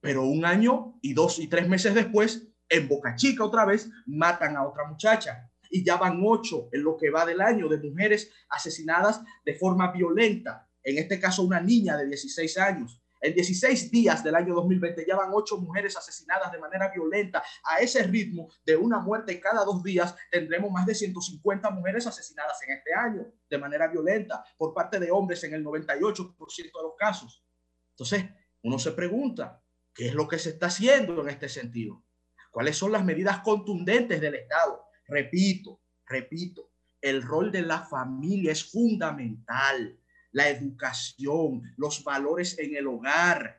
pero un año y dos y tres meses después, en Boca Chica otra vez, matan a otra muchacha. y ya van ocho en lo que va del año de mujeres asesinadas de forma violenta. En este caso, una niña de 16 años. En 16 días del año 2020 ya van ocho mujeres asesinadas de manera violenta. A ese ritmo de una muerte cada dos días tendremos más de 150 mujeres asesinadas en este año de manera violenta por parte de hombres en el 98% de los casos. Entonces, uno se pregunta, ¿qué es lo que se está haciendo en este sentido? ¿Cuáles son las medidas contundentes del Estado? Repito, repito, el rol de la familia es fundamental la educación, los valores en el hogar,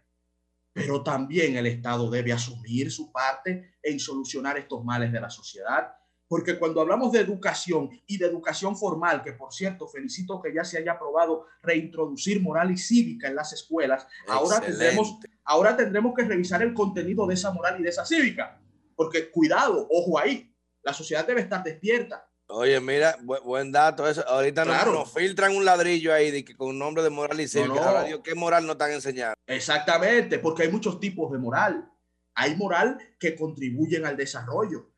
pero también el Estado debe asumir su parte en solucionar estos males de la sociedad. Porque cuando hablamos de educación y de educación formal, que por cierto felicito que ya se haya aprobado reintroducir moral y cívica en las escuelas, ahora tendremos, ahora tendremos que revisar el contenido de esa moral y de esa cívica. Porque cuidado, ojo ahí, la sociedad debe estar despierta. Oye, mira, buen, dato eso. Ahorita nos, filtran un ladrillo ahí de que con nombre de moral y cívica. ¿qué moral nos están enseñando? Exactamente, porque hay muchos tipos de moral. Hay moral que contribuyen al desarrollo,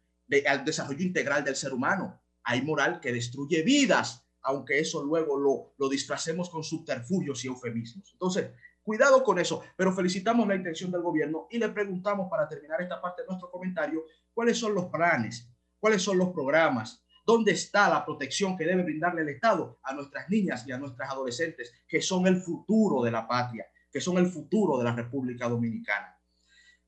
al desarrollo integral del ser humano. Hay moral que destruye vidas, aunque eso luego lo, lo disfracemos con subterfugios y eufemismos. Entonces, cuidado con eso, pero felicitamos la intención del gobierno y le preguntamos para terminar esta parte de nuestro comentario, ¿cuáles son los planes? ¿Cuáles son los programas? ¿Dónde está la protección que debe brindarle el Estado a nuestras niñas y a nuestras adolescentes, que son el futuro de la patria, que son el futuro de la República Dominicana?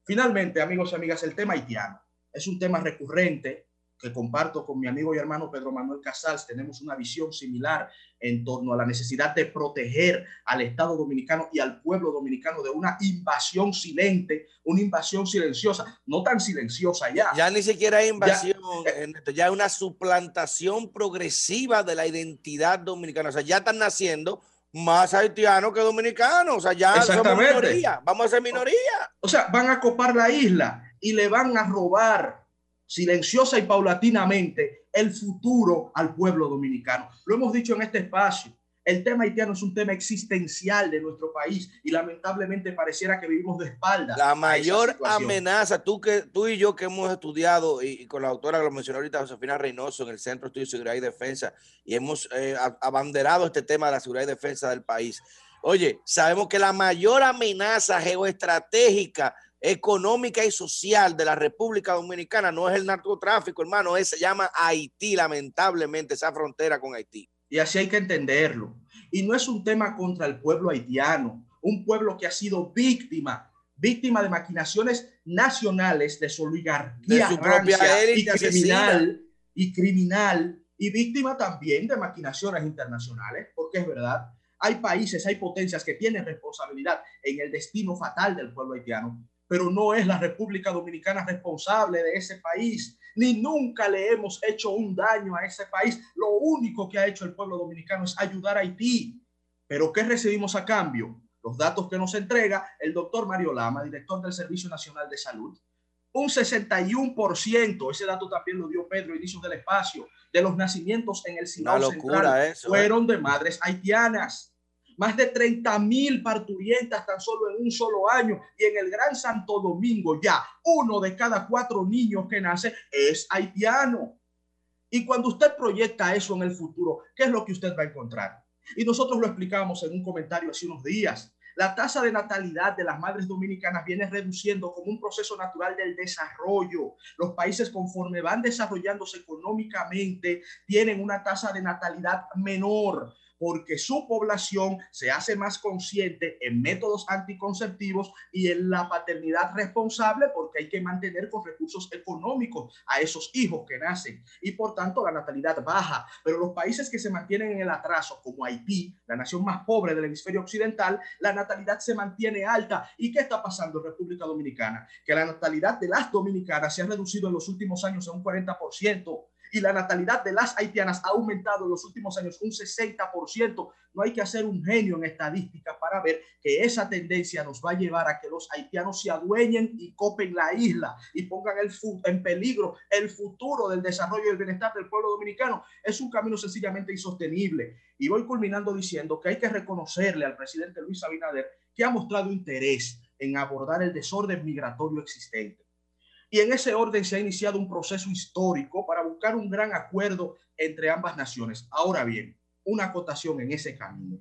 Finalmente, amigos y amigas, el tema haitiano es un tema recurrente que comparto con mi amigo y hermano Pedro Manuel Casals, tenemos una visión similar en torno a la necesidad de proteger al Estado dominicano y al pueblo dominicano de una invasión silente, una invasión silenciosa, no tan silenciosa ya. Ya ni siquiera hay invasión, ya, hay una suplantación progresiva de la identidad dominicana. O sea, ya están naciendo más haitianos que dominicanos. O sea, ya somos minoría. Vamos a ser minoría. O sea, van a copar la isla y le van a robar silenciosa y paulatinamente el futuro al pueblo dominicano. Lo hemos dicho en este espacio. El tema haitiano es un tema existencial de nuestro país y lamentablemente pareciera que vivimos de espaldas. La mayor amenaza, tú, que, tú y yo que hemos estudiado, y, con la doctora que lo mencionó ahorita, Josefina Reynoso, en el Centro de Estudio de Seguridad y Defensa, y hemos eh, abanderado este tema de la seguridad y defensa del país. Oye, sabemos que la mayor amenaza geoestratégica económica y social de la República Dominicana no es el narcotráfico, hermano, es, se llama Haití, lamentablemente, esa frontera con Haití. Y así hay que entenderlo. Y no es un tema contra el pueblo haitiano, un pueblo que ha sido víctima, víctima de maquinaciones nacionales de su oligarquía de su propia y criminal, y criminal, y víctima también de maquinaciones internacionales, porque es verdad, hay países, hay potencias que tienen responsabilidad en el destino fatal del pueblo haitiano, pero no es la República Dominicana responsable de ese país, ni nunca le hemos hecho un daño a ese país. Lo único que ha hecho el pueblo dominicano es ayudar a Haití. Pero ¿qué recibimos a cambio? Los datos que nos entrega el doctor Mario Lama, director del Servicio Nacional de Salud. Un 61%, ese dato también lo dio Pedro, inicio del espacio, de los nacimientos en el Sinaloa Central ¿eh? fueron de madres haitianas más de 30 mil parturientas tan solo en un solo año y en el Gran Santo Domingo ya uno de cada cuatro niños que nace es haitiano. Y cuando usted proyecta eso en el futuro, ¿qué es lo que usted va a encontrar? Y nosotros lo explicamos en un comentario hace unos días. La tasa de natalidad de las madres dominicanas viene reduciendo como un proceso natural del desarrollo. Los países conforme van desarrollándose económicamente tienen una tasa de natalidad menor porque su población se hace más consciente en métodos anticonceptivos y en la paternidad responsable porque hay que mantener con recursos económicos a esos hijos que nacen y por tanto la natalidad baja. Pero los países que se mantienen en el atraso, como Haití, la nación más pobre del hemisferio occidental, la natalidad se mantiene alta. ¿Y qué está pasando en República Dominicana? Que la natalidad de las dominicanas se ha reducido en los últimos años a un 40% y la natalidad de las haitianas ha aumentado en los últimos años un 60%. No hay que hacer un genio en estadística para ver que esa tendencia nos va a llevar a que los haitianos se adueñen y copen la isla y pongan el, en peligro el futuro del desarrollo y el bienestar del pueblo dominicano. Es un camino sencillamente insostenible. Y voy culminando diciendo que hay que reconocerle al presidente Luis Abinader que ha mostrado interés en abordar el desorden migratorio existente Y en ese orden se ha iniciado un proceso histórico para buscar un gran acuerdo entre ambas naciones. Ahora bien, una acotación en ese camino.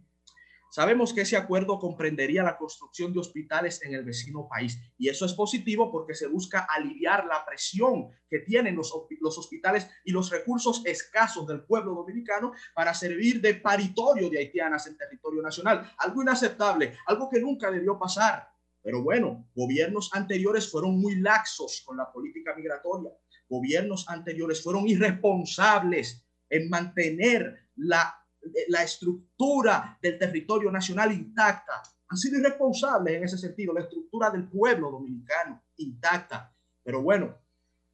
Sabemos que ese acuerdo comprendería la construcción de hospitales en el vecino país y eso es positivo porque se busca aliviar la presión que tienen los, los, hospitales y los recursos escasos del pueblo dominicano para servir de paritorio de haitianas en territorio nacional. Algo inaceptable, algo que nunca debió pasar. Pero bueno, gobiernos anteriores fueron muy laxos con la política migratoria. Gobiernos anteriores fueron irresponsables en mantener la la estructura del territorio nacional intacta. Han sido irresponsables en ese sentido, la estructura del pueblo dominicano intacta. Pero bueno,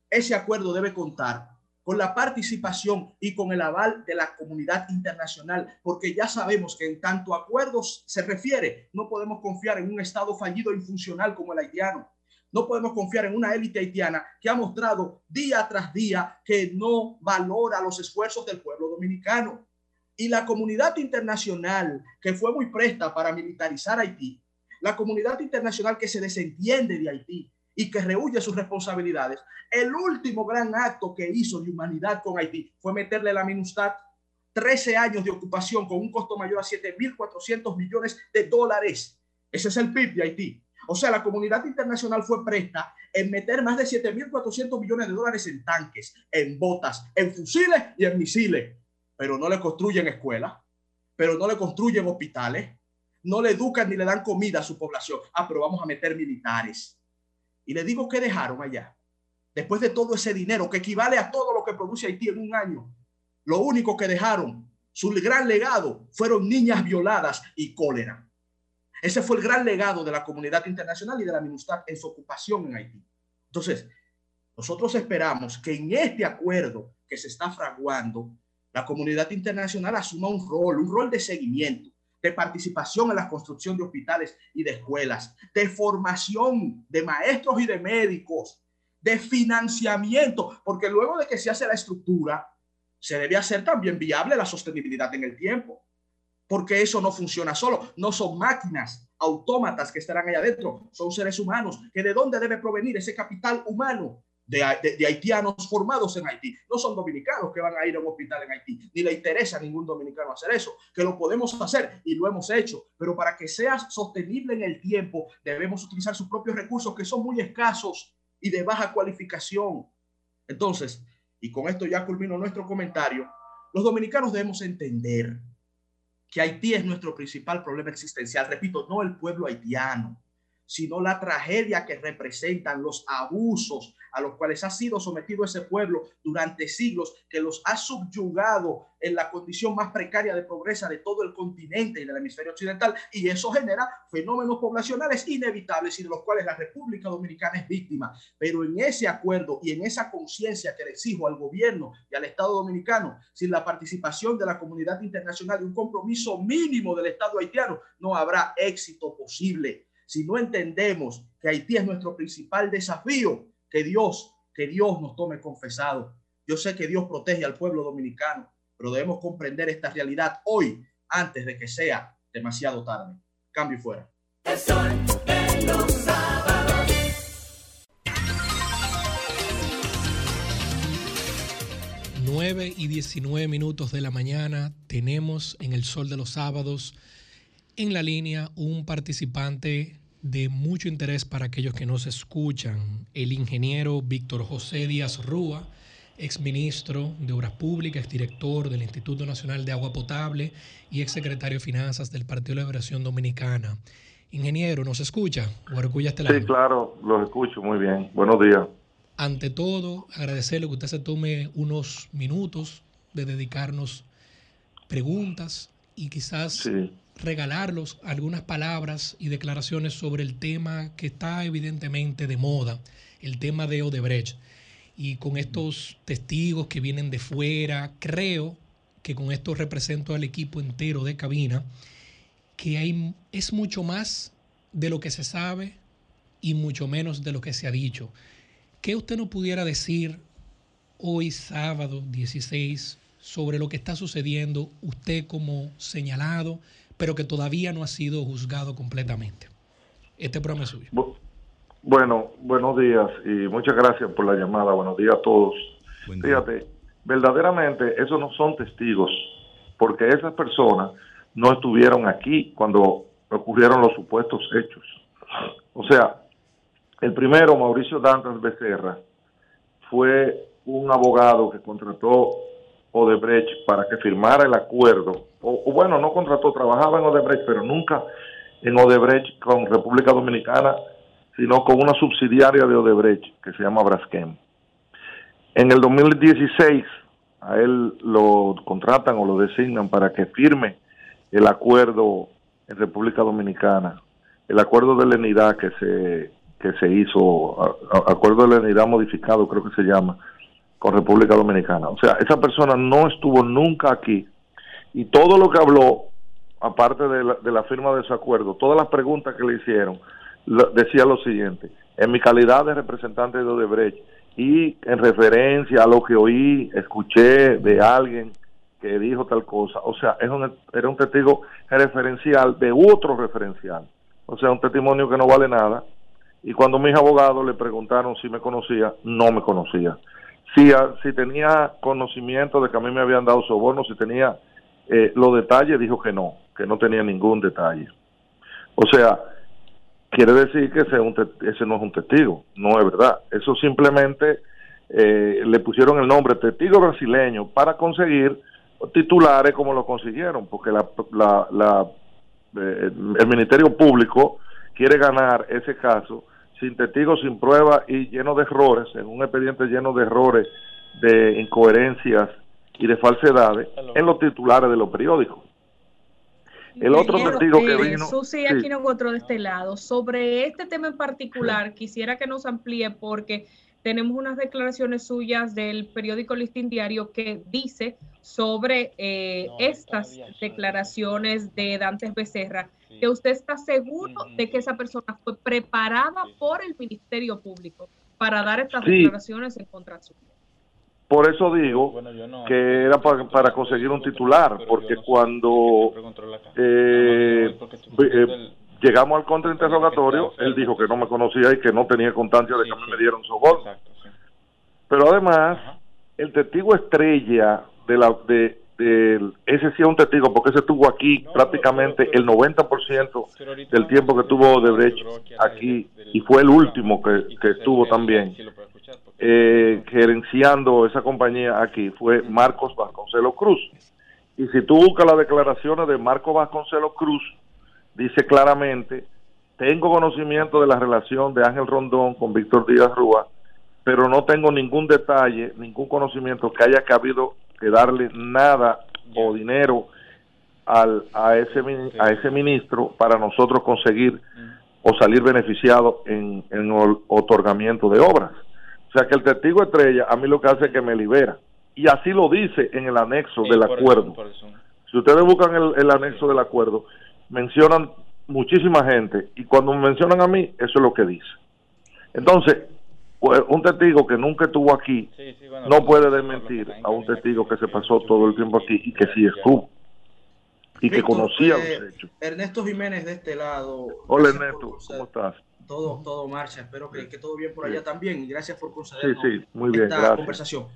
ese acuerdo debe contar con la participación y con el aval de la comunidad internacional, porque ya sabemos que en tanto acuerdos se refiere, no podemos confiar en un Estado fallido e infuncional como el haitiano. No podemos confiar en una élite haitiana que ha mostrado día tras día que no valora los esfuerzos del pueblo dominicano y la comunidad internacional que fue muy presta para militarizar Haití, la comunidad internacional que se desentiende de Haití y que rehuye sus responsabilidades, el último gran acto que hizo de humanidad con Haití fue meterle la MINUSTAT 13 años de ocupación con un costo mayor a 7.400 millones de dólares. Ese es el PIB de Haití. O sea, la comunidad internacional fue presta en meter más de 7.400 millones de dólares en tanques, en botas, en fusiles y en misiles pero no le construyen escuelas, pero no le construyen hospitales, no le educan ni le dan comida a su población. Ah, pero vamos a meter militares. Y le digo que dejaron allá. Después de todo ese dinero que equivale a todo lo que produce Haití en un año, lo único que dejaron, su gran legado, fueron niñas violadas y cólera. Ese fue el gran legado de la comunidad internacional y de la MINUSTAD en su ocupación en Haití. Entonces, nosotros esperamos que en este acuerdo que se está fraguando la comunidad internacional asuma un rol, un rol de seguimiento, de participación en la construcción de hospitales y de escuelas, de formación de maestros y de médicos, de financiamiento, porque luego de que se hace la estructura, se debe hacer también viable la sostenibilidad en el tiempo, porque eso no funciona solo, no son máquinas autómatas que estarán ahí adentro, son seres humanos, que de dónde debe provenir ese capital humano de, haitianos formados en Haití. No son dominicanos que van a ir a un hospital en Haití, ni le interesa a ningún dominicano hacer eso, que lo podemos hacer y lo hemos hecho, pero para que sea sostenible en el tiempo debemos utilizar sus propios recursos que son muy escasos y de baja cualificación. Entonces, y con esto ya culmino nuestro comentario, los dominicanos debemos entender que Haití es nuestro principal problema existencial. Repito, no el pueblo haitiano, sino la tragedia que representan los abusos a los cuales ha sido sometido ese pueblo durante siglos, que los ha subyugado en la condición más precaria de pobreza de todo el continente y del hemisferio occidental, y eso genera fenómenos poblacionales inevitables y de los cuales la República Dominicana es víctima. Pero en ese acuerdo y en esa conciencia que le exijo al gobierno y al Estado dominicano, sin la participación de la comunidad internacional y un compromiso mínimo del Estado haitiano, no habrá éxito posible. Si no entendemos que Haití es nuestro principal desafío, que Dios, que Dios nos tome confesado. Yo sé que Dios protege al pueblo dominicano, pero debemos comprender esta realidad hoy antes de que sea demasiado tarde. Cambio y fuera. El sol de los sábados. Nueve y 19 minutos de la mañana tenemos en el sol de los sábados en la línea un participante de mucho interés para aquellos que nos escuchan, el ingeniero Víctor José Díaz Rúa, exministro de Obras Públicas, exdirector del Instituto Nacional de Agua Potable y exsecretario de Finanzas del Partido de Liberación Dominicana. Ingeniero, ¿nos escucha? Este sí, claro, los escucho muy bien. Buenos días. Ante todo, agradecerle que usted se tome unos minutos de dedicarnos preguntas y quizás sí regalarlos algunas palabras y declaraciones sobre el tema que está evidentemente de moda, el tema de Odebrecht. Y con estos testigos que vienen de fuera, creo que con esto represento al equipo entero de cabina, que hay, es mucho más de lo que se sabe y mucho menos de lo que se ha dicho. ¿Qué usted no pudiera decir hoy sábado 16 sobre lo que está sucediendo, usted como señalado, pero que todavía no ha sido juzgado completamente. Este programa es suyo. Bueno, buenos días y muchas gracias por la llamada. Buenos días a todos. Fíjate, verdaderamente esos no son testigos, porque esas personas no estuvieron aquí cuando ocurrieron los supuestos hechos. O sea, el primero, Mauricio Dantas Becerra, fue un abogado que contrató Odebrecht para que firmara el acuerdo, o, bueno, no contrató, trabajaba en Odebrecht, pero nunca en Odebrecht con República Dominicana, sino con una subsidiaria de Odebrecht que se llama Braskem. En el 2016 a él lo contratan o lo designan para que firme el acuerdo en República Dominicana, el acuerdo de lenidad que se que se hizo, acuerdo de lenidad modificado creo que se llama, República Dominicana. O sea, esa persona no estuvo nunca aquí y todo lo que habló, aparte de la, de la firma de ese acuerdo, todas las preguntas que le hicieron, decía lo siguiente, en mi calidad de representante de Odebrecht y en referencia a lo que oí, escuché de alguien que dijo tal cosa, o sea, es un, era un testigo referencial de otro referencial, o sea, un testimonio que no vale nada, y cuando mis abogados le preguntaron si me conocía, no me conocía. Si, a- si tenía conocimiento de que a mí me habían dado soborno, si tenía eh, los detalles, dijo que no, que no tenía ningún detalle. O sea, quiere decir que ese, ese no es un testigo, no es verdad. Eso simplemente eh, le pusieron el nombre testigo brasileño para conseguir titulares como lo consiguieron, porque la- la, eh, el Ministerio Público quiere ganar ese caso sin testigos, sin pruebas y lleno de errores, en un expediente lleno de errores, de incoherencias y de falsedades en los titulares de los periódicos. El otro testigo que vino... Susi sí. aquí no encontró de este lado. Sobre este tema en particular, quisiera que nos amplíe porque tenemos unas declaraciones suyas del periódico Listín Diario que dice sobre eh, estas declaraciones de Dantes Becerra que usted está seguro de que esa persona fue preparada por el Ministerio Público para dar estas Sí. declaraciones en contra suya. Por eso digo que era pa- para, conseguir un titular, porque cuando eh, eh, llegamos al contrainterrogatorio, él dijo que no me conocía y que no tenía constancia de que a mí me dieron soborno. Pero además, el testigo estrella de la de, del- ese sí es un testigo porque ese estuvo aquí prácticamente el 90% del tiempo que tuvo Odebrecht aquí y fue el último que, que estuvo también. eh, gerenciando esa compañía aquí fue Marcos Vasconcelos Cruz. Y si tú buscas las declaraciones de Marcos Vasconcelos Cruz, dice claramente, tengo conocimiento de la relación de Ángel Rondón con Víctor Díaz Rúa, pero no tengo ningún detalle, ningún conocimiento que haya cabido que darle nada o dinero al, a, ese, a ese ministro para nosotros conseguir o salir beneficiados en, en el otorgamiento de obras. O sea que el testigo estrella a mí lo que hace es que me libera. Y así lo dice en el anexo del acuerdo. Si ustedes buscan el, el anexo del acuerdo, mencionan muchísima gente y cuando me mencionan a mí, eso es lo que dice. Entonces, un testigo que nunca estuvo aquí no puede desmentir a un testigo que se pasó todo el tiempo aquí y que sí estuvo y que conocía eh, los hechos. Ernesto Jiménez de este lado. Hola Ernesto, ¿cómo estás? Todo, todo marcha. Espero que, que todo bien por Sí. allá también. Y gracias por Sí, concedernos sí, muy bien, esta gracias. conversación.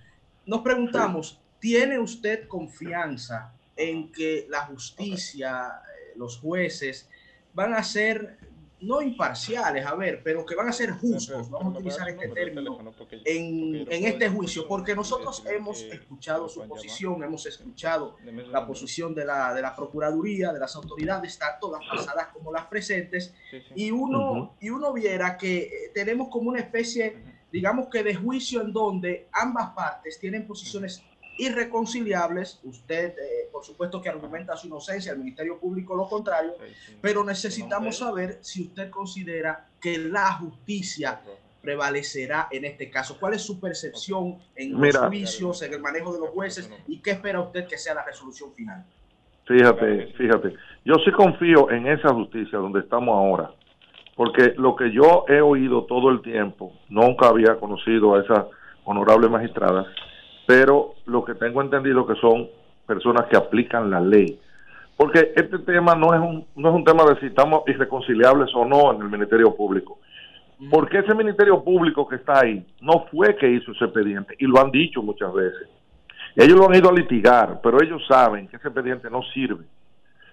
Nos preguntamos, ¿tiene usted confianza en que la justicia, eh, los jueces, van a ser, no imparciales, a ver, pero que van a ser justos, vamos a utilizar este término, en, en este juicio? Porque nosotros hemos escuchado su posición, hemos escuchado la posición de la, de la Procuraduría, de las autoridades, tanto las pasadas como las presentes, y uno, y uno viera que eh, tenemos como una especie, digamos que de juicio en donde ambas partes tienen posiciones irreconciliables. Usted, eh, por supuesto, que argumenta su inocencia, el Ministerio Público lo contrario, pero necesitamos saber si usted considera que la justicia prevalecerá en este caso. ¿Cuál es su percepción en los juicios, en el manejo de los jueces y qué espera usted que sea la resolución final? Fíjate, fíjate. Yo sí confío en esa justicia donde estamos ahora, porque lo que yo he oído todo el tiempo, nunca había conocido a esas honorables magistradas, pero lo que tengo entendido que son personas que aplican la ley. Porque este tema no es un, no es un tema de si estamos irreconciliables o no en el Ministerio Público. Porque ese Ministerio Público que está ahí no fue que hizo ese expediente, y lo han dicho muchas veces. Ellos lo han ido a litigar, pero ellos saben que ese expediente no sirve.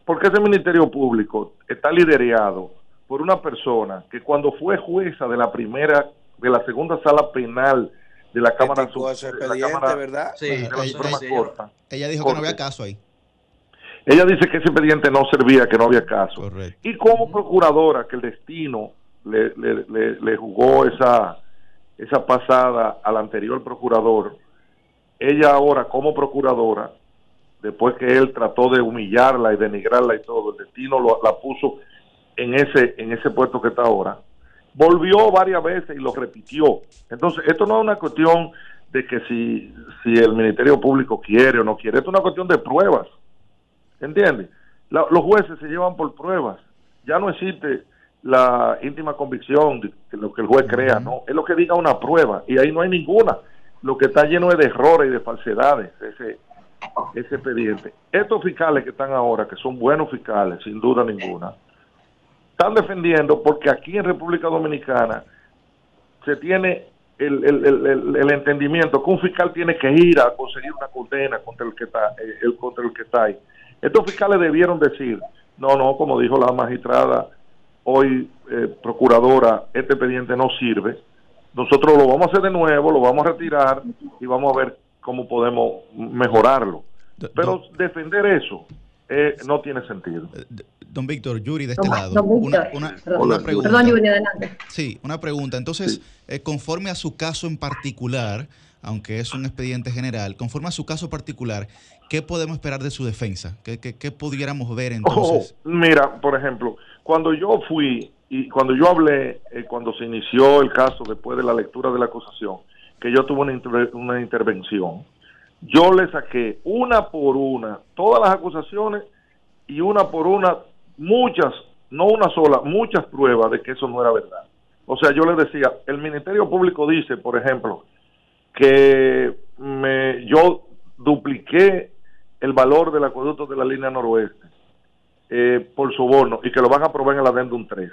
Porque ese Ministerio Público está liderado por una persona que cuando fue jueza de la primera, de la segunda sala penal de la Cámara Criticó ese de la expediente, Cámara- ¿verdad? Sí, de la ella- dijo que no había caso ahí. Ella dice que ese expediente no servía, que no había caso. Y como procuradora, que el destino le, le- le- le jugó esa, esa pasada al anterior procurador, ella ahora como procuradora, después que él trató de humillarla y denigrarla y todo, el destino lo- la puso en ese, en ese puesto que está ahora, volvió varias veces y lo repitió. Entonces, esto no es una cuestión de que si, si el Ministerio Público quiere o no quiere, esto es una cuestión de pruebas. ¿Entiendes? Los jueces se llevan por pruebas. Ya no existe la íntima convicción de lo que el juez crea, no. Es lo que diga una prueba y ahí no hay ninguna. Lo que está lleno es de errores y de falsedades, ese, ese expediente. Estos fiscales que están ahora, que son buenos fiscales, sin duda ninguna, están defendiendo porque aquí en República Dominicana se tiene el, el- el- entendimiento que un fiscal tiene que ir a conseguir una condena contra el que está eh, el contra el que está ahí. Estos fiscales debieron decir, no, no, como dijo la magistrada hoy eh, procuradora, este expediente no sirve. Nosotros lo vamos a hacer de nuevo, lo vamos a retirar y vamos a ver cómo podemos mejorarlo. Pero defender eso eh, no tiene sentido. Don Víctor, Yuri, de este Don- lado. don Una, Víctor. una- Perdón. una pregunta. Perdón, Yuri, adelante. Sí, una pregunta. Entonces, eh, conforme a su caso en particular, aunque es un expediente general, conforme a su caso particular, ¿qué podemos esperar de su defensa? ¿Qué, qué, qué pudiéramos ver entonces? Oh, mira, por ejemplo, cuando yo fui y cuando yo hablé, eh, cuando se inició el caso después de la lectura de la acusación, que yo tuve una, inter- una intervención, yo le saqué una por una todas las acusaciones y una por una muchas, no una sola, muchas pruebas de que eso no era verdad. O sea, yo le decía, el Ministerio Público dice, por ejemplo, que me, yo dupliqué el valor del acueducto de la línea noroeste eh, por soborno y que lo van a aprobar en el adendum 3.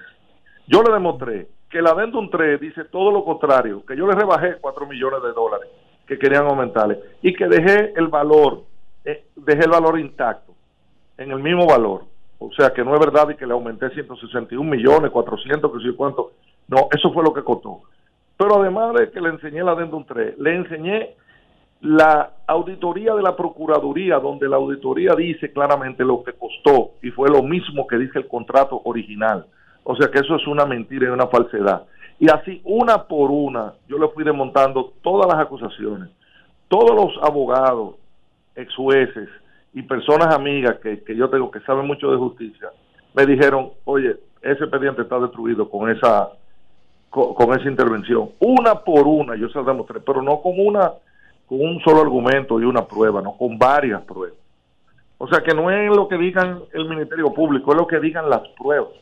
Yo le demostré que el adendum 3 dice todo lo contrario, que yo le rebajé 4 millones de dólares que querían aumentarle y que dejé el valor, eh, dejé el valor intacto, en el mismo valor. O sea que no es verdad y que le aumenté 161 millones, 400, que sé cuánto. No, eso fue lo que costó. Pero además de que le enseñé el adendum 3, le enseñé la auditoría de la Procuraduría, donde la auditoría dice claramente lo que costó y fue lo mismo que dice el contrato original. O sea que eso es una mentira y una falsedad. Y así, una por una, yo le fui desmontando todas las acusaciones. Todos los abogados, ex jueces y personas amigas que, que yo tengo que saben mucho de justicia, me dijeron, oye, ese expediente está destruido con esa con, con esa intervención. Una por una, yo se la demostré, pero no con una con un solo argumento y una prueba, no con varias pruebas. O sea que no es lo que digan el Ministerio Público, es lo que digan las pruebas.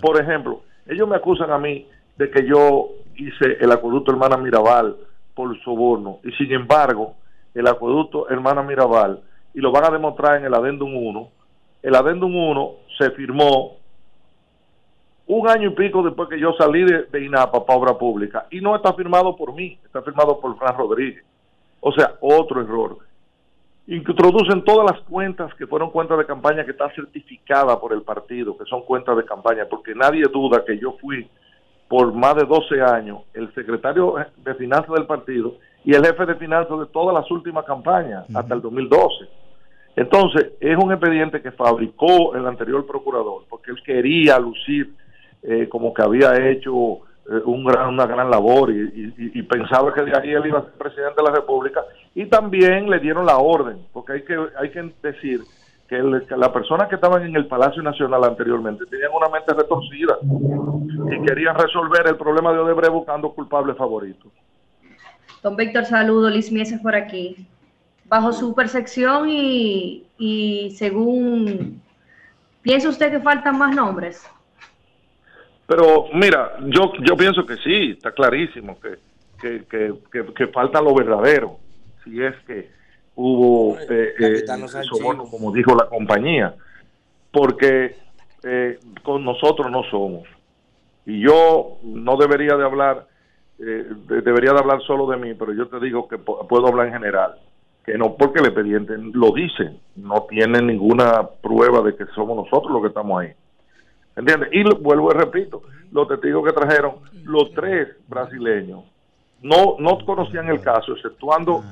Por ejemplo, ellos me acusan a mí de que yo hice el acueducto Hermana Mirabal por soborno y sin embargo el acueducto Hermana Mirabal y lo van a demostrar en el adendum 1 el adendum 1 se firmó un año y pico después que yo salí de, de INAPA para obra pública y no está firmado por mí, está firmado por Fran Rodríguez. O sea, otro error. Introducen todas las cuentas que fueron cuentas de campaña que está certificada por el partido, que son cuentas de campaña, porque nadie duda que yo fui por más de 12 años el secretario de finanzas del partido y el jefe de finanzas de todas las últimas campañas, hasta el 2012. Entonces, es un expediente que fabricó el anterior procurador, porque él quería lucir eh, como que había hecho eh, gran, una gran labor y, pensaba que de ahí él iba a ser presidente de la República. Y también le dieron la orden, porque hay que, hay que decir que, el- que las personas que estaban en el Palacio Nacional anteriormente tenían una mente retorcida y querían resolver el problema de Odebrecht buscando culpables favoritos. Don Víctor, saludo. Liz Mieses por aquí. Bajo su percepción y, y según... ¿Piensa usted que faltan más nombres? Pero mira, yo yo pienso que sí, está clarísimo que, que, que, que- que falta lo verdadero, si es que hubo eh, eh, soborno, como dijo la compañía, porque eh, con nosotros no somos. Y yo no debería de hablar, eh, de- debería de hablar solo de mí, pero yo te digo que puedo hablar en general. Que no porque el expediente lo dice, no tiene ninguna prueba de que somos nosotros los que estamos ahí. ¿Entiendes? Y lo- vuelvo y repito, los testigos que trajeron, los tres brasileños, no, no conocían el caso, exceptuando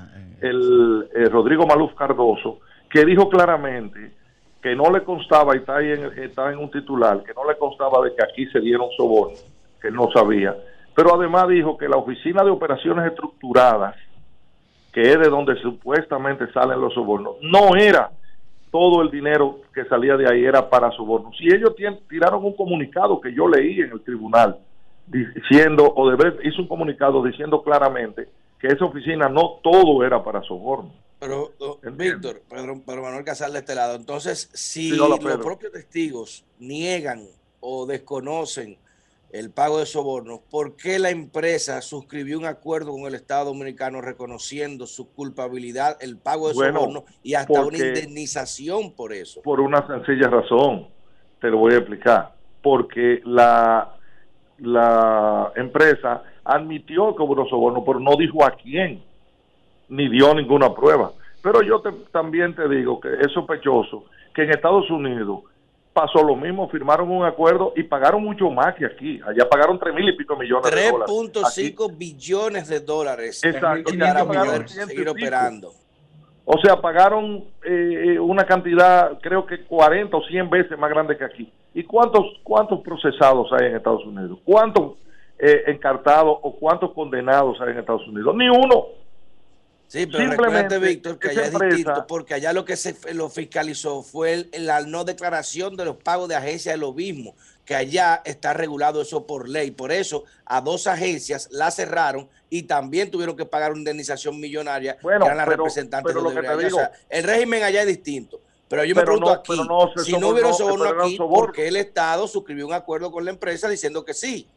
el, eh, Rodrigo Maluf Cardoso, que dijo claramente que no le constaba, y está ahí en, está en un titular, que no le constaba de que aquí se dieron sobornos, que él no sabía. Pero además dijo que la Oficina de Operaciones Estructuradas, que es de donde supuestamente salen los sobornos, no era todo el dinero que salía de ahí era para sobornos. Y ellos tiraron un comunicado que yo leí en el tribunal, diciendo, o Odebrecht hizo un comunicado diciendo claramente que esa oficina no todo era para sobornos. Pero, Víctor, Pedro, Pedro Manuel Casal de este lado, entonces, si Sí, hola, los propios testigos niegan o desconocen el pago de sobornos, ¿por qué la empresa suscribió un acuerdo con el Estado Dominicano reconociendo su culpabilidad, el pago de Bueno, sobornos y hasta una indemnización por eso? Por una sencilla razón, te lo voy a explicar. Porque la, la empresa admitió que hubo soborno, pero no dijo a quién, ni dio ninguna prueba. Pero yo te- también te digo que es sospechoso que en Estados Unidos pasó lo mismo, firmaron un acuerdo y pagaron mucho más que aquí. Allá pagaron tres mil y pico millones de dólares. Aquí- 3.5 billones de dólares Exacto. para poder y seguir operando. O sea, pagaron eh, eh, una cantidad, creo que 40 o 100 veces más grande que aquí. ¿Y cuántos cuántos procesados hay en Estados Unidos? ¿Cuántos eh, encartados o cuántos condenados hay en Estados Unidos? Ni uno. Sí, pero recuérdate, Víctor, que allá es empresa- distinto, porque allá lo que se lo fiscalizó fue el- la no declaración de los pagos de agencias de lo mismo, que allá está regulado eso por ley. Por eso a dos agencias la cerraron y también tuvieron que pagar una indemnización millonaria, Bueno, que eran las pero- representantes pero de lo que te Odebrecht. O sea, digo- el régimen allá es distinto. Pero yo me Pero pregunto no- aquí, no si no hubiera soborno aquí. ¿por qué el Estado suscribió un acuerdo con la empresa diciendo que sí?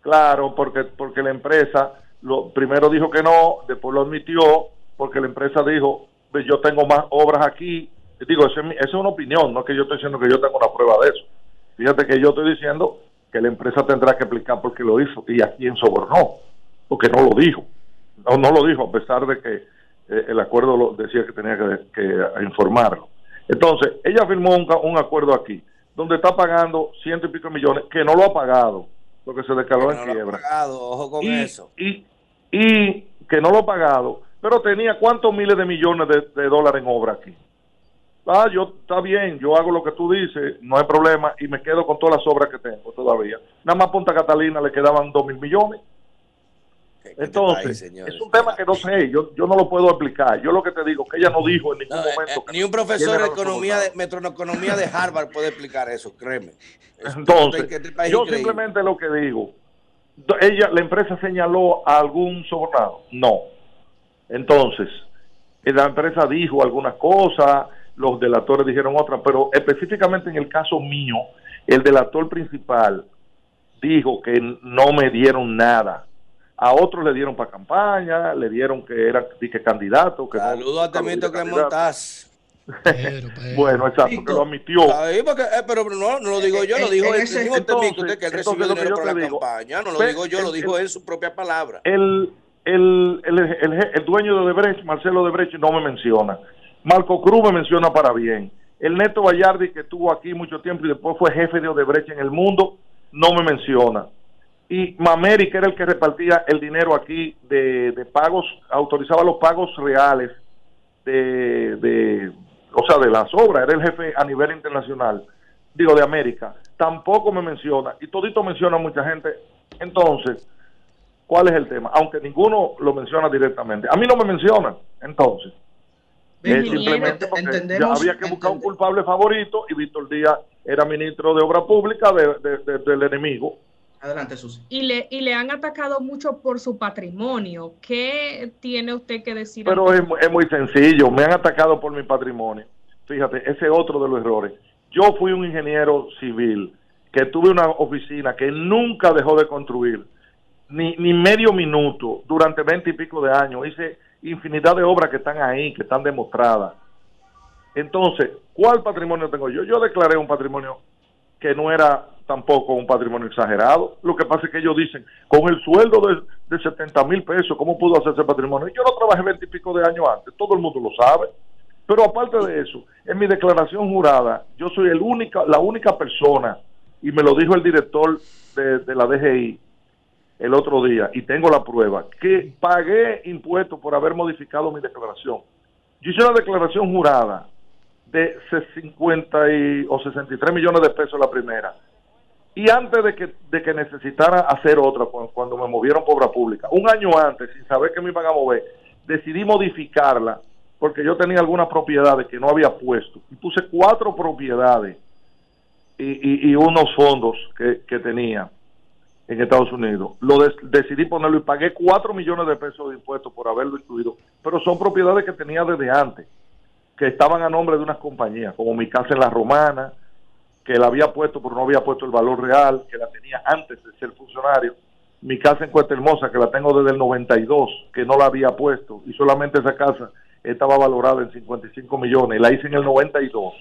Claro, porque porque la empresa lo primero dijo que no, después lo admitió, porque la empresa dijo, "Ve, yo tengo más obras aquí. Digo, esa es, una opinión, no es que yo estoy diciendo que yo tengo una prueba de eso. Fíjate que yo estoy diciendo que la empresa tendrá que explicar por qué lo hizo y a quién sobornó, porque no lo dijo. No, no lo dijo, a pesar de que eh, el acuerdo lo decía que tenía que, que informarlo. Entonces, ella firmó un, un acuerdo aquí, donde está pagando ciento y pico millones, que no lo ha pagado, porque se declaró Que en no lo ha quiebra. pagado, ojo con y, eso. Y, y que no lo ha pagado, pero tenía cuántos miles de millones de, de dólares en obra aquí. Ah, yo, está bien, yo hago lo que tú dices, no hay problema, y me quedo con todas las obras que tengo todavía. Nada más Punta Catalina le quedaban dos mil millones. Entonces, país, es un tema que no sé, yo, yo no lo puedo explicar. Yo lo que te digo, que ella no dijo en ningún No, eh, momento. eh, que ni un profesor de economía de metroeconomía de Harvard puede explicar eso, créeme. Es- Entonces, este yo increíble. simplemente lo que digo, ella, la empresa señaló a algún sobornado, no. Entonces, eh, la empresa dijo algunas cosas, los delatores dijeron otras, pero específicamente en el caso mío, el delator principal dijo que no me dieron nada. A otros le dieron para campaña, le dieron que era que candidato. Que no- Saludos a Temito hubiera Bueno, exacto, que lo admitió. Ahí, porque, eh, pero no, no lo digo yo, lo En- dijo el ese- entonces- usted que él recibió dinero yo te la digo, campaña. No lo digo yo, lo dijo en su propia palabra. el, el, el, el, el dueño de Odebrecht, Marcelo Odebrecht, no me menciona. Marco Cruz me menciona para bien. El Neto Vallardi, que estuvo aquí mucho tiempo y después fue jefe de Odebrecht en el mundo, no me menciona. Y Mameri, que era el que repartía el dinero aquí de, de pagos, autorizaba los pagos reales de, de, o sea, de las obras, era el jefe a nivel internacional, digo, de América, tampoco me menciona. Y todito menciona a mucha gente. Entonces, ¿Cuál es el tema? Aunque ninguno lo menciona directamente. A mí no me mencionan, entonces. Simplemente porque ya había que buscar un culpable favorito y Víctor Díaz era ministro de Obra Pública de- de- de- del enemigo. Adelante, Susi. Y le, y le han atacado mucho por su patrimonio. ¿Qué tiene usted que decir? Pero es, es muy sencillo. Me han atacado por mi patrimonio. Fíjate, ese es otro de los errores. Yo fui un ingeniero civil que tuve una oficina que nunca dejó de construir, ni, ni medio minuto, durante veinte y pico de años. Hice infinidad de obras que están ahí, que están demostradas. Entonces, ¿cuál patrimonio tengo yo? Yo declaré un patrimonio que no era tampoco un patrimonio exagerado. Lo que pasa es que ellos dicen, con el sueldo de, de 70 mil pesos, ¿cómo pudo hacerse patrimonio? Yo no trabajé 20 y pico de años antes, todo el mundo lo sabe. Pero aparte de eso, en mi declaración jurada, yo soy el única, la única persona, y me lo dijo el director de, de la DGI el otro día, y tengo la prueba, que pagué impuestos por haber modificado mi declaración. Yo hice una declaración jurada de 50 y, o 63 millones de pesos la primera. Y antes de que, de que necesitara hacer otra, cu- cuando, me movieron por obra pública, un año antes, sin saber que me iban a mover, decidí modificarla porque yo tenía algunas propiedades que no había puesto. Y puse cuatro propiedades y, y- unos fondos que, que tenía en Estados Unidos. Lo des- decidí ponerlo y pagué 4 millones de pesos de impuestos por haberlo incluido, pero son propiedades que tenía desde antes, que estaban a nombre de unas compañías, como mi casa en La Romana, que la había puesto pero no había puesto el valor real, que la tenía antes de ser funcionario, mi casa en Cuesta Hermosa, que la tengo desde el 92, que no la había puesto, y solamente esa casa estaba valorada en 55 millones, la hice en el 92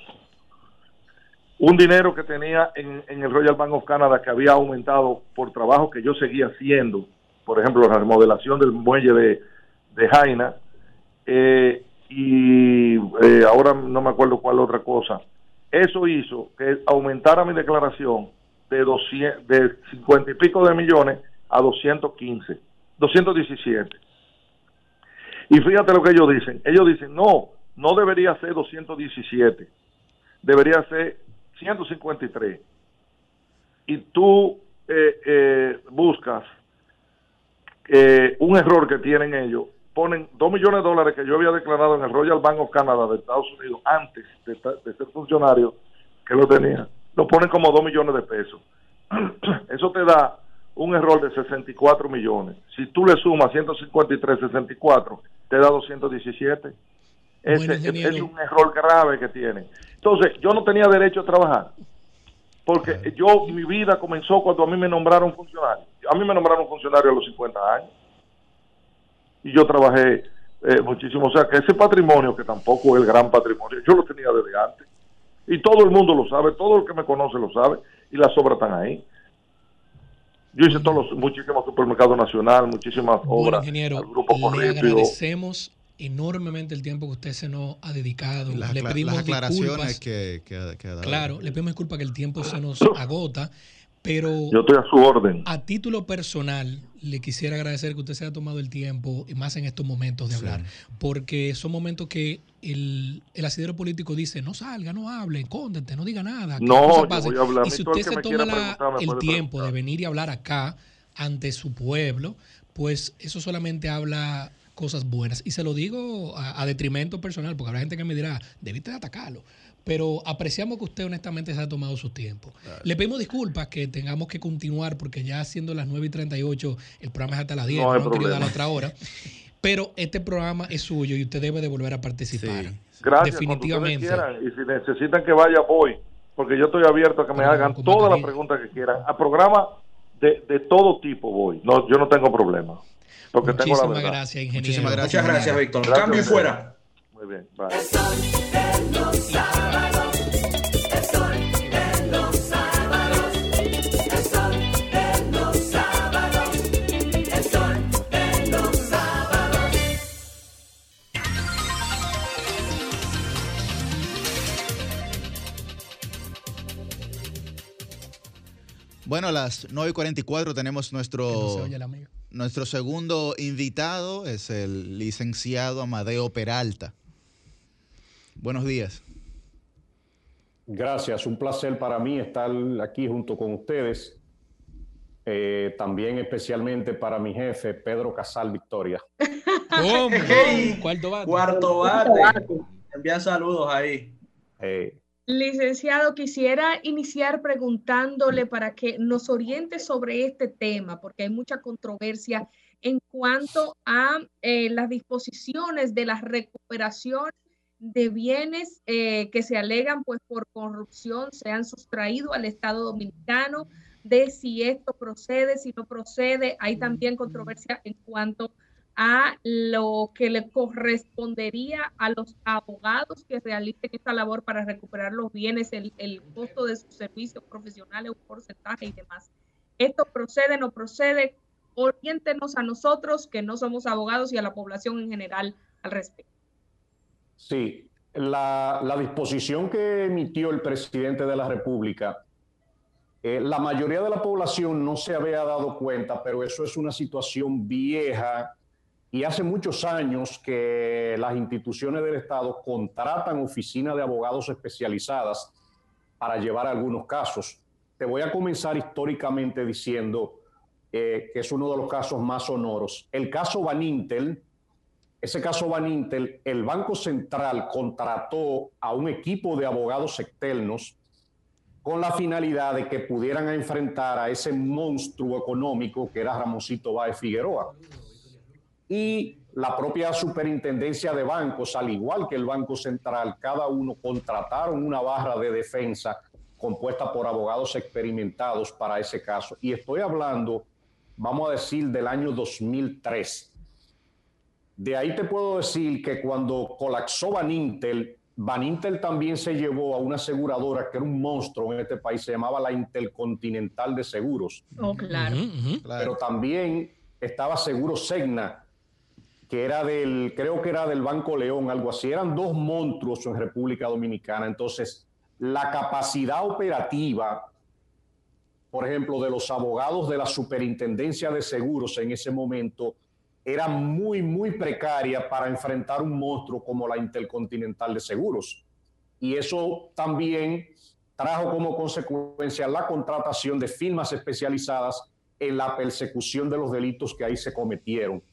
un dinero que tenía en, en el Royal Bank of Canada que había aumentado por trabajo que yo seguía haciendo, por ejemplo, la remodelación del muelle de, de Jaina, eh, y eh, ahora no me acuerdo cuál otra cosa. Eso hizo que aumentara mi declaración de, 200, de 50 y pico de millones a 215, 217. Y fíjate lo que ellos dicen. Ellos dicen, no, no debería ser 217, debería ser 153 y tú eh, eh, buscas eh, un error que tienen ellos, ponen 2 millones de dólares que yo había declarado en el Royal Bank of Canada de Estados Unidos antes de, de ser funcionario, que lo tenía, lo ponen como 2 millones de pesos. Eso te da un error de 64 millones. Si tú le sumas 153, 64, te da 217. Ese Bueno, es, un error grave que tienen. Entonces, yo no tenía derecho a trabajar. Porque yo, mi vida comenzó cuando a mí me nombraron funcionario. A mí me nombraron funcionario a los 50 años. Y yo trabajé eh, muchísimo. O sea, que ese patrimonio, que tampoco es el gran patrimonio, yo lo tenía desde antes. Y todo el mundo lo sabe, todo el que me conoce lo sabe. Y las obras están ahí. Yo hice todos los, muchísimos supermercados nacional, muchísimas Bueno, obras. ingeniero, al grupo le agradecemos enormemente el tiempo que usted se nos ha dedicado. Las, le pedimos las aclaraciones disculpas. que, que, que ha dado. Claro, le pedimos disculpas que el tiempo se nos agota, pero Yo estoy a su orden. a título personal le quisiera agradecer que usted se haya tomado el tiempo, y más en estos momentos de hablar, porque son momentos que el, el asidero político dice, no salga, no hable, cóndete, no diga nada. que No, las cosas yo pasen". voy a hablar. Y si usted se toma la- el tiempo de venir y hablar acá ante su pueblo, pues eso solamente habla cosas buenas. Y se lo digo a, a detrimento personal, porque habrá gente que me dirá, debiste de atacarlo. Pero apreciamos que usted honestamente se ha tomado su tiempo. Le pedimos disculpas que tengamos que continuar, porque ya siendo las 9 y 38, el programa es hasta las 10, No no, querido problema. dar la otra hora. Pero este programa es suyo y usted debe de volver a participar. Gracias, Definitivamente. quieran. Y si necesitan que vaya, voy. Porque yo estoy abierto a que me hagan todas las preguntas que quieran. A programa de, de todo tipo voy. No, yo no tengo problema. Porque tengo la Muchísimas verdad. gracias, ingeniero. Muchísimas gracias, Muchas gracias, Víctor. Cambio fuera. Muy bien, bye. de los sábados, el sol de los sábados, el sol de los sábados, el sol de los sábados. Bueno, a las 9 y 44 tenemos nuestro, Que no se oye la amiga. nuestro segundo invitado, es el licenciado Amadeo Peralta. Buenos días. Gracias, un placer para mí estar aquí junto con ustedes. Eh, también especialmente para mi jefe, Pedro Casal Victoria. ¿Cómo? Hey, Cuarto bate. Cuarto bate. Envían saludos ahí. Eh, Licenciado, quisiera iniciar preguntándole para que nos oriente sobre este tema, porque hay mucha controversia en cuanto a eh, las disposiciones de la recuperación de bienes eh, que se alegan pues por corrupción, se han sustraído al Estado Dominicano, de si esto procede, si no procede. Hay también controversia en cuanto a lo que le correspondería a los abogados que realicen esta labor para recuperar los bienes, el, el costo de sus servicios profesionales, un porcentaje y demás. ¿Esto procede, no procede? Oriéntenos a nosotros que no somos abogados y a la población en general al respecto. Sí, la, disposición que emitió el presidente de la República, eh, la mayoría de la población no se había dado cuenta, pero eso es una situación vieja y hace muchos años que las instituciones del Estado contratan oficinas de abogados especializadas para llevar algunos casos. Te voy a comenzar históricamente diciendo eh, que es uno de los casos más sonoros. El caso Van Intel, ese caso Van Intel, el Banco Central contrató a un equipo de abogados externos con la finalidad de que pudieran enfrentar a ese monstruo económico que era Ramosito Báez Figueroa. Y la propia superintendencia de bancos, al igual que el Banco Central, cada uno contrataron una barra de defensa compuesta por abogados experimentados para ese caso. Y estoy hablando, vamos a decir, del año 2003 de ahí te puedo decir que cuando colapsó Van Intel, Van Intel también se llevó a una aseguradora que era un monstruo en este país, se llamaba la Intercontinental de Seguros. Oh, claro. Pero también estaba Seguro Segna, que era del, creo que era del Banco León, algo así. Eran dos monstruos en República Dominicana. Entonces, la capacidad operativa, por ejemplo, de los abogados de la Superintendencia de Seguros en ese momento, era muy, muy precaria para enfrentar un monstruo como la Intercontinental de Seguros. Y eso también trajo como consecuencia la contratación de firmas especializadas en la persecución de los delitos que ahí se cometieron.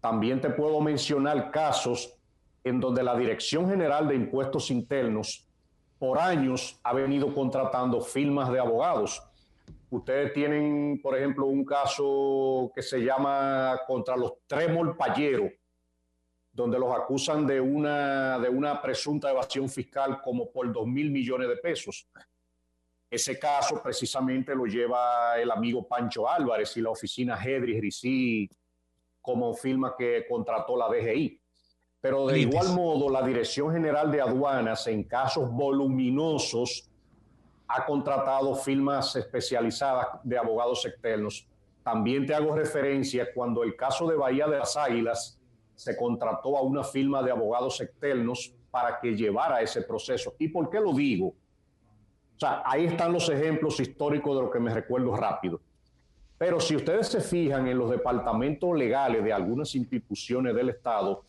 También te puedo mencionar casos en donde la Dirección General de Impuestos Internos por años ha venido contratando firmas de abogados Ustedes tienen, por ejemplo, un caso que se llama contra los Tremol Payero, donde los acusan de una, de una presunta evasión fiscal como por dos mil millones de pesos. Ese caso precisamente lo lleva el amigo Pancho Álvarez y la oficina Hedris Ricí como firma que contrató la DGI. Pero de igual modo, la Dirección General de Aduanas en casos voluminosos ha contratado firmas especializadas de abogados externos. También te hago referencia cuando el caso de Bahía de las Águilas se contrató a una firma de abogados externos para que llevara ese proceso. ¿Y por qué lo digo? O sea, ahí están los ejemplos históricos de lo que me recuerdo rápido. Pero si ustedes se fijan en los departamentos legales de algunas instituciones del Estado,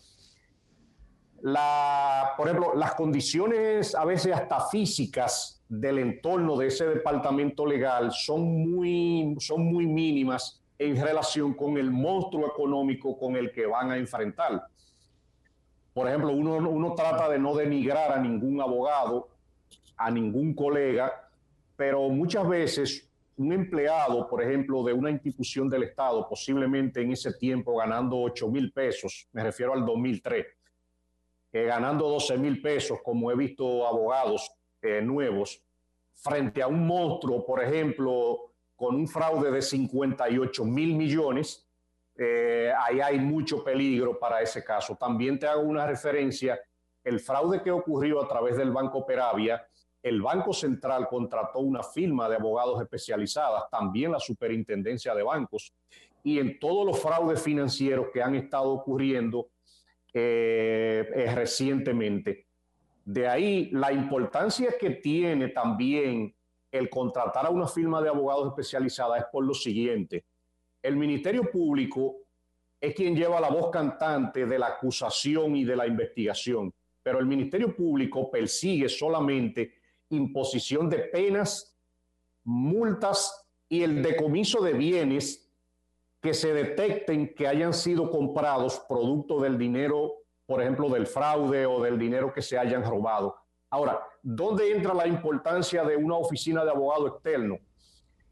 la, por ejemplo, las condiciones a veces hasta físicas del entorno de ese departamento legal son muy, son muy mínimas en relación con el monstruo económico con el que van a enfrentar. Por ejemplo, uno, uno trata de no denigrar a ningún abogado, a ningún colega, pero muchas veces un empleado, por ejemplo, de una institución del Estado, posiblemente en ese tiempo ganando 8 mil pesos, me refiero al 2003, eh, ganando 12 mil pesos, como he visto abogados eh, nuevos frente a un monstruo, por ejemplo, con un fraude de 58 mil millones, eh, ahí hay mucho peligro para ese caso. También te hago una referencia, el fraude que ocurrió a través del Banco Peravia, el Banco Central contrató una firma de abogados especializadas, también la Superintendencia de Bancos, y en todos los fraudes financieros que han estado ocurriendo eh, recientemente. De ahí la importancia que tiene también el contratar a una firma de abogados especializada es por lo siguiente. El Ministerio Público es quien lleva la voz cantante de la acusación y de la investigación, pero el Ministerio Público persigue solamente imposición de penas, multas y el decomiso de bienes que se detecten que hayan sido comprados producto del dinero por ejemplo, del fraude o del dinero que se hayan robado. Ahora, ¿dónde entra la importancia de una oficina de abogado externo?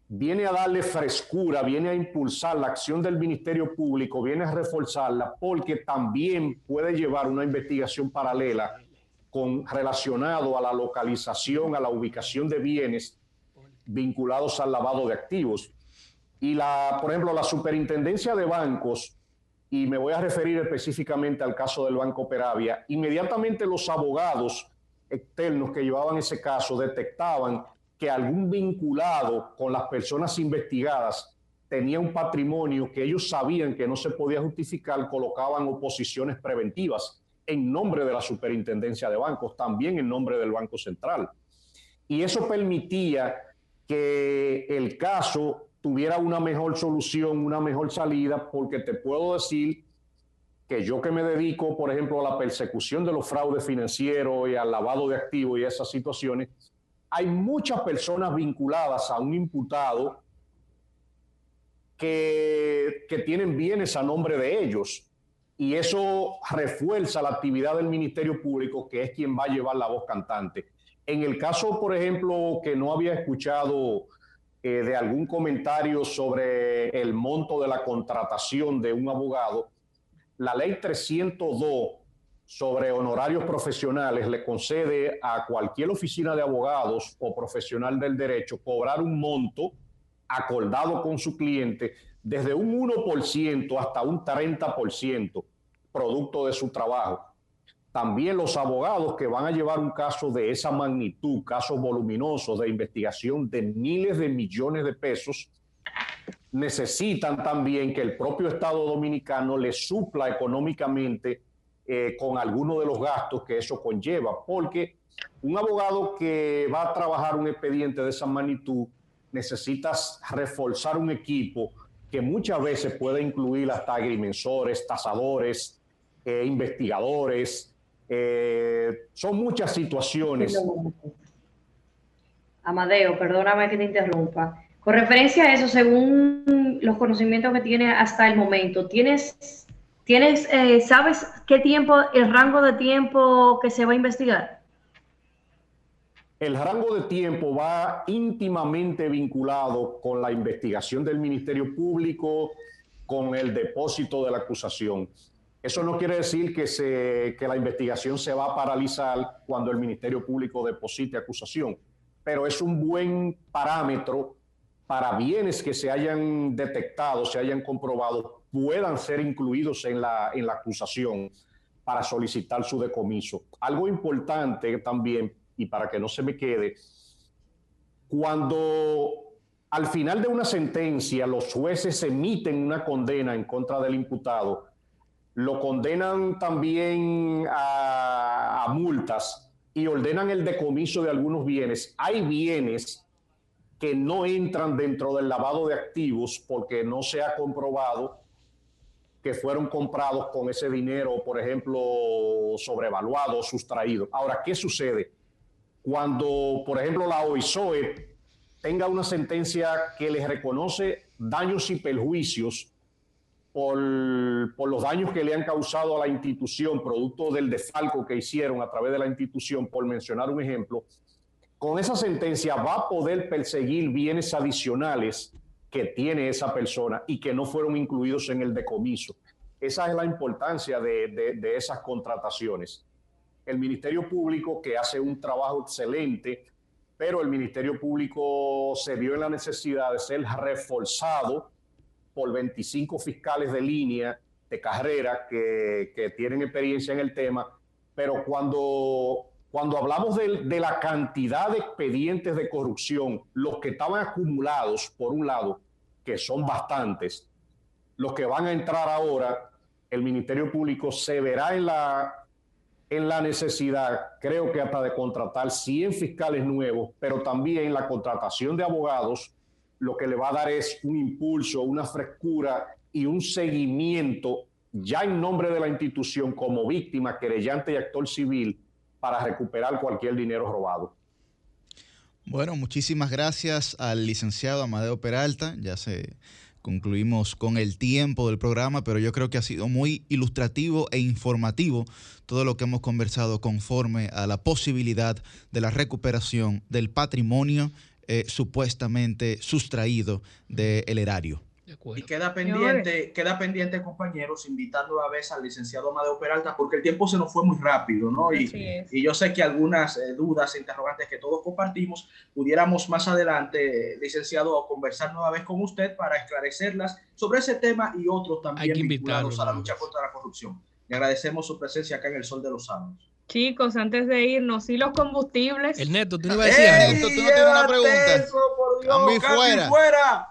Viene a darle frescura, viene a impulsar la acción del Ministerio Público, viene a reforzarla porque también puede llevar una investigación paralela con relacionado a la localización, a la ubicación de bienes vinculados al lavado de activos. Y la, por ejemplo, la superintendencia de bancos y me voy a referir específicamente al caso del Banco Peravia, inmediatamente los abogados externos que llevaban ese caso detectaban que algún vinculado con las personas investigadas tenía un patrimonio que ellos sabían que no se podía justificar, colocaban oposiciones preventivas en nombre de la superintendencia de bancos, también en nombre del Banco Central. Y eso permitía que el caso tuviera una mejor solución, una mejor salida, porque te puedo decir que yo que me dedico, por ejemplo, a la persecución de los fraudes financieros y al lavado de activos y esas situaciones, hay muchas personas vinculadas a un imputado que, que tienen bienes a nombre de ellos. Y eso refuerza la actividad del Ministerio Público, que es quien va a llevar la voz cantante. En el caso, por ejemplo, que no había escuchado eh, de algún comentario sobre el monto de la contratación de un abogado, la ley 302 sobre honorarios profesionales le concede a cualquier oficina de abogados o profesional del derecho cobrar un monto acordado con su cliente desde un 1% hasta un 30% producto de su trabajo. También los abogados que van a llevar un caso de esa magnitud, casos voluminosos de investigación de miles de millones de pesos, necesitan también que el propio Estado dominicano les supla económicamente eh, con algunos de los gastos que eso conlleva, porque un abogado que va a trabajar un expediente de esa magnitud necesitas reforzar un equipo que muchas veces puede incluir hasta agrimensores, tasadores, eh, investigadores. Eh, son muchas situaciones. Amadeo, perdóname que te interrumpa. Con referencia a eso, según los conocimientos que tiene hasta el momento, ¿tienes, tienes eh, sabes qué tiempo, el rango de tiempo que se va a investigar? El rango de tiempo va íntimamente vinculado con la investigación del Ministerio Público, con el depósito de la acusación. Eso no quiere decir que, la investigación se va a paralizar cuando el Ministerio Público deposite acusación, pero es un buen parámetro para bienes que se hayan detectado, se hayan comprobado, puedan ser incluidos en la, en la acusación para solicitar su decomiso. Algo importante también, y para que no se me quede, cuando al final de una sentencia los jueces emiten una condena en contra del imputado, lo condenan también a, multas y ordenan el decomiso de algunos bienes. Hay bienes que no entran dentro del lavado de activos porque no se ha comprobado que fueron comprados con ese dinero, por ejemplo, sobrevaluado, sustraído. Ahora, ¿qué sucede? Cuando, por ejemplo, la OISOE tenga una sentencia que les reconoce daños y perjuicios por, los daños que le han causado a la institución, producto del desfalco que hicieron a través de la institución, por mencionar un ejemplo, con esa sentencia va a poder perseguir bienes adicionales que tiene esa persona y que no fueron incluidos en el decomiso. Esa es la importancia de esas contrataciones. El Ministerio Público, que hace un trabajo excelente, pero el Ministerio Público se vio en la necesidad de ser reforzado por 25 fiscales de línea de carrera que, que tienen experiencia en el tema, pero cuando, cuando hablamos de, de, la cantidad de expedientes de corrupción, los que estaban acumulados, por un lado, que son bastantes, los que van a entrar ahora, el Ministerio Público se verá en la, en la necesidad, creo que hasta de contratar 100 fiscales nuevos, pero también la contratación de abogados lo que le va a dar es un impulso, una frescura y un seguimiento ya en nombre de la institución como víctima, querellante y actor civil para recuperar cualquier dinero robado. Bueno, muchísimas gracias al licenciado Amadeo Peralta. Ya se concluimos con el tiempo del programa, pero yo creo que ha sido muy ilustrativo e informativo todo lo que hemos conversado conforme a la posibilidad de la recuperación del patrimonio eh, supuestamente sustraído del erario. Y queda pendiente, queda pendiente, compañeros, invitando a vez al licenciado Amadeo Peralta, porque el tiempo se nos fue muy rápido, ¿no? Y, y yo sé que algunas eh, dudas e interrogantes que todos compartimos, pudiéramos más adelante, licenciado, conversar nueva vez con usted para esclarecerlas sobre ese tema y otros también vinculados a la lucha contra la corrupción. Le agradecemos su presencia acá en el Sol de los Sábados. Chicos, antes de irnos, ¿y los combustibles? El neto, tú no ibas a decir algo. Tú no tienes una pregunta. Eso, por Dios, Cambio y cambio y fuera. fuera.